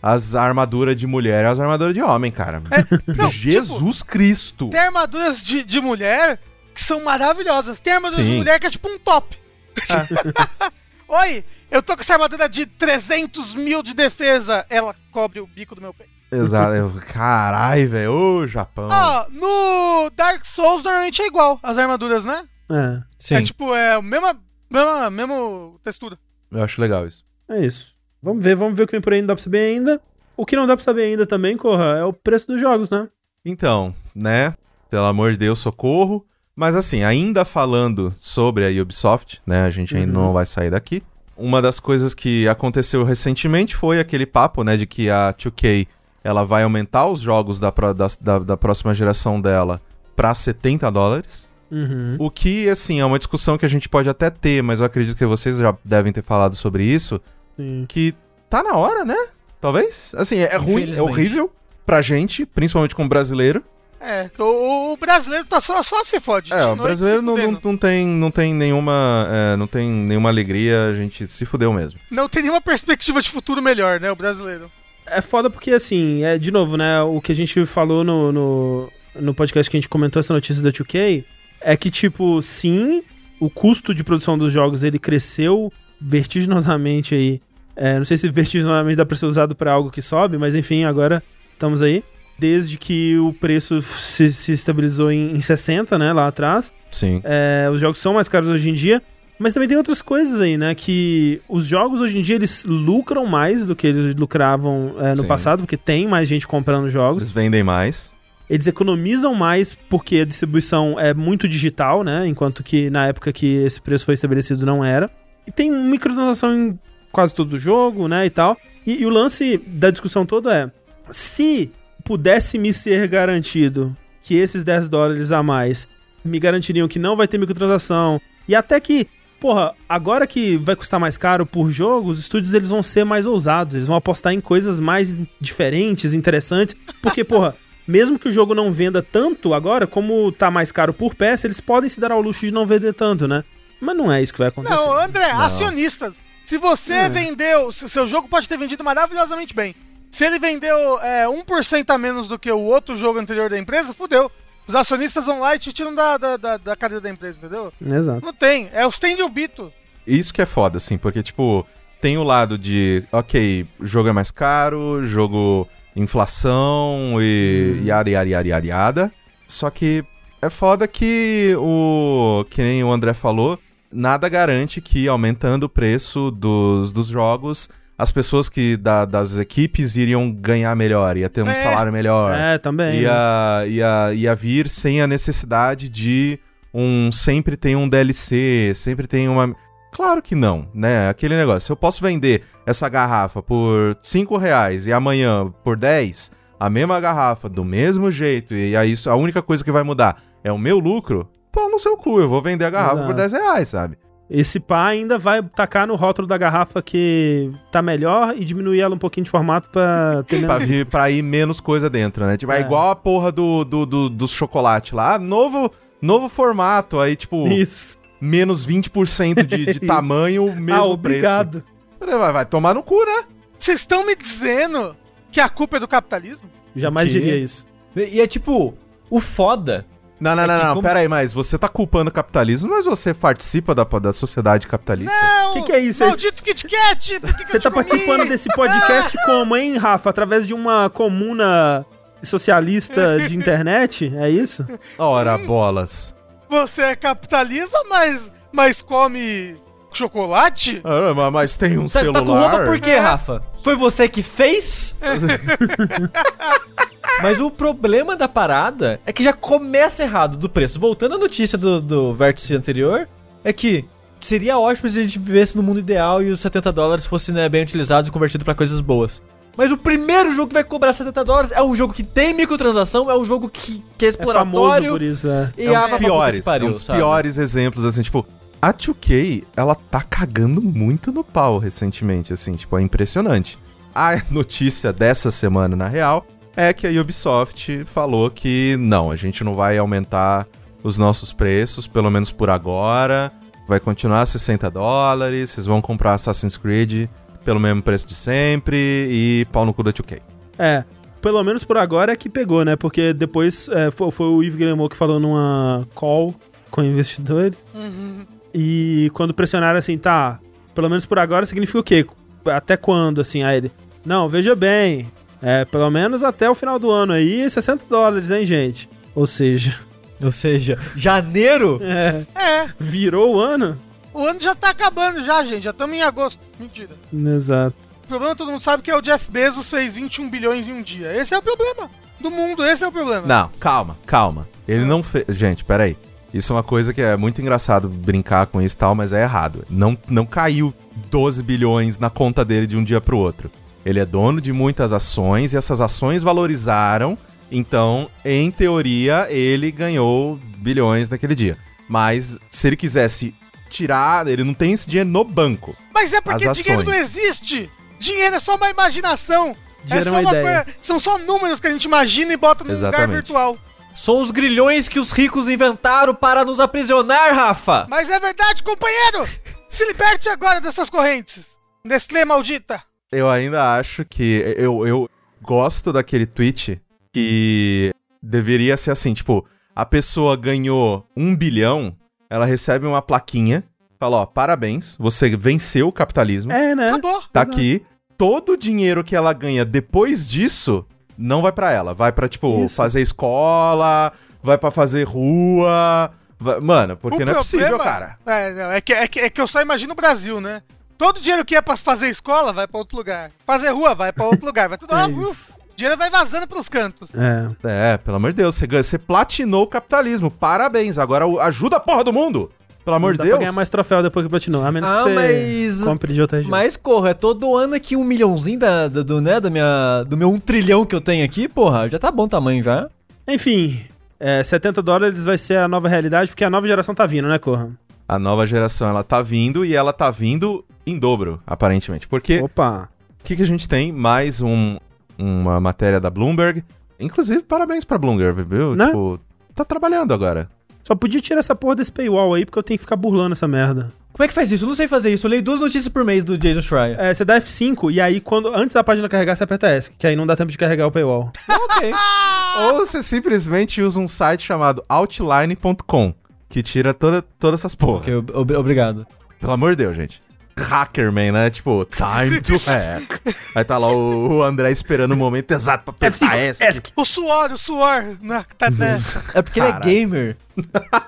As armaduras de mulher e as armaduras de homem, cara. não, Jesus Cristo! Tem armaduras de, de mulher que são maravilhosas. Tem armaduras de Sim. mulher que é tipo um top. Oi, eu tô com essa armadura de 300 mil de defesa. Ela cobre o bico do meu peito. Exato. Carai, velho. Ô, Japão. Ó, no Dark Souls normalmente é igual as armaduras, né? É. Sim. É tipo, é a mesma, mesma, mesma textura. Eu acho legal isso. É isso. Vamos ver, vamos ver o que vem por aí, não dá pra saber ainda. O que não dá pra saber ainda também, Corra, é o preço dos jogos, né? Então, né? Pelo amor de Deus, socorro. Mas assim, ainda falando sobre a Ubisoft, né? A gente ainda Uhum. não vai sair daqui. Uma das coisas que aconteceu recentemente foi aquele papo, né? De que a 2K ela vai aumentar os jogos da, pro- da, da, da próxima geração dela pra 70 dólares. Uhum. O que, assim, é uma discussão que a gente pode até ter, mas eu acredito que vocês já devem ter falado sobre isso. Sim. que tá na hora, né? Talvez. Assim, é, ruim, é horrível pra gente, principalmente como brasileiro. É, o, o brasileiro tá só, só se fode. É, o brasileiro não, não, não tem, não tem nenhuma. é, não tem nenhuma alegria, a gente se fudeu mesmo. Não tem nenhuma perspectiva de futuro melhor, né, o brasileiro. É foda porque, assim, é de novo, né? O que a gente falou no, no, no podcast que a gente comentou essa notícia da 2K é que, tipo, sim, o custo de produção dos jogos ele cresceu vertiginosamente aí. É, não sei se vertiginosamente dá pra ser usado pra algo que sobe, mas enfim, agora estamos aí. Desde que o preço se, se estabilizou em, em 60, né, lá atrás. Sim. É, os jogos são mais caros hoje em dia. Mas também tem outras coisas aí, né? Que os jogos hoje em dia eles lucram mais do que eles lucravam é, no Sim. passado, porque tem mais gente comprando jogos. Eles vendem mais. Eles economizam mais porque a distribuição é muito digital, né? Enquanto que na época que esse preço foi estabelecido não era. E tem microtransação em quase todo jogo, né, e tal. E, e o lance da discussão toda é, se pudesse me ser garantido que esses 10 dólares a mais me garantiriam que não vai ter microtransação, e até que, porra, agora que vai custar mais caro por jogo, os estúdios eles vão ser mais ousados, eles vão apostar em coisas mais diferentes, interessantes, porque, porra, mesmo que o jogo não venda tanto agora, como tá mais caro por peça, eles podem se dar ao luxo de não vender tanto, né? Mas não é isso que vai acontecer. Não, André, acionistas. Se você É. vendeu, se seu jogo pode ter vendido maravilhosamente bem. Se ele vendeu é, 1% a menos do que o outro jogo anterior da empresa, fudeu. Os acionistas vão lá e te tiram da, da, da, da cadeia da empresa, entendeu? Exato. Não tem. É o stand o bito. Isso que é foda, assim, porque, tipo, tem o lado de, ok, jogo é mais caro, jogo inflação e yada, yada, yada, yada, yada. Só que é foda que o. Que nem o André falou, nada garante que aumentando o preço dos, dos jogos, as pessoas que da- das equipes iriam ganhar melhor, ia ter um É. salário melhor. É, também. ia, ia, ia vir sem a necessidade de um. Sempre tem um DLC, sempre tem uma. Claro que não, né? Aquele negócio. Se eu posso vender essa garrafa por 5 reais e amanhã por 10, a mesma garrafa, do mesmo jeito, e aí isso, a única coisa que vai mudar é o meu lucro, pô, no seu cu, eu vou vender a garrafa Exato. por 10 reais, sabe? Esse pá ainda vai tacar no rótulo da garrafa que tá melhor e diminuir ela um pouquinho de formato pra ter pra, menos... vir, pra ir menos coisa dentro, né? Tipo, é, É. igual a porra do, do, do, do chocolate lá, novo, novo formato, aí, tipo. Isso. menos 20% de, de tamanho, mesmo ah, obrigado. preço. Vai, vai tomar no cu, né? Vocês estão me dizendo que a culpa é do capitalismo? Jamais diria isso. E é tipo, o foda. Não, não, É não, não. como- Pera aí, mas você tá culpando o capitalismo, mas você participa da, da sociedade capitalista? Não! Que que é isso? Maldito Kit Kat! Por que que Você tá comi? participando desse podcast como, hein, Rafa? Através de uma comuna socialista de internet? É isso? Ora, bolas. Você é capitalista, mas, mas come chocolate? Ah, mas- mas tem um Tá, celular. tá com roupa por quê, Rafa? Foi você que fez? Mas o problema da parada é que já começa errado do preço. Voltando à notícia do, do vértice anterior, é que seria ótimo se a gente vivesse no mundo ideal e os 70 dólares fossem né, bem utilizados e convertidos pra coisas boas. Mas o primeiro jogo que vai cobrar 70 dólares é um jogo que tem microtransação, é um jogo que, que é É famoso exploratório. por isso, é. e É um dos piores. pariu, é um dos piores exemplos, assim, tipo. A 2K, ela tá cagando muito no pau recentemente, assim, tipo, é impressionante. A notícia dessa semana, na real, é que a Ubisoft falou que não, a gente não vai aumentar os nossos preços, pelo menos por agora. Vai continuar a 60 dólares, vocês vão comprar Assassin's Creed pelo mesmo preço de sempre e pau no cu da 2K. É. Pelo menos por agora é que pegou, né? Porque depois é, foi, foi o Yves Guillemot que falou numa call com investidores. Uhum. E quando pressionaram assim, tá, pelo menos por agora significa o quê? Até quando, assim? Aí ele, não, veja bem, é, pelo menos até o final do ano aí, 60 dólares, hein, gente? Ou seja, Ou seja, janeiro? é, É, virou o ano? o ano já tá acabando já, gente. Já estamos em agosto. Mentira. Exato. O problema todo mundo sabe que é o Jeff Bezos fez 21 bilhões em um dia. Esse é o problema do mundo, esse é o problema. Não, calma, calma. Ele não fez. Gente, peraí. Isso é uma coisa que é muito engraçado brincar com isso e tal, mas é errado. Não, não caiu 12 bilhões na conta dele de um dia pro outro. Ele é dono de muitas ações e essas ações valorizaram. Então, em teoria, ele ganhou bilhões naquele dia. Mas se ele quisesse tirar, ele não tem esse dinheiro no banco. Mas é porque dinheiro não existe. Dinheiro é só uma imaginação. Dinheiro é é só uma coisa. São só números que a gente imagina e bota num lugar virtual. São os grilhões que os ricos inventaram para nos aprisionar, Rafa! Mas é verdade, companheiro! Se liberte agora dessas correntes. Nestlé maldita. Eu ainda acho que. Eu, eu gosto daquele tweet que deveria ser assim: tipo, a pessoa ganhou um bilhão, ela recebe uma plaquinha, fala: ó, parabéns, você venceu o capitalismo, É, né? Acabou. tá aqui. Todo o dinheiro que ela ganha depois disso não vai pra ela, vai pra, tipo, Isso. fazer escola, vai pra fazer rua. vai- Mano, porque O não é possível, problema- cara. É, não, é, que, é, que, é que eu só imagino o Brasil, né? Todo dinheiro que é pra fazer escola vai pra outro lugar. Fazer rua vai pra outro lugar. Vai tudo. É uf, dinheiro vai vazando pros cantos. É. É, pelo amor de Deus, você, ganha- você platinou o capitalismo. Parabéns. Agora o- ajuda a porra do mundo. Pelo amor de Dá Deus. pra ganhar mais troféu depois que platinou. A menos Ah, que você mas- compre de outra região. Mas, corra, é todo ano aqui um milhãozinho da, do, do, né, da minha, do meu um trilhão que eu tenho aqui, porra, já tá bom o tamanho já. Enfim, é, 70 dólares vai ser a nova realidade, porque a nova geração tá vindo, né, Corra? A nova geração, ela tá vindo e ela tá vindo em dobro, aparentemente. Porque Opa! o que, que a gente tem? Mais um, uma matéria da Bloomberg. Inclusive, parabéns pra Bloomberg, viu? Né? Tipo, tá trabalhando agora. Só podia tirar essa porra desse paywall aí, porque eu tenho que ficar burlando essa merda. Como é que faz isso? Eu não sei fazer isso. Eu leio duas notícias por mês do Jason Schreier. É, você dá F5 e aí, quando antes da página carregar, você aperta S, que aí não dá tempo de carregar o paywall. ok. Ou você simplesmente usa um site chamado outline.com, que tira toda, todas essas porra. Ok, ob- ob- obrigado. Pelo amor de Deus, gente. Hackerman, né? Tipo, time to hack. Aí tá lá o, o André esperando o momento exato pra apertar S. O suor, o suor. Na, tá nessa. É porque ele é gamer.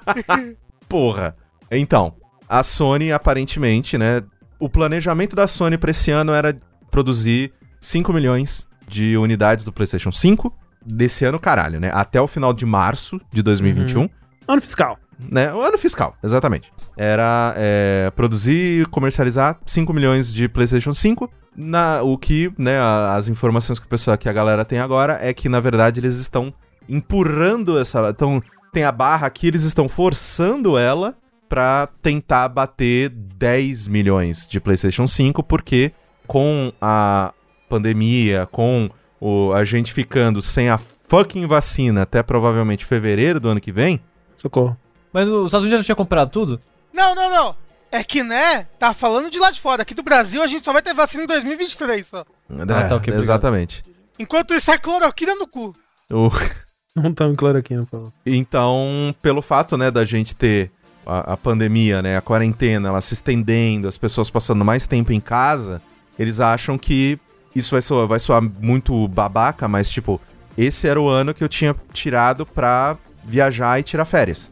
Porra. Então, a Sony aparentemente, né? O planejamento da Sony pra esse ano era produzir 5 milhões de unidades do PlayStation 5 desse ano, caralho, né? Até o final de março de 2021. Ano fiscal. Né? O ano fiscal, exatamente. Era é, produzir comercializar 5 milhões de PlayStation 5. Na, o que, né, as informações que, o pessoal, que a galera tem agora é que, na verdade, eles estão empurrando essa. Então, tem a barra aqui, eles estão forçando ela pra tentar bater 10 milhões de PlayStation 5, porque com a pandemia, com o, a gente ficando sem a fucking vacina até provavelmente fevereiro do ano que vem. Socorro. Mas os Estados Unidos já não tinha comprado tudo? Não, não, não. É que, né? Tá falando de lá de fora. Aqui do Brasil a gente só vai ter vacina em 2023 só. Ah, tá, ok, obrigado. exatamente. Enquanto isso é cloroquina no cu. O- Não tão em cloroquina, por favor. Então, pelo fato, né, da gente ter a, a pandemia, né, a quarentena, ela se estendendo, as pessoas passando mais tempo em casa, eles acham que isso vai soar, vai soar muito babaca, mas, tipo, esse era o ano que eu tinha tirado pra viajar e tirar férias.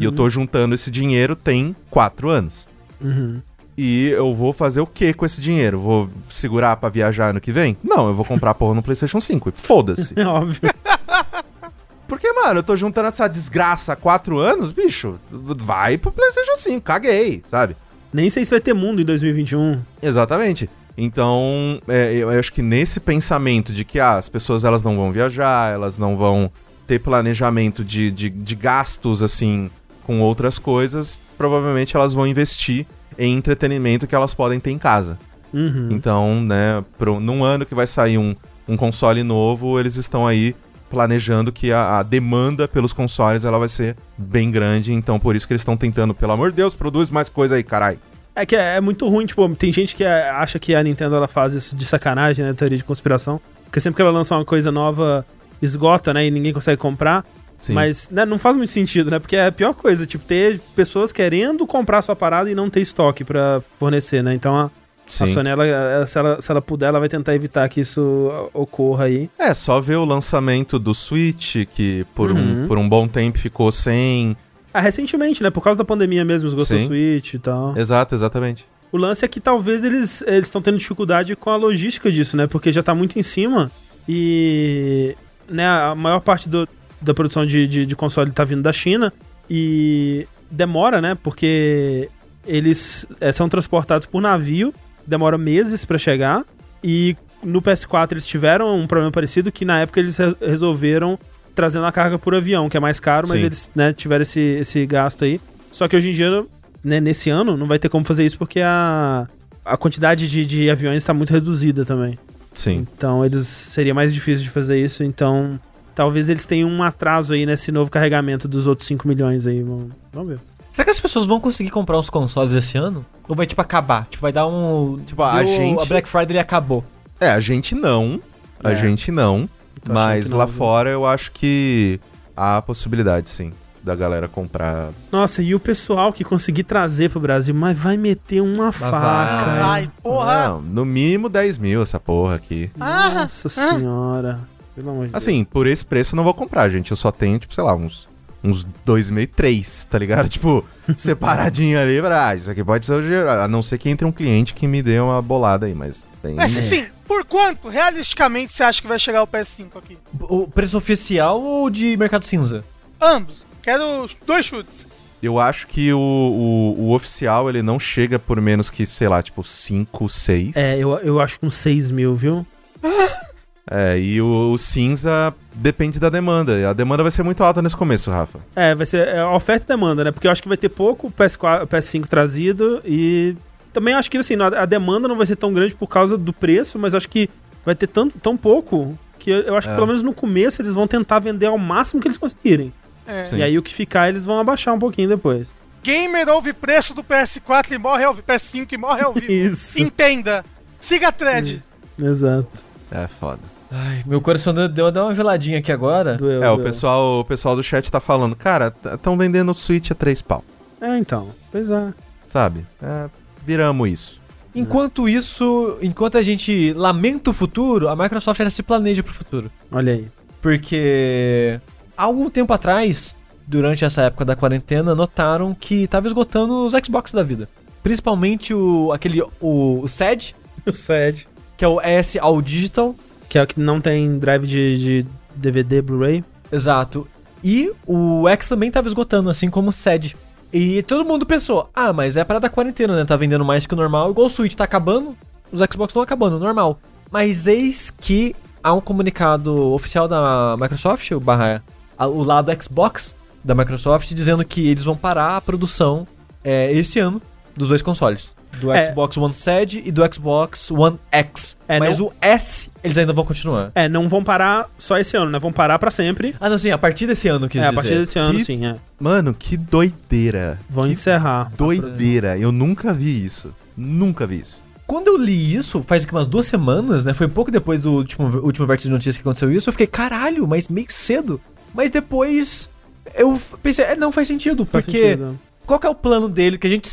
E eu tô juntando esse dinheiro tem quatro anos. Uhum. E eu vou fazer o que com esse dinheiro? Vou segurar pra viajar ano que vem? Não, eu vou comprar porra no PlayStation 5. e Foda-se. É óbvio. Porque, mano, eu tô juntando essa desgraça há quatro anos, bicho. Vai pro PlayStation 5, caguei, sabe? Nem sei se vai ter mundo em 2021. Exatamente. Então, é, eu acho que nesse pensamento de que ah, as pessoas elas não vão viajar, elas não vão ter planejamento de, de, de gastos, assim, com outras coisas, provavelmente elas vão investir em entretenimento que elas podem ter em casa. Uhum. Então, né, pro, num ano que vai sair um, um console novo, eles estão aí planejando que a, a demanda pelos consoles ela vai ser bem grande, então por isso que eles estão tentando, pelo amor de Deus, produz mais coisa aí, carai. É que é, é muito ruim, tipo, tem gente que é- acha que a Nintendo ela faz isso de sacanagem, né? Teoria de conspiração. Porque sempre que ela lança uma coisa nova, esgota, né? E ninguém consegue comprar. Sim. Mas né, não faz muito sentido, né? Porque é a pior coisa, tipo, ter pessoas querendo comprar sua parada e não ter estoque pra fornecer, né? Então a, Sim. a Sony, ela, ela- se, ela, se ela puder, ela vai tentar evitar que isso ocorra aí. É, só ver o lançamento do Switch, que por, Uhum. um, por um bom tempo ficou sem. Ah, recentemente, né? Por causa da pandemia mesmo, esgotou o. Switch e tal. Exato, exatamente. O lance é que talvez eles estão tendo dificuldade com a logística disso, né? Porque já tá muito em cima e né, a maior parte do- da produção de, de, de console tá vindo da China e demora, né? Porque eles eh, são transportados por navio, demora meses pra chegar e no PS4 eles tiveram um problema parecido que na época eles re- resolveram trazendo a carga por avião, que é mais caro, mas Sim. eles né, tiveram esse, esse gasto aí. Só que hoje em dia né, nesse ano não vai ter como fazer isso porque a, a quantidade de, de aviões está muito reduzida também. Sim. Então eles seria mais difícil de fazer isso. Então talvez eles tenham um atraso aí nesse novo carregamento dos outros 5 milhões aí. Vamos, vamos ver. Será que as pessoas vão conseguir comprar os consoles esse ano? Ou vai, tipo, acabar? Tipo, vai dar um... Tipo, a gente- A Black Friday acabou. É, a gente não. A É. gente não. Tô Mas não, lá viu? fora eu acho que há a possibilidade, sim, da galera comprar. Nossa, e o pessoal que conseguir trazer pro Brasil, mas vai meter uma faca. vai. hein? Ai, porra. Não, no mínimo 10 mil essa porra aqui. Ah, Nossa senhora. Pelo amor de Deus. Assim, por esse preço eu não vou comprar, gente. Eu só tenho, tipo, sei lá, uns, uns 2,5, 3, tá ligado? Tipo, separadinho ali, pra, ah, isso aqui pode ser o geral. A não ser que entre um cliente que me dê uma bolada aí, mas. Bem, Mas sim, por quanto, realisticamente, você acha que vai chegar o PS5 aqui? O preço oficial ou de mercado cinza? Ambos. Quero os dois chutes. Eu acho que o, o, o oficial ele não chega por menos que, sei lá, tipo 5, 6. É, eu, eu acho com 6 mil, viu? É, e o, o cinza depende da demanda. E a demanda vai ser muito alta nesse começo, Rafa. É, vai ser é, oferta e demanda, né? Porque eu acho que vai ter pouco PS4, PS5 trazido e também acho que assim, a demanda não vai ser tão grande por causa do preço, mas acho que vai ter tão, tão pouco que eu acho que É. pelo menos no começo eles vão tentar vender ao máximo que eles conseguirem. É. E aí o que ficar eles vão abaixar um pouquinho depois. Gamer ouve preço do PS4 e morre ao vivo. PS5 e morre ao vivo. Isso. Entenda. Siga a thread. Exato. É foda. Ai, meu coração deu, deu deu uma veladinha aqui agora. Doeu, É, o doeu. pessoal, o pessoal do chat tá falando, cara, estão vendendo o Switch a 3 pau. É, então. Pois é. Sabe? É, viramos isso. Enquanto isso, enquanto a gente lamenta o futuro, a Microsoft ela se planeja pro futuro. Olha aí. Porque há algum tempo atrás, durante essa época da quarentena, notaram que tava esgotando os Xbox da vida. Principalmente o aquele o, o SED, O SED. que é o S All Digital. Que é o que não tem drive de, de DVD, Blu-ray. Exato. E o X também tava esgotando, assim como o SED. E todo mundo pensou, ah, mas é para da quarentena, né? Tá vendendo mais que o normal. Igual o Switch tá acabando, os Xbox estão acabando, normal. Mas eis que há um comunicado oficial da Microsoft, o, barra, o lado Xbox da Microsoft, dizendo que eles vão parar a produção é, esse ano dos dois consoles. Do É. Xbox One SED e do Xbox One X. É, mas não- o S, eles ainda vão continuar. É, não vão parar só esse ano, né? Vão parar pra sempre. Ah, não, sim, a partir desse ano, quis é, a dizer. partir desse ano, Que- sim, é. Mano, que doideira. Vão que encerrar. Doideira. Eu nunca vi isso. Nunca vi isso. Quando eu li isso, faz o que, umas duas semanas, né? Foi pouco depois do último, último vértice de notícias que aconteceu isso. Eu fiquei, caralho, mas meio cedo. Mas depois eu pensei, é, não faz sentido, Faz porque sentido. qual que é o plano dele que a gente,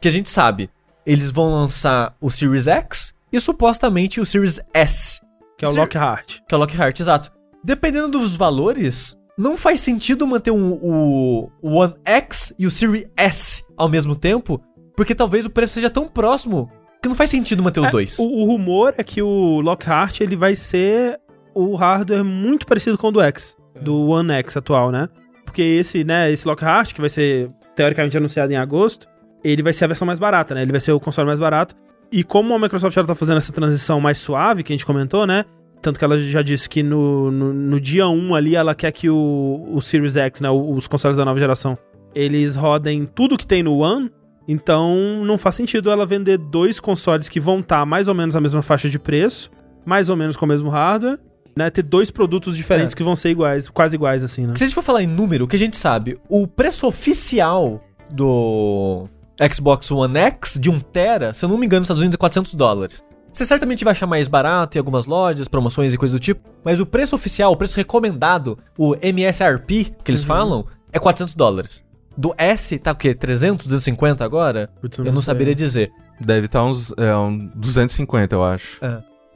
que a gente sabe? Eles vão lançar o Series X e supostamente o Series S, Que é o Ser- Lockhart. que é o Lockhart, exato. Dependendo dos valores, não faz sentido manter um, o, o One X e o Series S ao mesmo tempo, porque talvez o preço seja tão próximo que não faz sentido manter os É, dois. O, o rumor é que o Lockhart ele vai ser o hardware muito parecido com o do X, do One X atual, né? Porque esse, né, esse Lockhart, que vai ser teoricamente anunciado em agosto, ele vai ser a versão mais barata, né? Ele vai ser o console mais barato. E como a Microsoft ela tá fazendo essa transição mais suave, que a gente comentou, né? Tanto que ela já disse que no, no, no dia 1 ali ela quer que o, o Series X, né? Os consoles da nova geração, eles rodem tudo que tem no One. Então não faz sentido ela vender dois consoles que vão estar mais ou menos na mesma faixa de preço, mais ou menos com o mesmo hardware, né? Ter dois produtos diferentes É. que vão ser iguais, quase iguais, assim, né? Se a gente for falar em número, o que a gente sabe, o preço oficial do Xbox One X de 1 tera, se eu não me engano, nos Estados Unidos é 400 dólares. Você certamente vai achar mais barato em algumas lojas, promoções e coisas do tipo, mas o preço oficial, o preço recomendado, o MSRP que eles falam, é 400 dólares. Do S tá o quê? 300, 250 agora? Putz, Eu não sei. saberia dizer. Deve estar uns é, um 250, eu acho.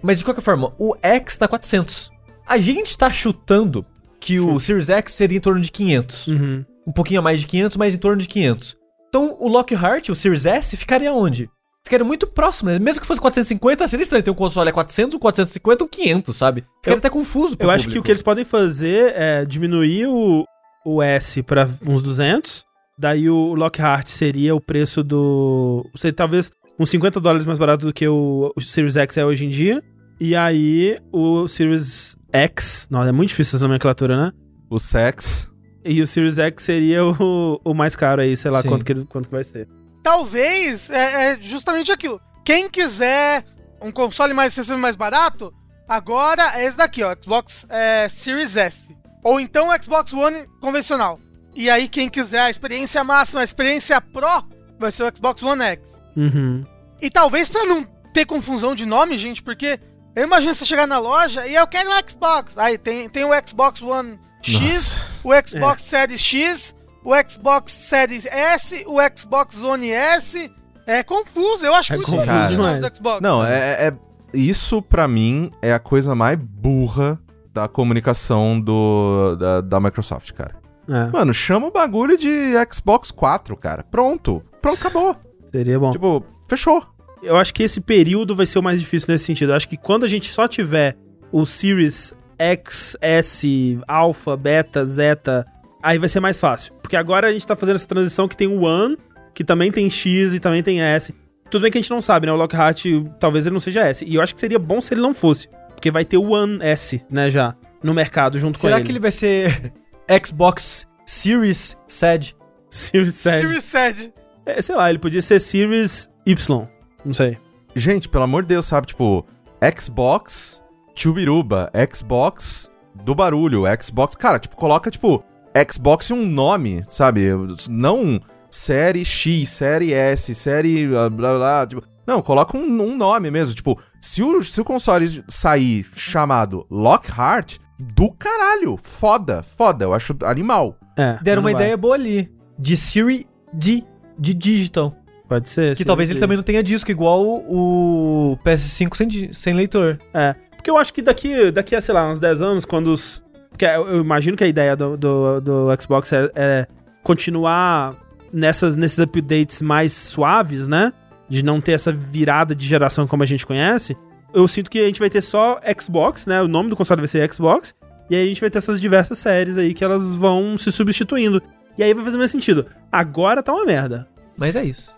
Mas de qualquer forma, o X tá 400. A gente tá chutando que o Series X seria em torno de 500 Uhum. um pouquinho a mais de 500, mas em torno de 500. Então, o Lockhart, o Series S, ficaria onde? Ficaria muito próximo, né? Mesmo que fosse 450, seria estranho ter um console a 400, um 450, um 500, sabe? Ficaria Eu- até confuso pro Eu acho que o que eles podem fazer é diminuir o, o S pra uns 200, daí o Lockhart seria o preço do... Sei, talvez uns 50 dólares mais barato do que o, o Series X é hoje em dia, e aí o Series X... Não, é muito difícil essa nomenclatura, né? O sex. E o Series X seria o, o mais caro aí, sei lá Sim. quanto que, quanto que vai ser. Talvez é, é justamente aquilo. Quem quiser um console mais acessível mais barato, agora é esse daqui, ó, Xbox é, Series S. Ou então o Xbox One convencional. E aí quem quiser a experiência máxima, a experiência Pro, vai ser o Xbox One X. Uhum. E talvez pra não ter confusão de nome, gente, porque eu imagino você chegar na loja e eu quero um Xbox. Aí tem, tem o Xbox One X, o Xbox Series X, o Xbox Series S, o Xbox One S. É confuso, eu acho É muito confuso nome demais. Não, é, é- Isso, pra mim, é a coisa mais burra da comunicação do, da, da Microsoft, cara. É, Mano, chama o bagulho de Xbox 4, cara. Pronto. Pronto, acabou. seria bom. tipo, fechou. Eu acho que esse período vai ser o mais difícil nesse sentido. Eu acho que quando a gente só tiver o Series X, S, Alpha, Beta, Zeta aí vai ser mais fácil. Porque agora a gente tá fazendo essa transição que tem o One, que também tem X e também tem S. Tudo bem que a gente não sabe, né? O Lockhart, talvez ele não seja S. E eu acho que seria bom se ele não fosse. Porque vai ter o One S, né, já, no mercado junto Será com ele. que ele vai ser Xbox Series SED? Series 7. Serious Sad. É, sei lá, ele podia ser Series Y. Não sei. Gente, pelo amor de Deus, sabe? Tipo, Xbox Chubiruba, Xbox do barulho, Xbox. Cara, tipo, coloca, tipo, Xbox e um nome, sabe? Não série X, série S, série blá blá blá. Tipo, não, coloca um, um nome mesmo. Tipo, se o, se o console sair chamado Lockhart, do caralho. Foda, foda. Eu acho animal. É. Deram uma vai. ideia boa ali. De Siri D, de Digital. Pode ser. Que talvez ele também não tenha disco, igual o PS5 sem, sem leitor. É. Porque eu acho que daqui, daqui a, sei lá, uns 10 anos, quando os. Porque eu, eu imagino que a ideia do, do, do Xbox é, é continuar nessas, nesses updates mais suaves, né? De não ter essa virada de geração como a gente conhece. Eu sinto que a gente vai ter só Xbox, né? O nome do console vai ser Xbox. E aí a gente vai ter essas diversas séries aí que elas vão se substituindo. E aí vai fazer mais sentido. Agora tá uma merda. Mas é isso.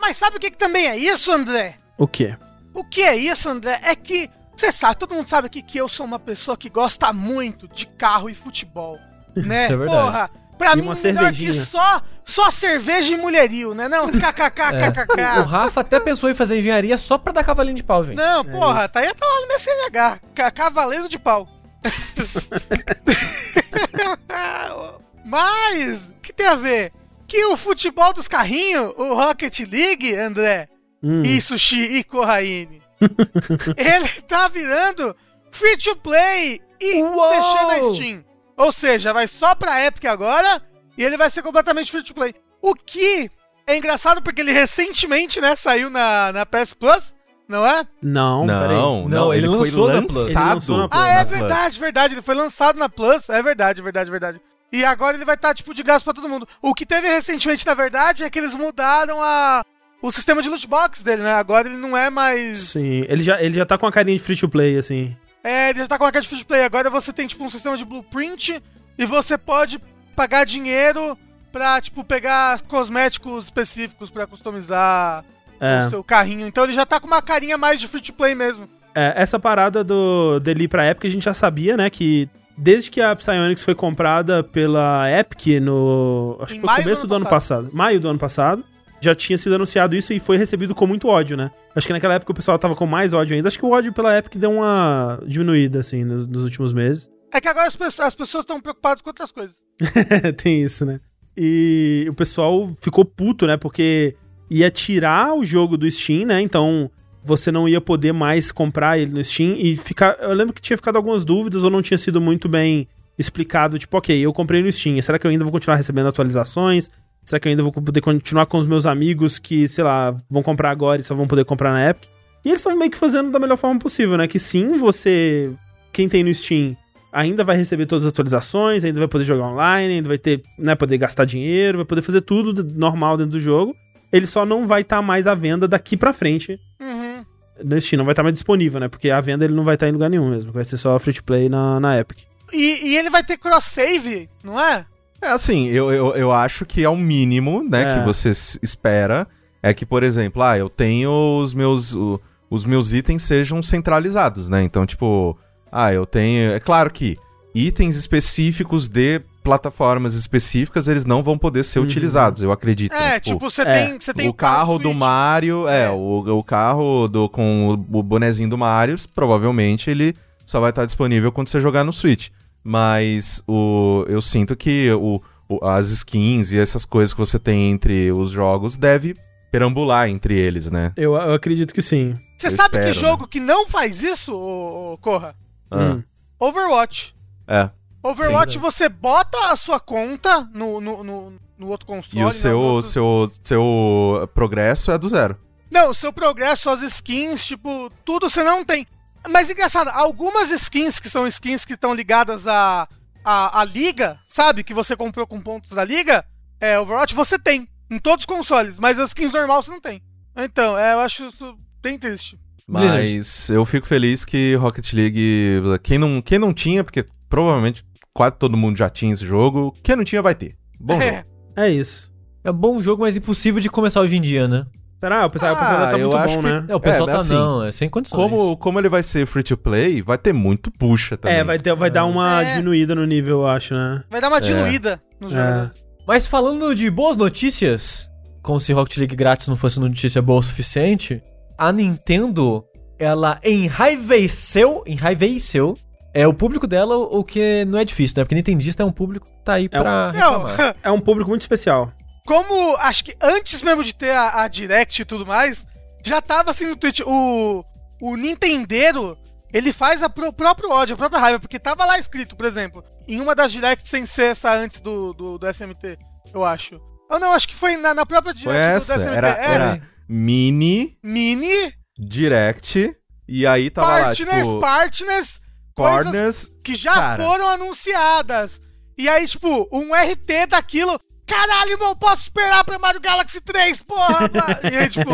Mas sabe o que, que também é isso, André? O quê? O que é isso, André? É que, você sabe, todo mundo sabe aqui que eu sou uma pessoa que gosta muito de carro e futebol. Né? Isso é verdade. Porra, pra E mim, melhor que cervejinha. só, só cerveja e mulherio, né? Não, O kkkkkk. Rafa até pensou em fazer engenharia só pra dar cavalinho de pau, gente. Não, porra, tá aí até lá no meu CNH. Ca- Cavaleiro de pau. Mas, o que tem a ver? Que o futebol dos carrinhos, o Rocket League, André, Hum. e Sushi e Corraine, ele tá virando free to play e Uou! deixando a Steam. Ou seja, vai só pra Epic agora e ele vai ser completamente free to play. O que é engraçado porque ele recentemente, né, saiu na, na PS Plus, não é? Não, peraí. Não, Não, ele foi lançou na Plus. Ele lançou na Plus. Ah, é Plus. verdade, verdade. Ele foi lançado na Plus. É verdade, verdade, verdade. E agora ele vai estar, tipo, de graça pra todo mundo. O que teve recentemente, na verdade, é que eles mudaram a... o sistema de loot box dele, né? Agora ele não é mais. Sim, ele já, ele já tá com a carinha de free to play, assim. É, ele já tá com a cara de free to play. Agora você tem, tipo, um sistema de blueprint e você pode pagar dinheiro pra, tipo, pegar cosméticos específicos pra customizar É. o seu carrinho. Então ele já tá com uma carinha mais de free to play mesmo. É, essa parada do dele pra Epic a gente já sabia, né? Que desde que a Psyonix foi comprada pela Epic no. Acho Em que foi maio do começo ano do ano passado. Maio do ano passado. Já tinha sido anunciado isso e foi recebido com muito ódio, né? Acho que naquela época o pessoal tava com mais ódio ainda. Acho que o ódio pela Epic deu uma diminuída, assim, nos, nos últimos meses. É que agora as pessoas as pessoas estão preocupadas com outras coisas. Tem isso, né? E o pessoal ficou puto, né? Porque ia tirar o jogo do Steam, né? Então você não ia poder mais comprar ele no Steam e ficar. Eu lembro que tinha ficado algumas dúvidas ou não tinha sido muito bem explicado. Tipo, ok, eu comprei no Steam. Será que eu ainda vou continuar recebendo atualizações? Será que eu ainda vou poder continuar com os meus amigos que, sei lá, vão comprar agora e só vão poder comprar na Epic? E eles estão meio que fazendo da melhor forma possível, né? Que sim, você. Quem tem no Steam ainda vai receber todas as atualizações, ainda vai poder jogar online, ainda vai ter, né, poder gastar dinheiro, vai poder fazer tudo normal dentro do jogo. Ele só não vai estar mais à venda daqui pra frente Uhum. no Steam, não vai estar mais disponível, né? Porque a venda ele não vai estar em lugar nenhum mesmo, vai ser só free to play na, na Epic. E, e ele vai ter cross-save, não é? É assim, eu, eu, eu acho que é o mínimo, né, É. que você espera. É que, por exemplo, ah, eu tenho os meus, o- os meus itens sejam centralizados, né? Então, tipo, ah, eu tenho. É claro que itens específicos de plataformas específicas, eles não vão poder ser Uhum. utilizados, eu acredito. É, né? tipo, você é, tem, você tem o carro do Switch. Mario, é, É. O, o carro do, com o, o bonezinho do Mario, provavelmente ele só vai estar disponível quando você jogar no Switch. Mas o, eu sinto que o, o- as skins e essas coisas que você tem entre os jogos deve perambular entre eles, né? Eu, eu acredito que sim. Você Eu sabe espero, que jogo que não faz isso, ô, ô, Corra? Ah, Hum. Overwatch. É. Overwatch, Sim. você bota a sua conta no, no, no, no outro console. E o né, seu, outro- seu, seu progresso é do zero. Não, o seu progresso, suas skins, tipo, tudo você não tem. Mas engraçado, algumas skins que são skins que estão ligadas à, à, à liga, sabe? Que você comprou com pontos da liga, é, Overwatch você tem. Em todos os consoles, mas as skins normal você não tem. Então, é, eu acho isso bem triste. Mas eu fico feliz que Rocket League. Quem não, quem não tinha, porque provavelmente quase todo mundo já tinha esse jogo. Quem não tinha vai ter. Bom É. jogo. É isso. É bom jogo, mas impossível de começar hoje em dia, né? Será? O pessoal, o pessoal Ah, tá eu muito acho bom, que- né? É, o pessoal É, tá assim, não, é sem condições. Como, como ele vai ser free to play, vai ter muito puxa também. É, vai, ter, vai dar uma É. diminuída no nível, eu acho, né? Vai dar uma diluída no jogo. É. Mas falando de boas notícias, como se Rocket League grátis não fosse notícia boa o suficiente, a Nintendo, ela enraiveceu, enraiveceu, é o público dela, o que não é difícil, né? Porque Nintendista é um público que tá aí pra Não, reclamar. É um público muito especial. Como acho que antes mesmo de ter a, a Direct e tudo mais, já tava assim no Twitch. O, o Nintendeiro, ele faz a pro- próprio ódio, a própria raiva, porque tava lá escrito, por exemplo, em uma das Directs sem ser essa antes do, do, do SMT, eu acho. Ou não, acho que foi na, na própria Direct Foi essa, do SMT. era, É, era mini, Mini, direct, e aí tava partners, lá, tipo, partners, corners, que já Cara. foram anunciadas. E aí, tipo, um RT daquilo. Caralho, não posso esperar pra Mario Galaxy 3, porra! mano." e aí, tipo,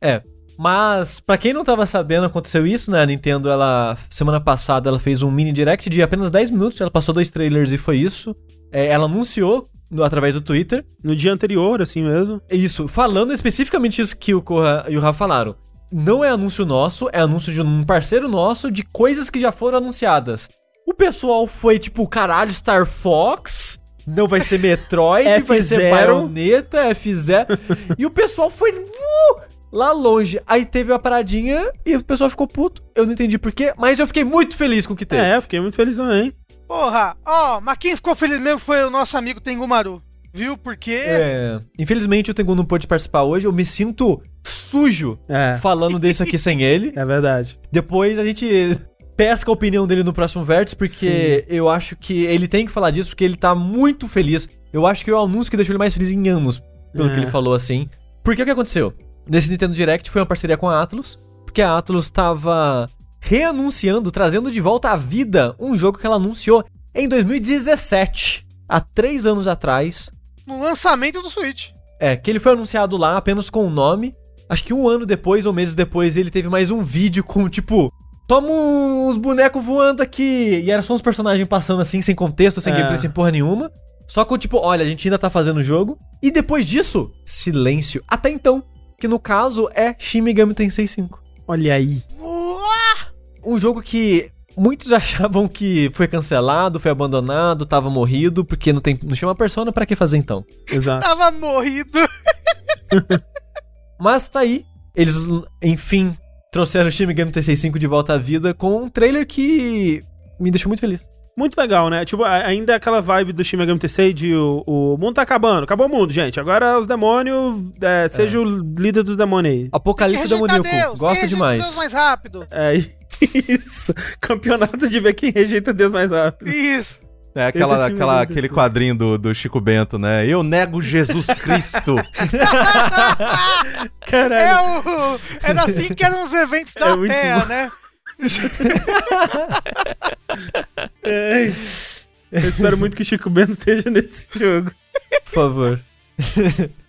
É. Mas, pra quem não tava sabendo, aconteceu isso, né? A Nintendo, ela, semana passada, ela fez um mini direct de apenas 10 minutos, ela passou dois trailers e foi isso. É, ela anunciou no- através do Twitter No dia anterior, assim mesmo. Isso, falando especificamente isso que o Corra e o Rafa falaram. Não é anúncio nosso, é anúncio de um parceiro nosso de coisas que já foram anunciadas. O pessoal foi tipo, caralho, Star Fox, não vai ser Metroid, vai ser F0. Bayonetta, F0. e o pessoal foi uh, lá longe. Aí teve uma paradinha e o pessoal ficou puto. Eu não entendi porquê, mas eu fiquei muito feliz com o que teve. É, eu fiquei muito feliz também. porra, ó, mas quem ficou feliz mesmo foi o nosso amigo Tengumaru. Viu? Porque. É, Infelizmente o Tengu não pôde participar hoje, eu me sinto sujo É. falando disso aqui sem ele. É verdade. Depois a gente pesca a opinião dele no próximo vértice, porque eu acho que ele tem que falar disso, porque ele tá muito feliz. Eu acho que é o anúncio que deixou ele mais feliz em anos, pelo É. que ele falou assim. Porque o que aconteceu? Nesse Nintendo Direct foi uma parceria com a Atlus, porque a Atlus tava reanunciando, trazendo de volta à vida um jogo que ela anunciou em 2017, há três anos atrás. No lançamento do Switch. É, que ele foi anunciado lá apenas com o nome. Acho que um ano depois ou meses depois ele teve mais um vídeo com tipo. Toma uns bonecos voando aqui. E era só uns personagens passando assim, sem contexto, sem É. gameplay, sem porra nenhuma. Só com tipo, olha, a gente ainda tá fazendo o jogo. E depois disso, silêncio. Até então. Que no caso é Shin Megami Tensei 5. Olha aí. Uá! Um jogo que muitos achavam que foi cancelado, foi abandonado, tava morrido, porque não, tem, não chama persona, pra que fazer então? Exato. Tava morrido. Mas tá aí. Eles, enfim, trouxeram o Shin Megami Tensei 5 de volta à vida com um trailer que me deixou muito feliz. Muito legal, né? Tipo, ainda aquela vibe do Shin Megami Tensei de o, o mundo tá acabando. Acabou o mundo, gente. Agora os demônios... É, seja o líder dos demônios aí. Apocalipse Demoníaco. Deus, rejeita demais. Deus mais rápido. É isso. Campeonato de ver quem rejeita Deus mais rápido. Isso. É aquela, é aquela, Chico aquele quadrinho do, do Chico Bento, né? Eu nego Jesus Cristo. Caralho. É, o, era assim que eram os eventos da É Terra, bom. né? É. Eu espero muito que o Chico Bento esteja nesse jogo. Por favor.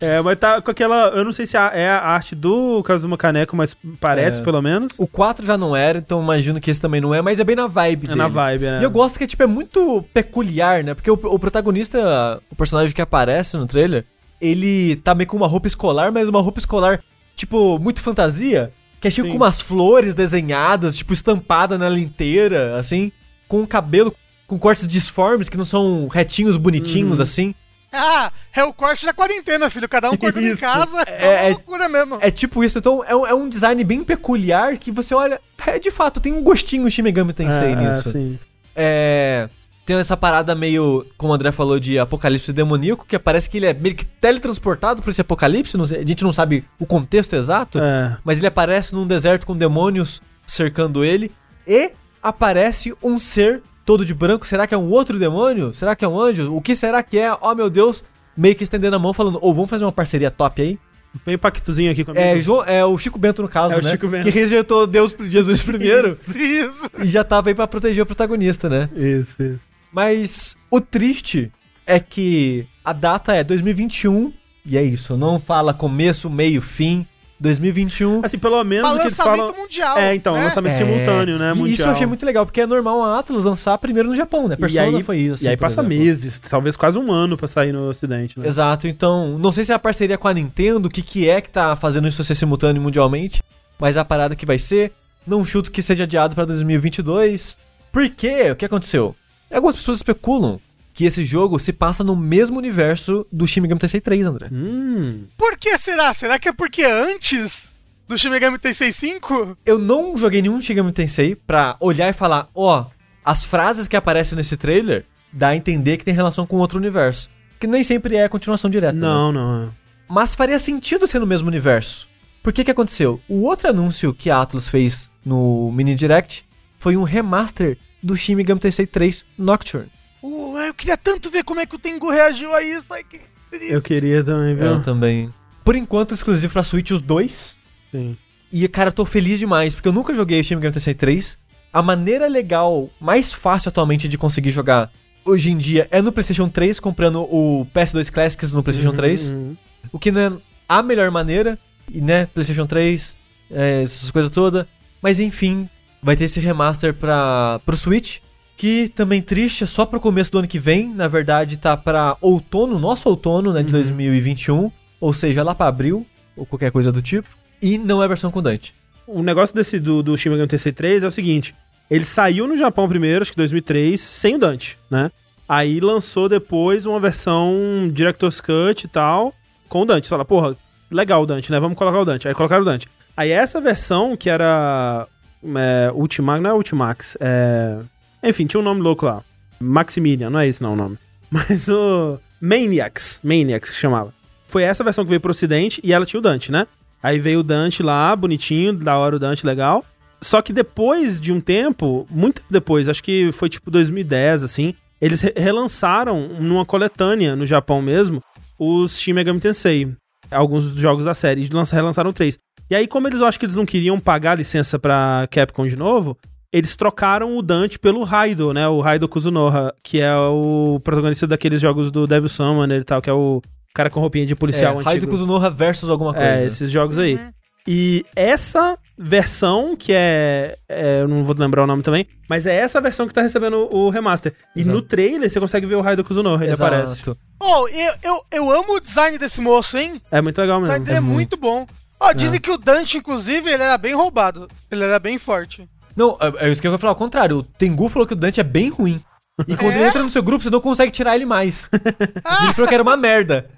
É, mas tá com aquela. Eu não sei se é a arte do Kazuma Kaneko, mas parece É. pelo menos. O 4 já não era, então imagino que esse também não é, mas é bem na vibe É dele. na vibe, né? E eu gosto que tipo, é muito peculiar, né? Porque o, o protagonista, o personagem que aparece no trailer, ele tá meio com uma roupa escolar, mas uma roupa escolar, tipo, muito fantasia. Que é tipo Sim. com umas flores desenhadas, tipo, estampada nela inteira, assim. Com o cabelo com cortes disformes, que não são retinhos bonitinhos, Uhum. assim. Ah, é o corte da quarentena, filho. Cada um cortando em casa. É- É, é- uma loucura mesmo. É tipo isso, então é um, é um design bem peculiar que você olha. É de fato, tem um gostinho Shin Megami Tensei É, nisso. É, sim. É. Tem essa parada meio, como o André falou, de apocalipse demoníaco, que parece que ele é meio que teletransportado por esse apocalipse, não sei- a gente não sabe o contexto exato, É. mas ele aparece num deserto com demônios cercando ele, e aparece um ser todo de branco, será que é um outro demônio? Será que é um anjo? O que será que é? Oh meu Deus, meio que estendendo a mão falando, ou vamos fazer uma parceria top aí? Vem pactozinho aqui comigo. É, Jo- é o Chico Bento no caso, É o né? Chico Bento. Que rejeitou Deus pro Jesus primeiro Isso. e já tava aí pra proteger o protagonista, né? Isso, isso. Mas o triste é que a data é 2021 e é isso. Não fala começo, meio, fim. 2021. Assim, pelo menos Mas o que eles lançamento falam... mundial. É, então, né? lançamento simultâneo, né, E mundial. isso eu achei muito legal, porque é normal a Atlus lançar primeiro no Japão, né? E Persona aí, foi isso. e aí passa exemplo. meses, talvez quase um ano pra sair no ocidente, né? Exato, então, não sei se é a parceria com a Nintendo, o que, que é que tá fazendo isso ser simultâneo mundialmente, mas a parada que vai ser, não chuto que seja adiado pra 2022. Por quê? O que aconteceu? Algumas pessoas especulam que esse jogo se passa no mesmo universo do Shin Megami Tensei 3, André. Hum, Por que será? Será que é porque antes do Shin Megami Tensei 5? Eu não joguei nenhum Shin Megami Tensei pra olhar e falar, ó, as frases que aparecem nesse trailer dá a entender que tem relação com outro universo. Que nem sempre é a continuação direta. né? não, não. Mas faria sentido ser no mesmo universo. Por que que aconteceu? O outro anúncio que a Atlus fez no Mini Direct foi um remaster do Shin Megami Tensei 3 Nocturne. Uh, eu queria tanto ver como é que o Tengu reagiu a isso. Ai, que triste. Eu queria também, viu? Eu também. Por enquanto, exclusivo pra Switch os dois. Sim. E, cara, eu tô feliz demais, porque eu nunca joguei Shin Megami Tensei 3. A maneira legal, mais fácil atualmente de conseguir jogar hoje em dia é no PlayStation 3, comprando o PS2 Classics no PlayStation 3. Uhum. O que não é a melhor maneira, e né, PlayStation 3, é, essas coisas todas. Mas enfim, vai ter esse remaster pra, pro Switch, que também triste, é só pro começo do ano que vem. Na verdade, tá pra outono, nosso outono, né, de 2021. Ou seja, lá pra abril, ou qualquer coisa do tipo. E não é versão com Dante. O negócio desse do, do Shin Megami Tensei 3 é o seguinte: ele saiu no Japão primeiro, acho que 2003, sem o Dante, né? Aí lançou depois uma versão Director's Cut e tal, com o Dante. Fala, porra, legal o Dante, né? Vamos colocar o Dante. Aí colocaram o Dante. Aí essa versão, que era é, Ultimax, não é Ultimax, é... Enfim, tinha um nome louco lá. Maximilian, não é esse não o nome. Mas o Maniacs, Maniacs que chamava. Foi essa versão que veio pro ocidente e ela tinha o Dante, né? Aí veio o Dante lá, bonitinho, da hora o Dante, legal. Só que depois de um tempo, muito depois, acho que foi tipo 2010, assim, eles re- relançaram numa coletânea no Japão mesmo os Shin Megami Tensei. Alguns dos jogos da série. Lança- relançaram três. E aí, como eles eu acho que eles não queriam pagar a licença pra Capcom de novo, eles trocaram o Dante pelo Raido, né? O Raido Kuzunoha, que é o protagonista daqueles jogos do Devil Summoner e tal, que é o cara com roupinha de policial é, antigo. Raio do Kuzunoha versus alguma coisa. É, esses jogos aí. E essa versão, que é, é, Eu não vou lembrar o nome também, mas é essa versão que tá recebendo o, remaster. E Exato. no trailer você consegue ver o Raido Kuzunoha, ele Exato. aparece. Oh, eu, eu, eu amo o design desse moço, hein? É muito legal O design mesmo. dele é muito bom. Ó, dizem que o Dante, inclusive, ele era bem roubado. Ele era bem forte. Não, é, é isso que eu ia falar, ao contrário. O Tengu falou que o Dante é bem ruim. E quando É? ele entra no seu grupo, você não consegue tirar ele mais. Ele falou que era uma merda.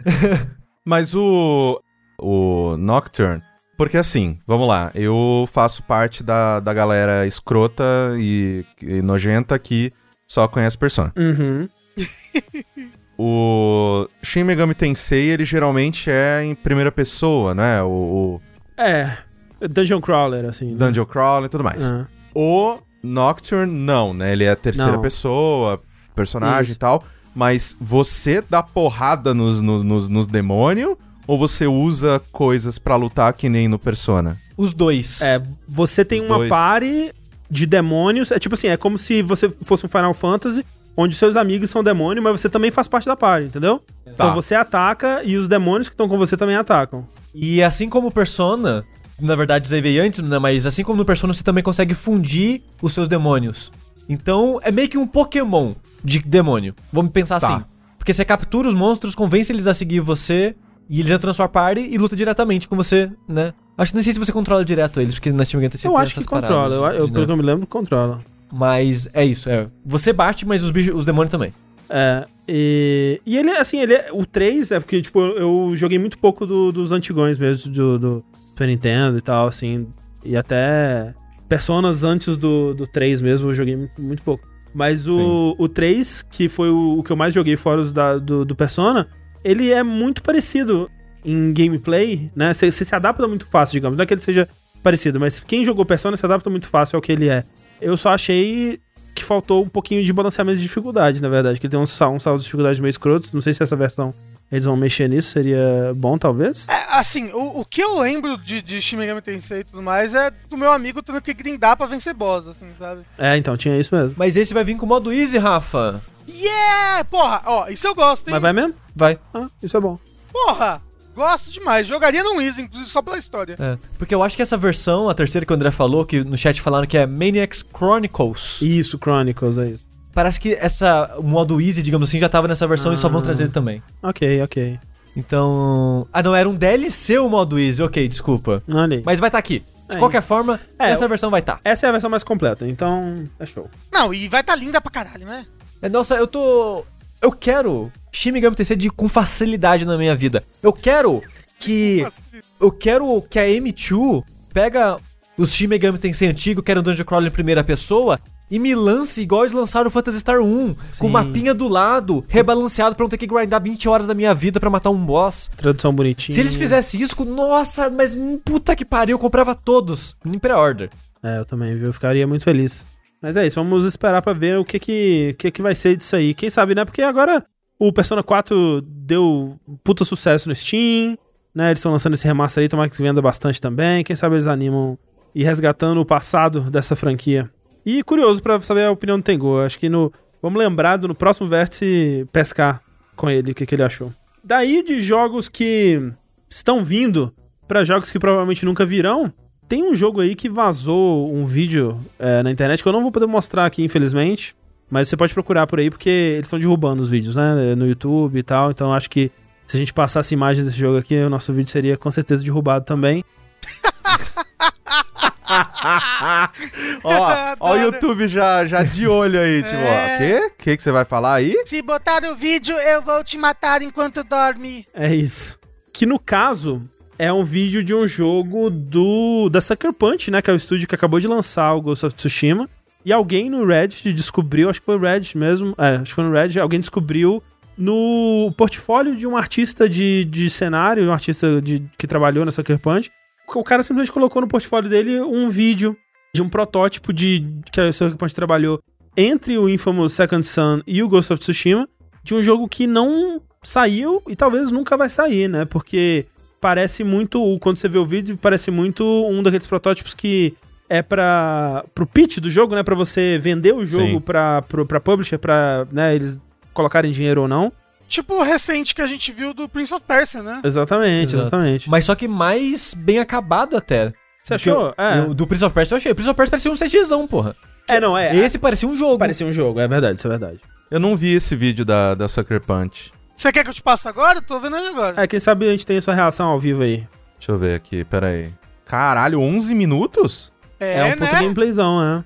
Mas o. O Nocturne. Porque assim, vamos lá. Eu faço parte da, da galera escrota e, e nojenta que só conhece Persona. Uhum. O Shin Megami Tensei, ele geralmente é em primeira pessoa, né? O, É. Dungeon Crawler, assim. o né? Dungeon Crawl e tudo mais. Ah. O Nocturne, não, né? Ele é terceira Não. pessoa, personagem Isso. e tal. Mas você dá porrada nos, nos, nos, nos demônios ou você usa coisas pra lutar que nem no Persona? Os dois. É, você tem Os uma dois. party de demônios. É tipo assim, é como se você fosse um Final Fantasy, onde seus amigos são demônios, mas você também faz parte da party, entendeu? Então você ataca e os demônios que estão com você também atacam. E assim como o Persona, na verdade aí veio antes, né? Mas assim como no Persona, você também consegue fundir os seus demônios. Então é meio que um Pokémon de demônio. Vamos pensar Tá. assim. Porque você captura os monstros, convence eles a seguir você, e eles entram na sua party e luta diretamente com você, né? Acho que nem sei se você controla direto eles, porque na Steam Gigante eu acho que controla. Eu, eu, pelo que eu me lembro, controla. Mas é isso, é. Você bate, mas os, bichos, os demônios também. É, e, e ele, assim, ele é, o 3 é porque, tipo, eu joguei muito pouco do- dos antigões mesmo, do, do Super Nintendo e tal, assim, e até Personas antes do, do 3 mesmo eu joguei muito, muito pouco. Mas o, o 3, que foi o, o que eu mais joguei fora os da, do, do Persona, ele é muito parecido em gameplay, né? Você se adapta muito fácil, digamos. Não é que ele seja parecido, mas quem jogou Persona se adapta muito fácil ao que ele é. Eu só achei que faltou um pouquinho de balanceamento de dificuldade, na verdade. Que ele tem um, um saldo de dificuldade meio escroto. Não sei se essa versão eles vão mexer nisso, seria bom, talvez. É, assim, o, o que eu lembro de, de Shin Megami Tensei e tudo mais é do meu amigo tendo que grindar pra vencer boss, assim, sabe? É, então, tinha isso mesmo. Mas esse vai vir com o modo easy, Rafa. Yeah! Porra! Ó, isso eu gosto, hein? Mas vai mesmo? Vai. Ah, isso é bom. Porra! Gosto demais. Jogaria no Easy, inclusive só pela história. É, porque eu acho que essa versão, a terceira que o André falou, que no chat falaram que é Maniacs Chronicles. Isso, Chronicles, é isso. Parece que essa o modo easy, digamos assim, já tava nessa versão e só vão Ah. trazer também. Ok, ok. Então. Ah, não, era um DLC o modo easy, ok, desculpa. Aí. Mas vai estar aqui. De É. qualquer forma, É, essa versão vai estar. Essa é a versão mais completa, então é show. Não, e vai tá linda pra caralho, né? É, Nossa, eu tô. Eu quero Shin Megami Tensei de, com facilidade na minha vida. Eu quero que. Eu quero que a M2 pega os Shin Megami Tensei antigo, que era um Dungeon Crawler em primeira pessoa, e me lance igual eles lançaram o Phantasy Star 1, Sim. com o mapinha do lado, rebalanceado pra não ter que grindar 20 horas da minha vida pra matar um boss. Tradução bonitinha. Se eles fizessem isso, nossa, mas puta que pariu, eu comprava todos em pré-order. É, eu também, viu? Eu ficaria muito feliz. Mas é isso, vamos esperar pra ver o que que, que que vai ser disso aí. Quem sabe, né? Porque agora o Persona 4 deu puta sucesso no Steam, né? Eles estão lançando esse remaster aí, tomara que se venda bastante também. Quem sabe eles animam e resgatando o passado dessa franquia. E curioso pra saber a opinião do Tengu. Acho que no. Vamos lembrar do no próximo vértice pescar com ele o que, que ele achou. Daí de jogos que estão vindo pra jogos que provavelmente nunca virão, tem um jogo aí que vazou um vídeo é, na internet que eu não vou poder mostrar aqui, infelizmente. Mas você pode procurar por aí, porque eles estão derrubando os vídeos, né? No YouTube e tal. Então acho que se a gente passasse imagens desse jogo aqui, o nosso vídeo seria com certeza derrubado também. Ó, ó o YouTube já, já de olho aí, tipo, ó. É. Quê? Que que você vai falar aí? Se botar no vídeo, eu vou te matar enquanto dorme. É isso. Que no caso é um vídeo de um jogo do da Sucker Punch, né? Que é o estúdio que acabou de lançar o Ghost of Tsushima. E alguém no Reddit descobriu, acho que foi o Reddit mesmo, é, acho que foi no Reddit, alguém descobriu no portfólio de um artista de, de cenário, um artista de, que trabalhou na Sucker Punch. O cara simplesmente colocou no portfólio dele um vídeo de um protótipo de que a Sucker Punch trabalhou entre o Infamous Second Son e o Ghost of Tsushima, de um jogo que não saiu e talvez nunca vai sair, né? Porque parece muito, quando você vê o vídeo, parece muito um daqueles protótipos que é para pro pitch do jogo, né, para você vender o jogo para para publisher, para, né, eles colocarem dinheiro ou não. Tipo o recente que a gente viu do Prince of Persia, né? Exatamente, Exato. exatamente. Mas só que mais bem acabado até. Você achou? É. eu- do Prince of Persia eu achei. O Prince of Persia parecia um CGzão, porra. É, não, é. Esse parecia um jogo. parecia um jogo, é verdade, isso é verdade. Eu não vi esse vídeo da, da Sucker Punch. Você quer que eu te passe agora? Tô vendo ele agora. É, quem sabe a gente tem a sua reação ao vivo aí. Deixa eu ver aqui, pera aí. Caralho, 11 minutos? É, um puta gameplayzão, né?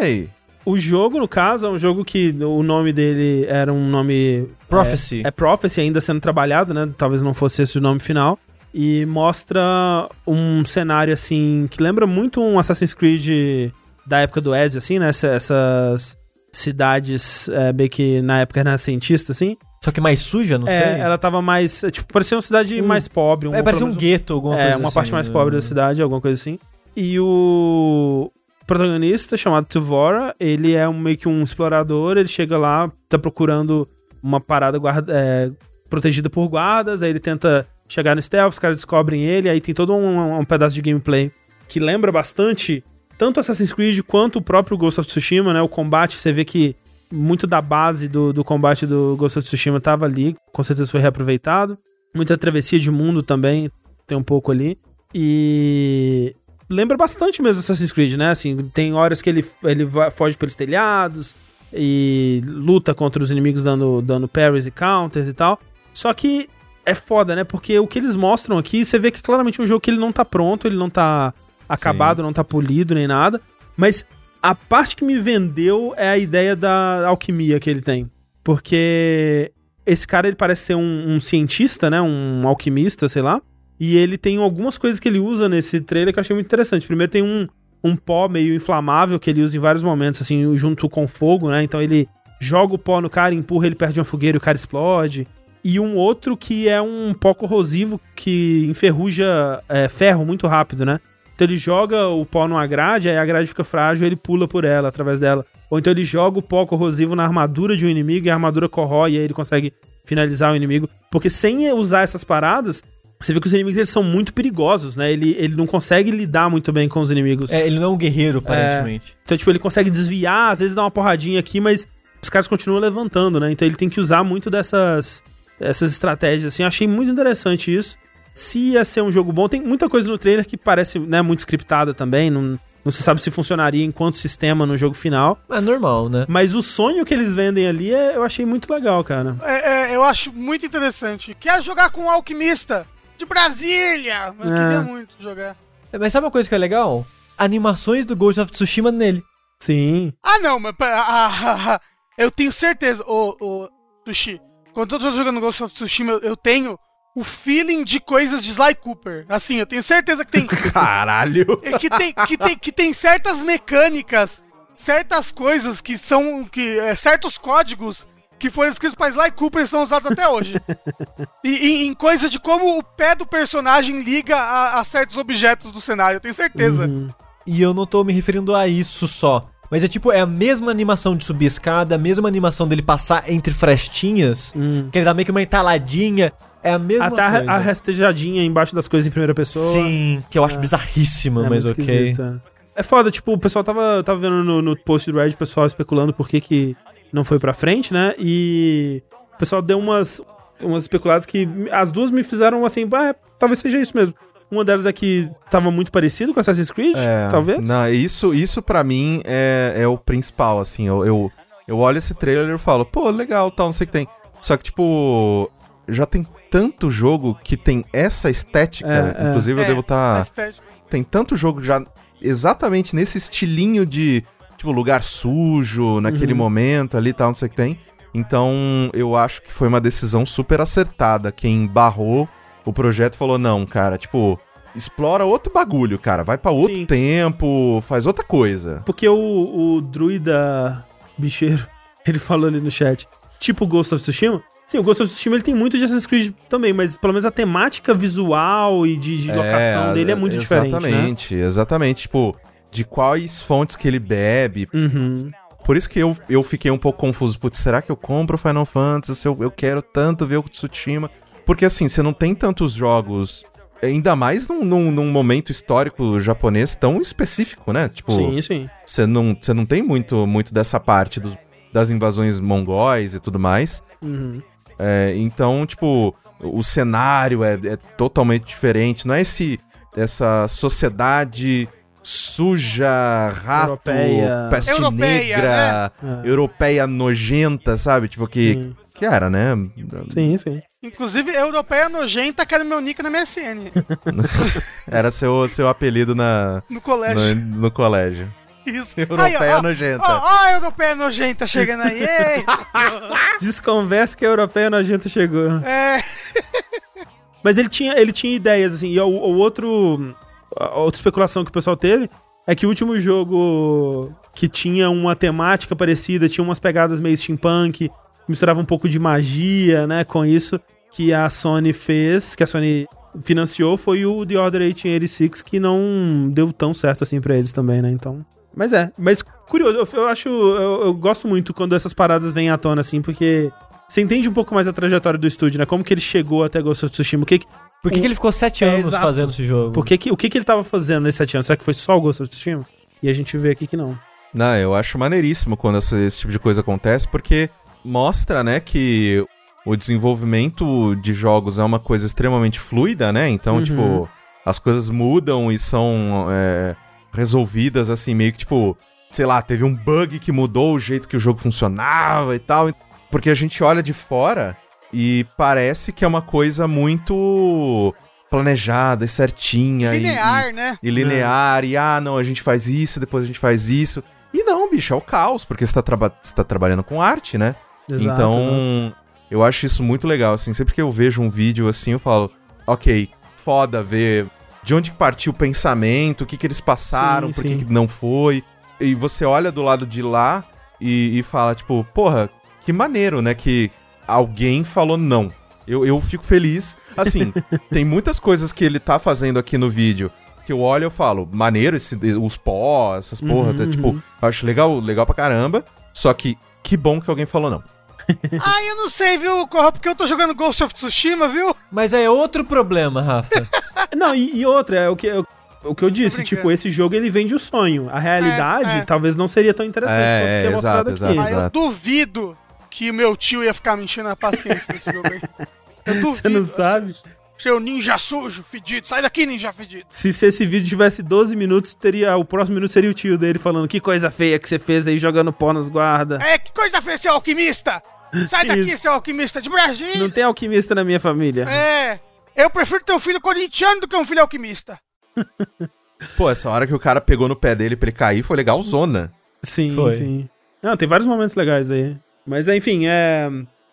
Véi. O jogo, no caso, é um jogo que o nome dele era um nome. Prophecy. É, é Prophecy ainda sendo trabalhado, né? Talvez não fosse esse o nome final. E mostra um cenário, assim, que lembra muito um Assassin's Creed da época do Ezio, assim, né? Essa- essas cidades é, meio que na época renascentista, assim. Só que mais suja, não é, sei. ela tava mais. é, Tipo, parecia uma cidade Um- mais pobre. É, parecia um gueto, alguma é, coisa uma assim, parte mais né? pobre da cidade, alguma coisa assim. E o protagonista, chamado Tuvora, ele é um, meio que um explorador, ele chega lá, tá procurando uma parada guarda, é, protegida por guardas, aí ele tenta chegar no stealth, os caras descobrem ele, aí tem todo um, um pedaço de gameplay que lembra bastante tanto Assassin's Creed quanto o próprio Ghost of Tsushima, né? O combate, você vê que muito da base do, do combate do Ghost of Tsushima tava ali, com certeza foi reaproveitado. Muita travessia de mundo também, tem um pouco ali. E lembra bastante mesmo Assassin's Creed, né? Assim, tem horas que ele, ele vai- foge pelos telhados e luta contra os inimigos dando, dando parries e counters e tal. Só que é foda, né? Porque o que eles mostram aqui, você vê que claramente é um jogo que ele não tá pronto, ele não tá acabado, não tá polido nem nada. Mas a parte que me vendeu é a ideia da alquimia que ele tem. Porque esse cara, ele parece ser um, um cientista, né? Um alquimista, sei lá. E ele tem algumas coisas que ele usa nesse trailer que eu achei muito interessante. Primeiro tem um, um pó meio inflamável que ele usa em vários momentos, assim, junto com fogo, né? Então ele joga o pó no cara, empurra ele perto de uma fogueira e o cara explode. E um outro que é um pó corrosivo que enferruja é, ferro muito rápido, né? Então ele joga o pó numa grade, aí a grade fica frágil ele pula por ela, através dela. Ou então ele joga o pó corrosivo na armadura de um inimigo e a armadura corrói e aí ele consegue finalizar o inimigo. Porque sem usar essas paradas, você vê que os inimigos eles são muito perigosos, né? Ele, ele não consegue lidar muito bem com os inimigos. É, ele não é um guerreiro, aparentemente. Então, tipo, ele consegue desviar, às vezes dá uma porradinha aqui, mas os caras continuam levantando, né? Então ele tem que usar muito dessas essas estratégias, assim. Achei muito interessante isso. Se ia ser um jogo bom, tem muita coisa no trailer que parece né, muito scriptada também, não, não se sabe se funcionaria enquanto sistema no jogo final. É normal, né? Mas o sonho que eles vendem ali é- eu achei muito legal, cara. É, é, eu acho muito interessante. Quer jogar com um alquimista de Brasília? Eu É. queria muito jogar. Mas sabe uma coisa que é legal? Animações do Ghost of Tsushima nele. Sim. Ah, não, mas pera, ah, ah, ah, eu tenho certeza, ô, ô, Sushi, quando eu tô jogando Ghost of Tsushima, eu, eu tenho o feeling de coisas de Sly Cooper. Assim, eu tenho certeza que tem, Caralho! é que tem, que tem, que tem certas mecânicas, certas coisas que são, que, é, certos códigos que foram escritos pra Sly Cooper e são usados até hoje. E, e em coisa de como o pé do personagem liga a, a certos objetos do cenário, eu tenho certeza. Uhum. E eu não tô me referindo a isso só. Mas é tipo, é a mesma animação de subir escada, a mesma animação dele passar entre frestinhas, Hum. que ele dá meio que uma entaladinha. É a mesma Até a- coisa. a rastejadinha embaixo das coisas em primeira pessoa. Sim, que eu acho bizarríssima, É mas ok. esquisito, É É foda, tipo, o pessoal tava, tava vendo no, no post do Reddit, o pessoal especulando por que, que não foi pra frente, né? E o pessoal deu umas, umas especuladas que as duas me fizeram assim, ah, talvez seja isso mesmo. Uma delas é que tava muito parecido com Assassin's Creed, É, talvez. Não, isso, isso para mim é, é o principal, assim. Eu, eu, eu olho esse trailer e falo, pô, legal, tal, não sei o que tem. Só que, tipo, já tem tanto jogo que tem essa estética. É, é. inclusive, eu É, devo estar. estética. Tem tanto jogo já exatamente nesse estilinho de, tipo, lugar sujo, naquele Uhum. momento ali tal, não sei o que tem. Então, eu acho que foi uma decisão super acertada. Quem barrou o projeto falou: não, cara, tipo, explora outro bagulho, cara. Vai pra outro Sim. tempo, faz outra coisa. Porque o, o druida bicheiro, ele falou ali no chat, tipo Ghost of Tsushima. Sim, o Ghost of Tsushima ele tem muito de Assassin's Creed também, mas pelo menos a temática visual e de, de locação dele é muito diferente, né? Exatamente, exatamente. Tipo, de quais fontes que ele bebe. Uhum. Por isso que eu, eu fiquei um pouco confuso. Putz, será que eu compro Final Fantasy? Eu, eu quero tanto ver o Tsushima. Porque assim, você não tem tantos jogos. Ainda mais num, num, num momento histórico japonês tão específico, né? Tipo, Sim, sim. você não, você não tem muito, muito dessa parte dos, das invasões mongóis e tudo mais. Uhum. É, então, tipo, o cenário é, é totalmente diferente. Não é esse essa sociedade suja, rato, Europeia. peste Europeia, negra, É. europeia nojenta, sabe? Tipo, que, Sim. que era, né? Sim, sim. Inclusive, europeia nojenta, que era meu nick na MSN, Era seu, seu apelido na, no colégio. no, no colégio. Isso. Europeia ó, nojenta. Ó, ó, a europeia nojenta chegando aí. Eita. Desconversa que a europeia nojenta chegou. é, Mas ele tinha, ele tinha ideias, assim, e o, o outro. A outra especulação que o pessoal teve é que o último jogo que tinha uma temática parecida, tinha umas pegadas meio steampunk, misturava um pouco de magia, né, com isso, que a Sony fez, que a Sony financiou, foi o The Order 1886, que não deu tão certo assim pra eles também, né, então... Mas é, mas curioso, eu, acho, eu, eu gosto muito quando essas paradas vêm à tona, assim, porque você entende um pouco mais a trajetória do estúdio, né, como que ele chegou até Ghost of Tsushima, o que- Por que, que ele ficou sete É, anos exato. fazendo esse jogo? por que que- o que, que ele tava fazendo nesses sete anos? Será que foi só o Ghost of Tsushima? E a gente vê aqui que não. Não, eu acho maneiríssimo quando essa- esse tipo de coisa acontece, porque mostra, né, que o desenvolvimento de jogos é uma coisa extremamente fluida, né? Então, Uhum. tipo, as coisas mudam e são é, resolvidas assim, meio que tipo, sei lá, teve um bug que mudou o jeito que o jogo funcionava e tal. Porque a gente olha de fora e parece que é uma coisa muito planejada e certinha. e- linear, né? e linear, e ah, não, a gente faz isso, depois a gente faz isso. E não, bicho, é o caos, porque você tá, traba- você tá trabalhando com arte, né? Exato, então, né? eu acho isso muito legal, assim, sempre que eu vejo um vídeo assim, eu falo, ok, foda ver de onde que partiu o pensamento, o que que eles passaram, Sim, por que sim. que não foi. E você olha do lado de lá e, e fala, tipo, porra, que maneiro, né, que alguém falou não. Eu, eu fico feliz. Assim, tem muitas coisas que ele tá fazendo aqui no vídeo que eu olho e eu falo, maneiro, esse, os pó, essas porra, Uhum, tá, tipo, uhum. eu acho legal, legal pra caramba. Só que que bom que alguém falou não. Ah, eu não sei, viu, Corra, porque eu tô jogando Ghost of Tsushima, viu? Mas é outro problema, Rafa. Não, e, e outra, é o que, eu- o que eu disse, tipo, esse jogo ele vende o sonho. A realidade É, é. talvez não seria tão interessante É, quanto que é é, mostrado exato, aqui. Ah, eu Exato. duvido que meu tio ia ficar me enchendo a paciência nesse jogo aí. Eu duvido. Você não sabe? Seu ninja sujo, fedido. Sai daqui, ninja fedido. Se, se esse vídeo tivesse 12 minutos, teria o próximo minuto seria o tio dele falando que coisa feia que você fez aí jogando pó nos guarda. É, que coisa feia, seu alquimista! Sai daqui, Isso. seu alquimista de Brasília! Não tem alquimista na minha família. É, eu prefiro ter um filho corintiano do que um filho alquimista. Pô, essa hora que o cara pegou no pé dele pra ele cair foi legal zona. Sim, Foi. sim. Não, tem vários momentos legais aí. Mas enfim, é.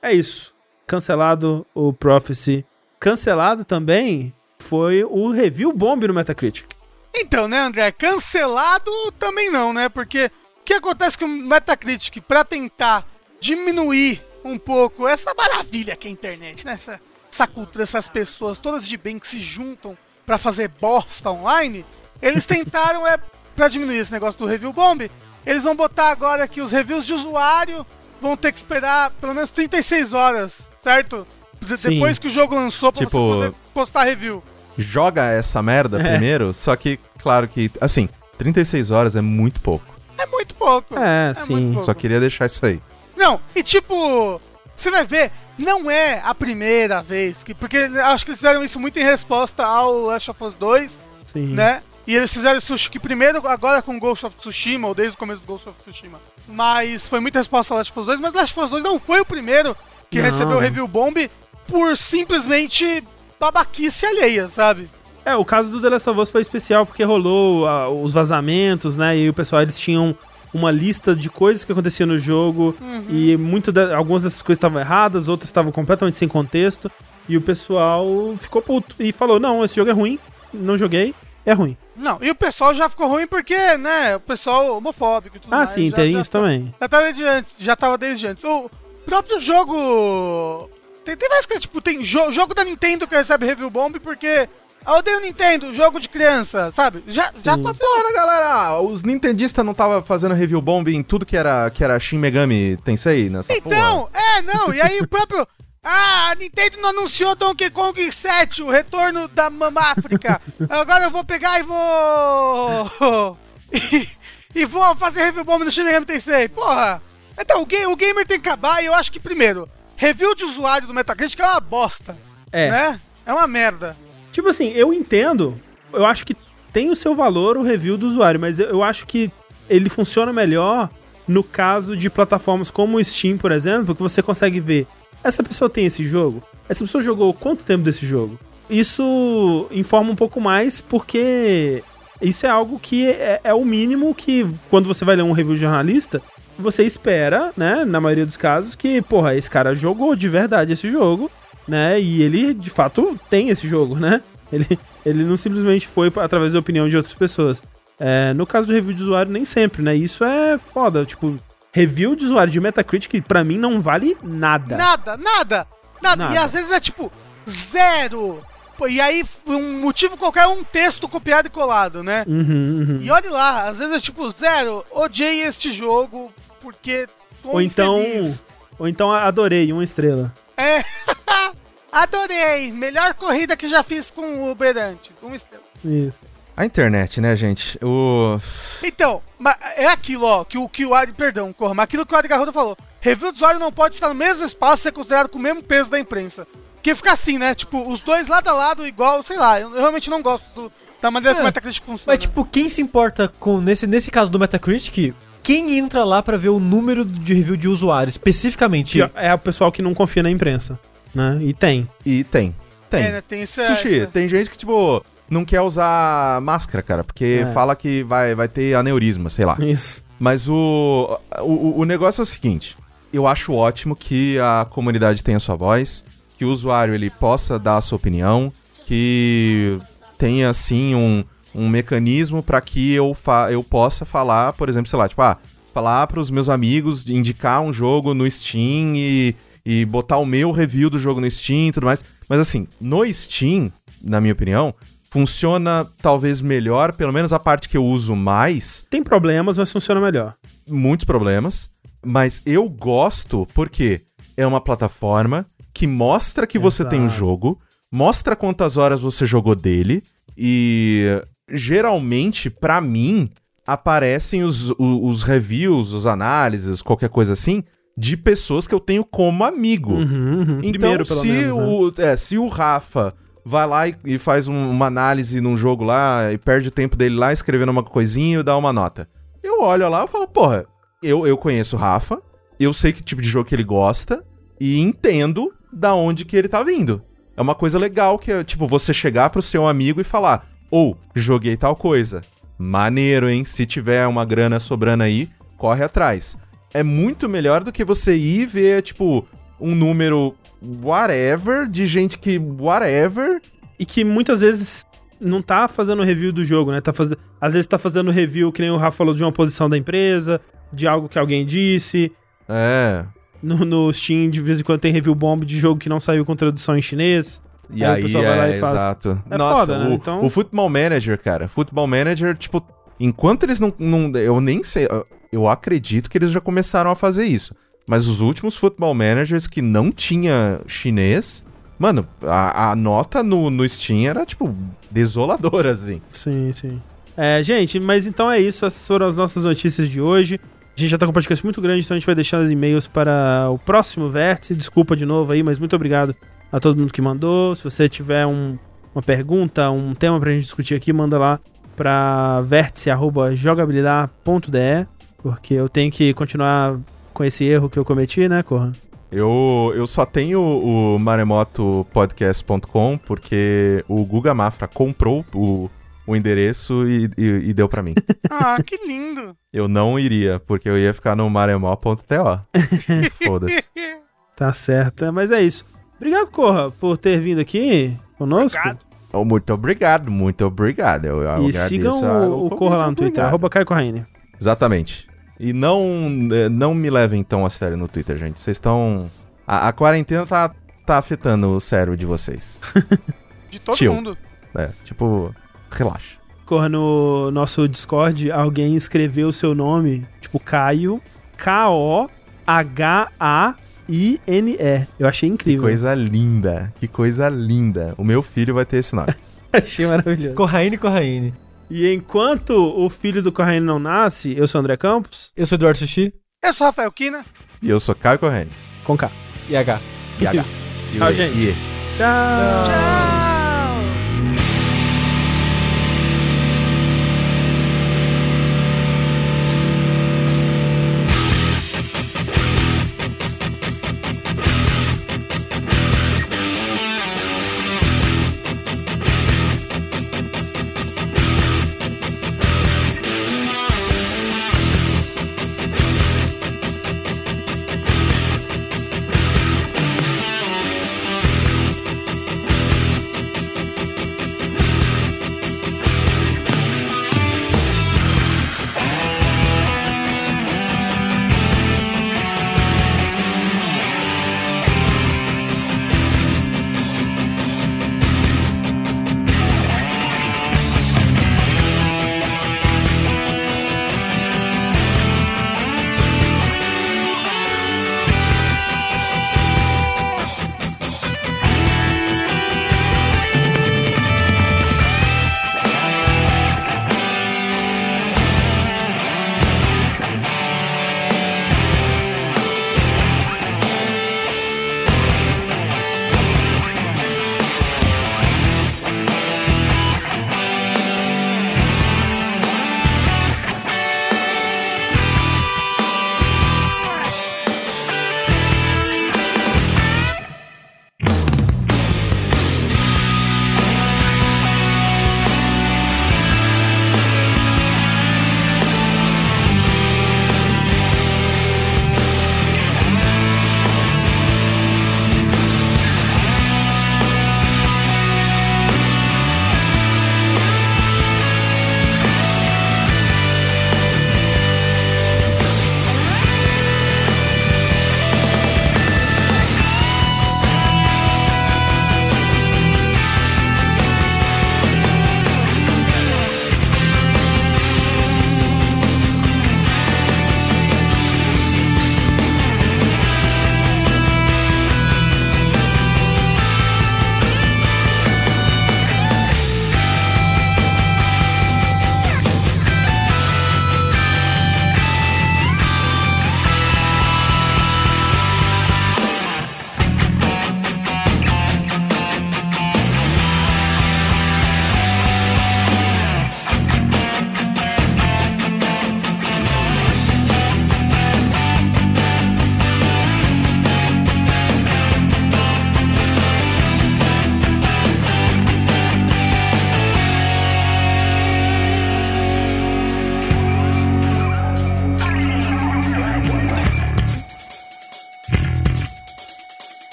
É isso. Cancelado o Prophecy. Cancelado também foi o review bomb no Metacritic. Então, né, André? Cancelado também não, né? Porque o que acontece com o Metacritic pra tentar diminuir um pouco essa maravilha que é a internet, né? Essa, essa cultura, essas pessoas todas de bem que se juntam pra fazer bosta online, eles tentaram, é, pra diminuir esse negócio do review bomb, eles vão botar agora que os reviews de usuário vão ter que esperar pelo menos 36 horas, certo? De- Sim. Depois que o jogo lançou pra Tipo- você poder postar review. Joga essa merda É. primeiro, só que, claro que, assim, 36 horas é muito pouco. É muito pouco. É, sim. muito pouco. Só queria deixar isso aí. Não, e tipo, você vai ver, não é a primeira vez que. Porque acho que eles fizeram isso muito em resposta ao Last of Us 2, Sim. né? E eles fizeram isso acho que primeiro agora com Ghost of Tsushima, ou desde o começo do Ghost of Tsushima. Mas foi muita resposta ao Last of Us 2, mas Last of Us 2 não foi o primeiro que Não. recebeu review bomb por simplesmente babaquice alheia, sabe? É, o caso do The Last of Us foi especial porque rolou ah, os vazamentos, né? E o pessoal, eles tinham uma lista de coisas que aconteciam no jogo e muito da- algumas dessas coisas estavam erradas, outras estavam completamente sem contexto. E o pessoal ficou puto e falou: Não, esse jogo é ruim, não joguei, é ruim. Não, e o pessoal já ficou ruim porque, né, o pessoal homofóbico e tudo Ah, mais. sim, já- tem já isso tá- também. Já tava desde antes, já tava desde antes. O próprio jogo. Tem, tem mais coisas, tipo, tem jo- jogo da Nintendo que recebe review bomb porque. Ah, eu odeio Nintendo, jogo de criança, sabe? Já, já aconteceu. Bora, galera! Os nintendistas não tava fazendo review bomb em tudo que era, que era Shin Megami Tensei nessa porra? Então, é, não, e aí o próprio. Ah, a Nintendo não anunciou Donkey Kong 7, o retorno da Mama África. Agora eu vou pegar e vou. e, e vou fazer review bomb no Shin Megami Tensei. Porra! Então, o, ga- o gamer tem que acabar e eu acho que, primeiro, review de usuário do Metacritic é uma bosta. É. Né? É uma merda. Tipo assim, eu entendo, eu acho que tem o seu valor o review do usuário, mas eu, eu acho que ele funciona melhor no caso de plataformas como o Steam, por exemplo, porque você consegue ver essa pessoa tem esse jogo, essa pessoa jogou quanto tempo desse jogo. Isso informa um pouco mais porque isso é algo que é, é o mínimo que quando você vai ler um review de jornalista, você espera, né, na maioria dos casos, que, porra, esse cara jogou de verdade esse jogo, né, e ele, de fato, tem esse jogo, né? Ele, ele não simplesmente foi através da opinião de outras pessoas. É, no caso do review de usuário, nem sempre, né? Isso é foda. Tipo, review de usuário de Metacritic, pra mim, não vale nada. Nada, nada, nada. Nada. E às vezes é tipo, zero. E aí, um motivo qualquer, um texto copiado e colado, né? Uhum, uhum. E olhe lá, às vezes é tipo, zero, odiei este jogo porque tô Ou então, infeliz. ou então adorei, uma estrela. É, adorei, melhor corrida que já fiz com o Uber antes, uma estrela. Isso. A internet, né, gente? O... Então, é aquilo, ó, que o que o Ari, perdão, corra, mas aquilo que o Ari Garroda falou. Review do usuário não pode estar no mesmo espaço e ser considerado com o mesmo peso da imprensa. Porque fica assim, né? Tipo, os dois lado a lado, igual, sei lá, eu, realmente não gosto do- da maneira É, que o Metacritic funciona. Mas, tipo, quem se importa com. Nesse, nesse caso do Metacritic, quem entra lá pra ver o número de review de usuário, especificamente? É o pessoal que não confia na imprensa, né? E tem. E tem. Tem. É, né? Tem essa. Sushi, essa- tem gente que, tipo, não quer usar máscara, cara, porque É. fala que vai, vai ter aneurisma, sei lá. Isso. Mas o, o, o negócio é o seguinte: eu acho ótimo que a comunidade tenha sua voz, que o usuário ele possa dar a sua opinião, que tenha assim um, um mecanismo para que eu, fa eu possa falar, por exemplo, sei lá, tipo, ah, falar para os meus amigos, indicar um jogo no Steam e, e botar o meu review do jogo no Steam e tudo mais. Mas assim, no Steam, na minha opinião, funciona talvez melhor, pelo menos a parte que eu uso mais, Tem problemas, mas funciona melhor. muitos problemas, mas eu gosto porque é uma plataforma que mostra que você tem um Exato. jogo, mostra quantas horas você jogou dele e geralmente, pra mim, aparecem os, o- os reviews, os análises, qualquer coisa assim, de pessoas que eu tenho como amigo. Uhum, uhum. Então, Primeiro, se, menos. né? o, é, se o Rafa vai lá e, e faz um- uma análise num jogo lá e perde o tempo dele lá escrevendo uma coisinha e dá uma nota. Eu olho lá e falo, porra, eu, eu conheço o Rafa, eu sei que tipo de jogo que ele gosta e entendo da onde que ele tá vindo. É uma coisa legal que é, tipo, você chegar pro seu amigo e falar, ou, joguei tal coisa. Maneiro, hein? Se tiver uma grana sobrando aí, corre atrás. É muito melhor do que você ir ver, tipo, um número whatever, de gente que whatever. E que muitas vezes não tá fazendo review do jogo, né? Tá faz... Às vezes tá fazendo review, que nem o Rafa falou, de uma posição da empresa, de algo que alguém disse. É. No, no Steam, de vez em quando tem review bomb de jogo que não saiu com tradução em chinês. E Aí o aí, pessoal vai lá é, e faz. exato. É Nossa, foda, né? o, Então- o Football Manager, cara, Football Manager, tipo, enquanto eles não, não. Eu nem sei. Eu acredito que eles já começaram a fazer isso. Mas os últimos Football Managers que não tinha chinês. Mano, a, a nota no, no Steam era, tipo, desoladora, assim. Sim, sim. É, gente, mas então é isso. Essas foram as nossas notícias de hoje. A gente já tá com um podcast muito grande, então a gente vai deixar os e-mails para o próximo vértice. Desculpa de novo aí, mas muito obrigado a todo mundo que mandou. Se você tiver um- uma pergunta, um tema pra gente discutir aqui, manda lá pra vértice.jogabilidade.de, porque eu tenho que continuar com esse erro que eu cometi, né, Corra? Eu, eu só tenho o maremotopodcast.com porque o Guga Mafra comprou o, o endereço e, e, e deu pra mim. Ah, que lindo. Eu não iria, porque eu ia ficar no maremó.to. Foda-se. Tá certo. Mas é isso. Obrigado, Corra, por ter vindo aqui conosco. Obrigado. Oh, muito obrigado, muito obrigado. Eu, eu E sigam o, o Corra lá no Twitter, arroba Caio Corraine. Exatamente. E não, eh, não me levem tão a sério no Twitter, gente. Vocês estão. A, a quarentena tá, tá afetando o cérebro de vocês. De todo Tio. mundo. É, tipo, relaxa. Corra no nosso Discord, alguém escreveu o seu nome, tipo Caio, K-O-H-A-I-N-E. Eu achei Que incrível. coisa linda. Que coisa linda. O meu filho vai ter esse nome. achei maravilhoso. Corraine, Corraine. E enquanto o filho do Corraine não nasce, eu sou o André Campos, Eu sou Eduardo Sushi Eu sou o Rafael Kina. e eu sou Caio Corrêne. com K. e H. E H. Tchau, gente. Tchau. Tchau.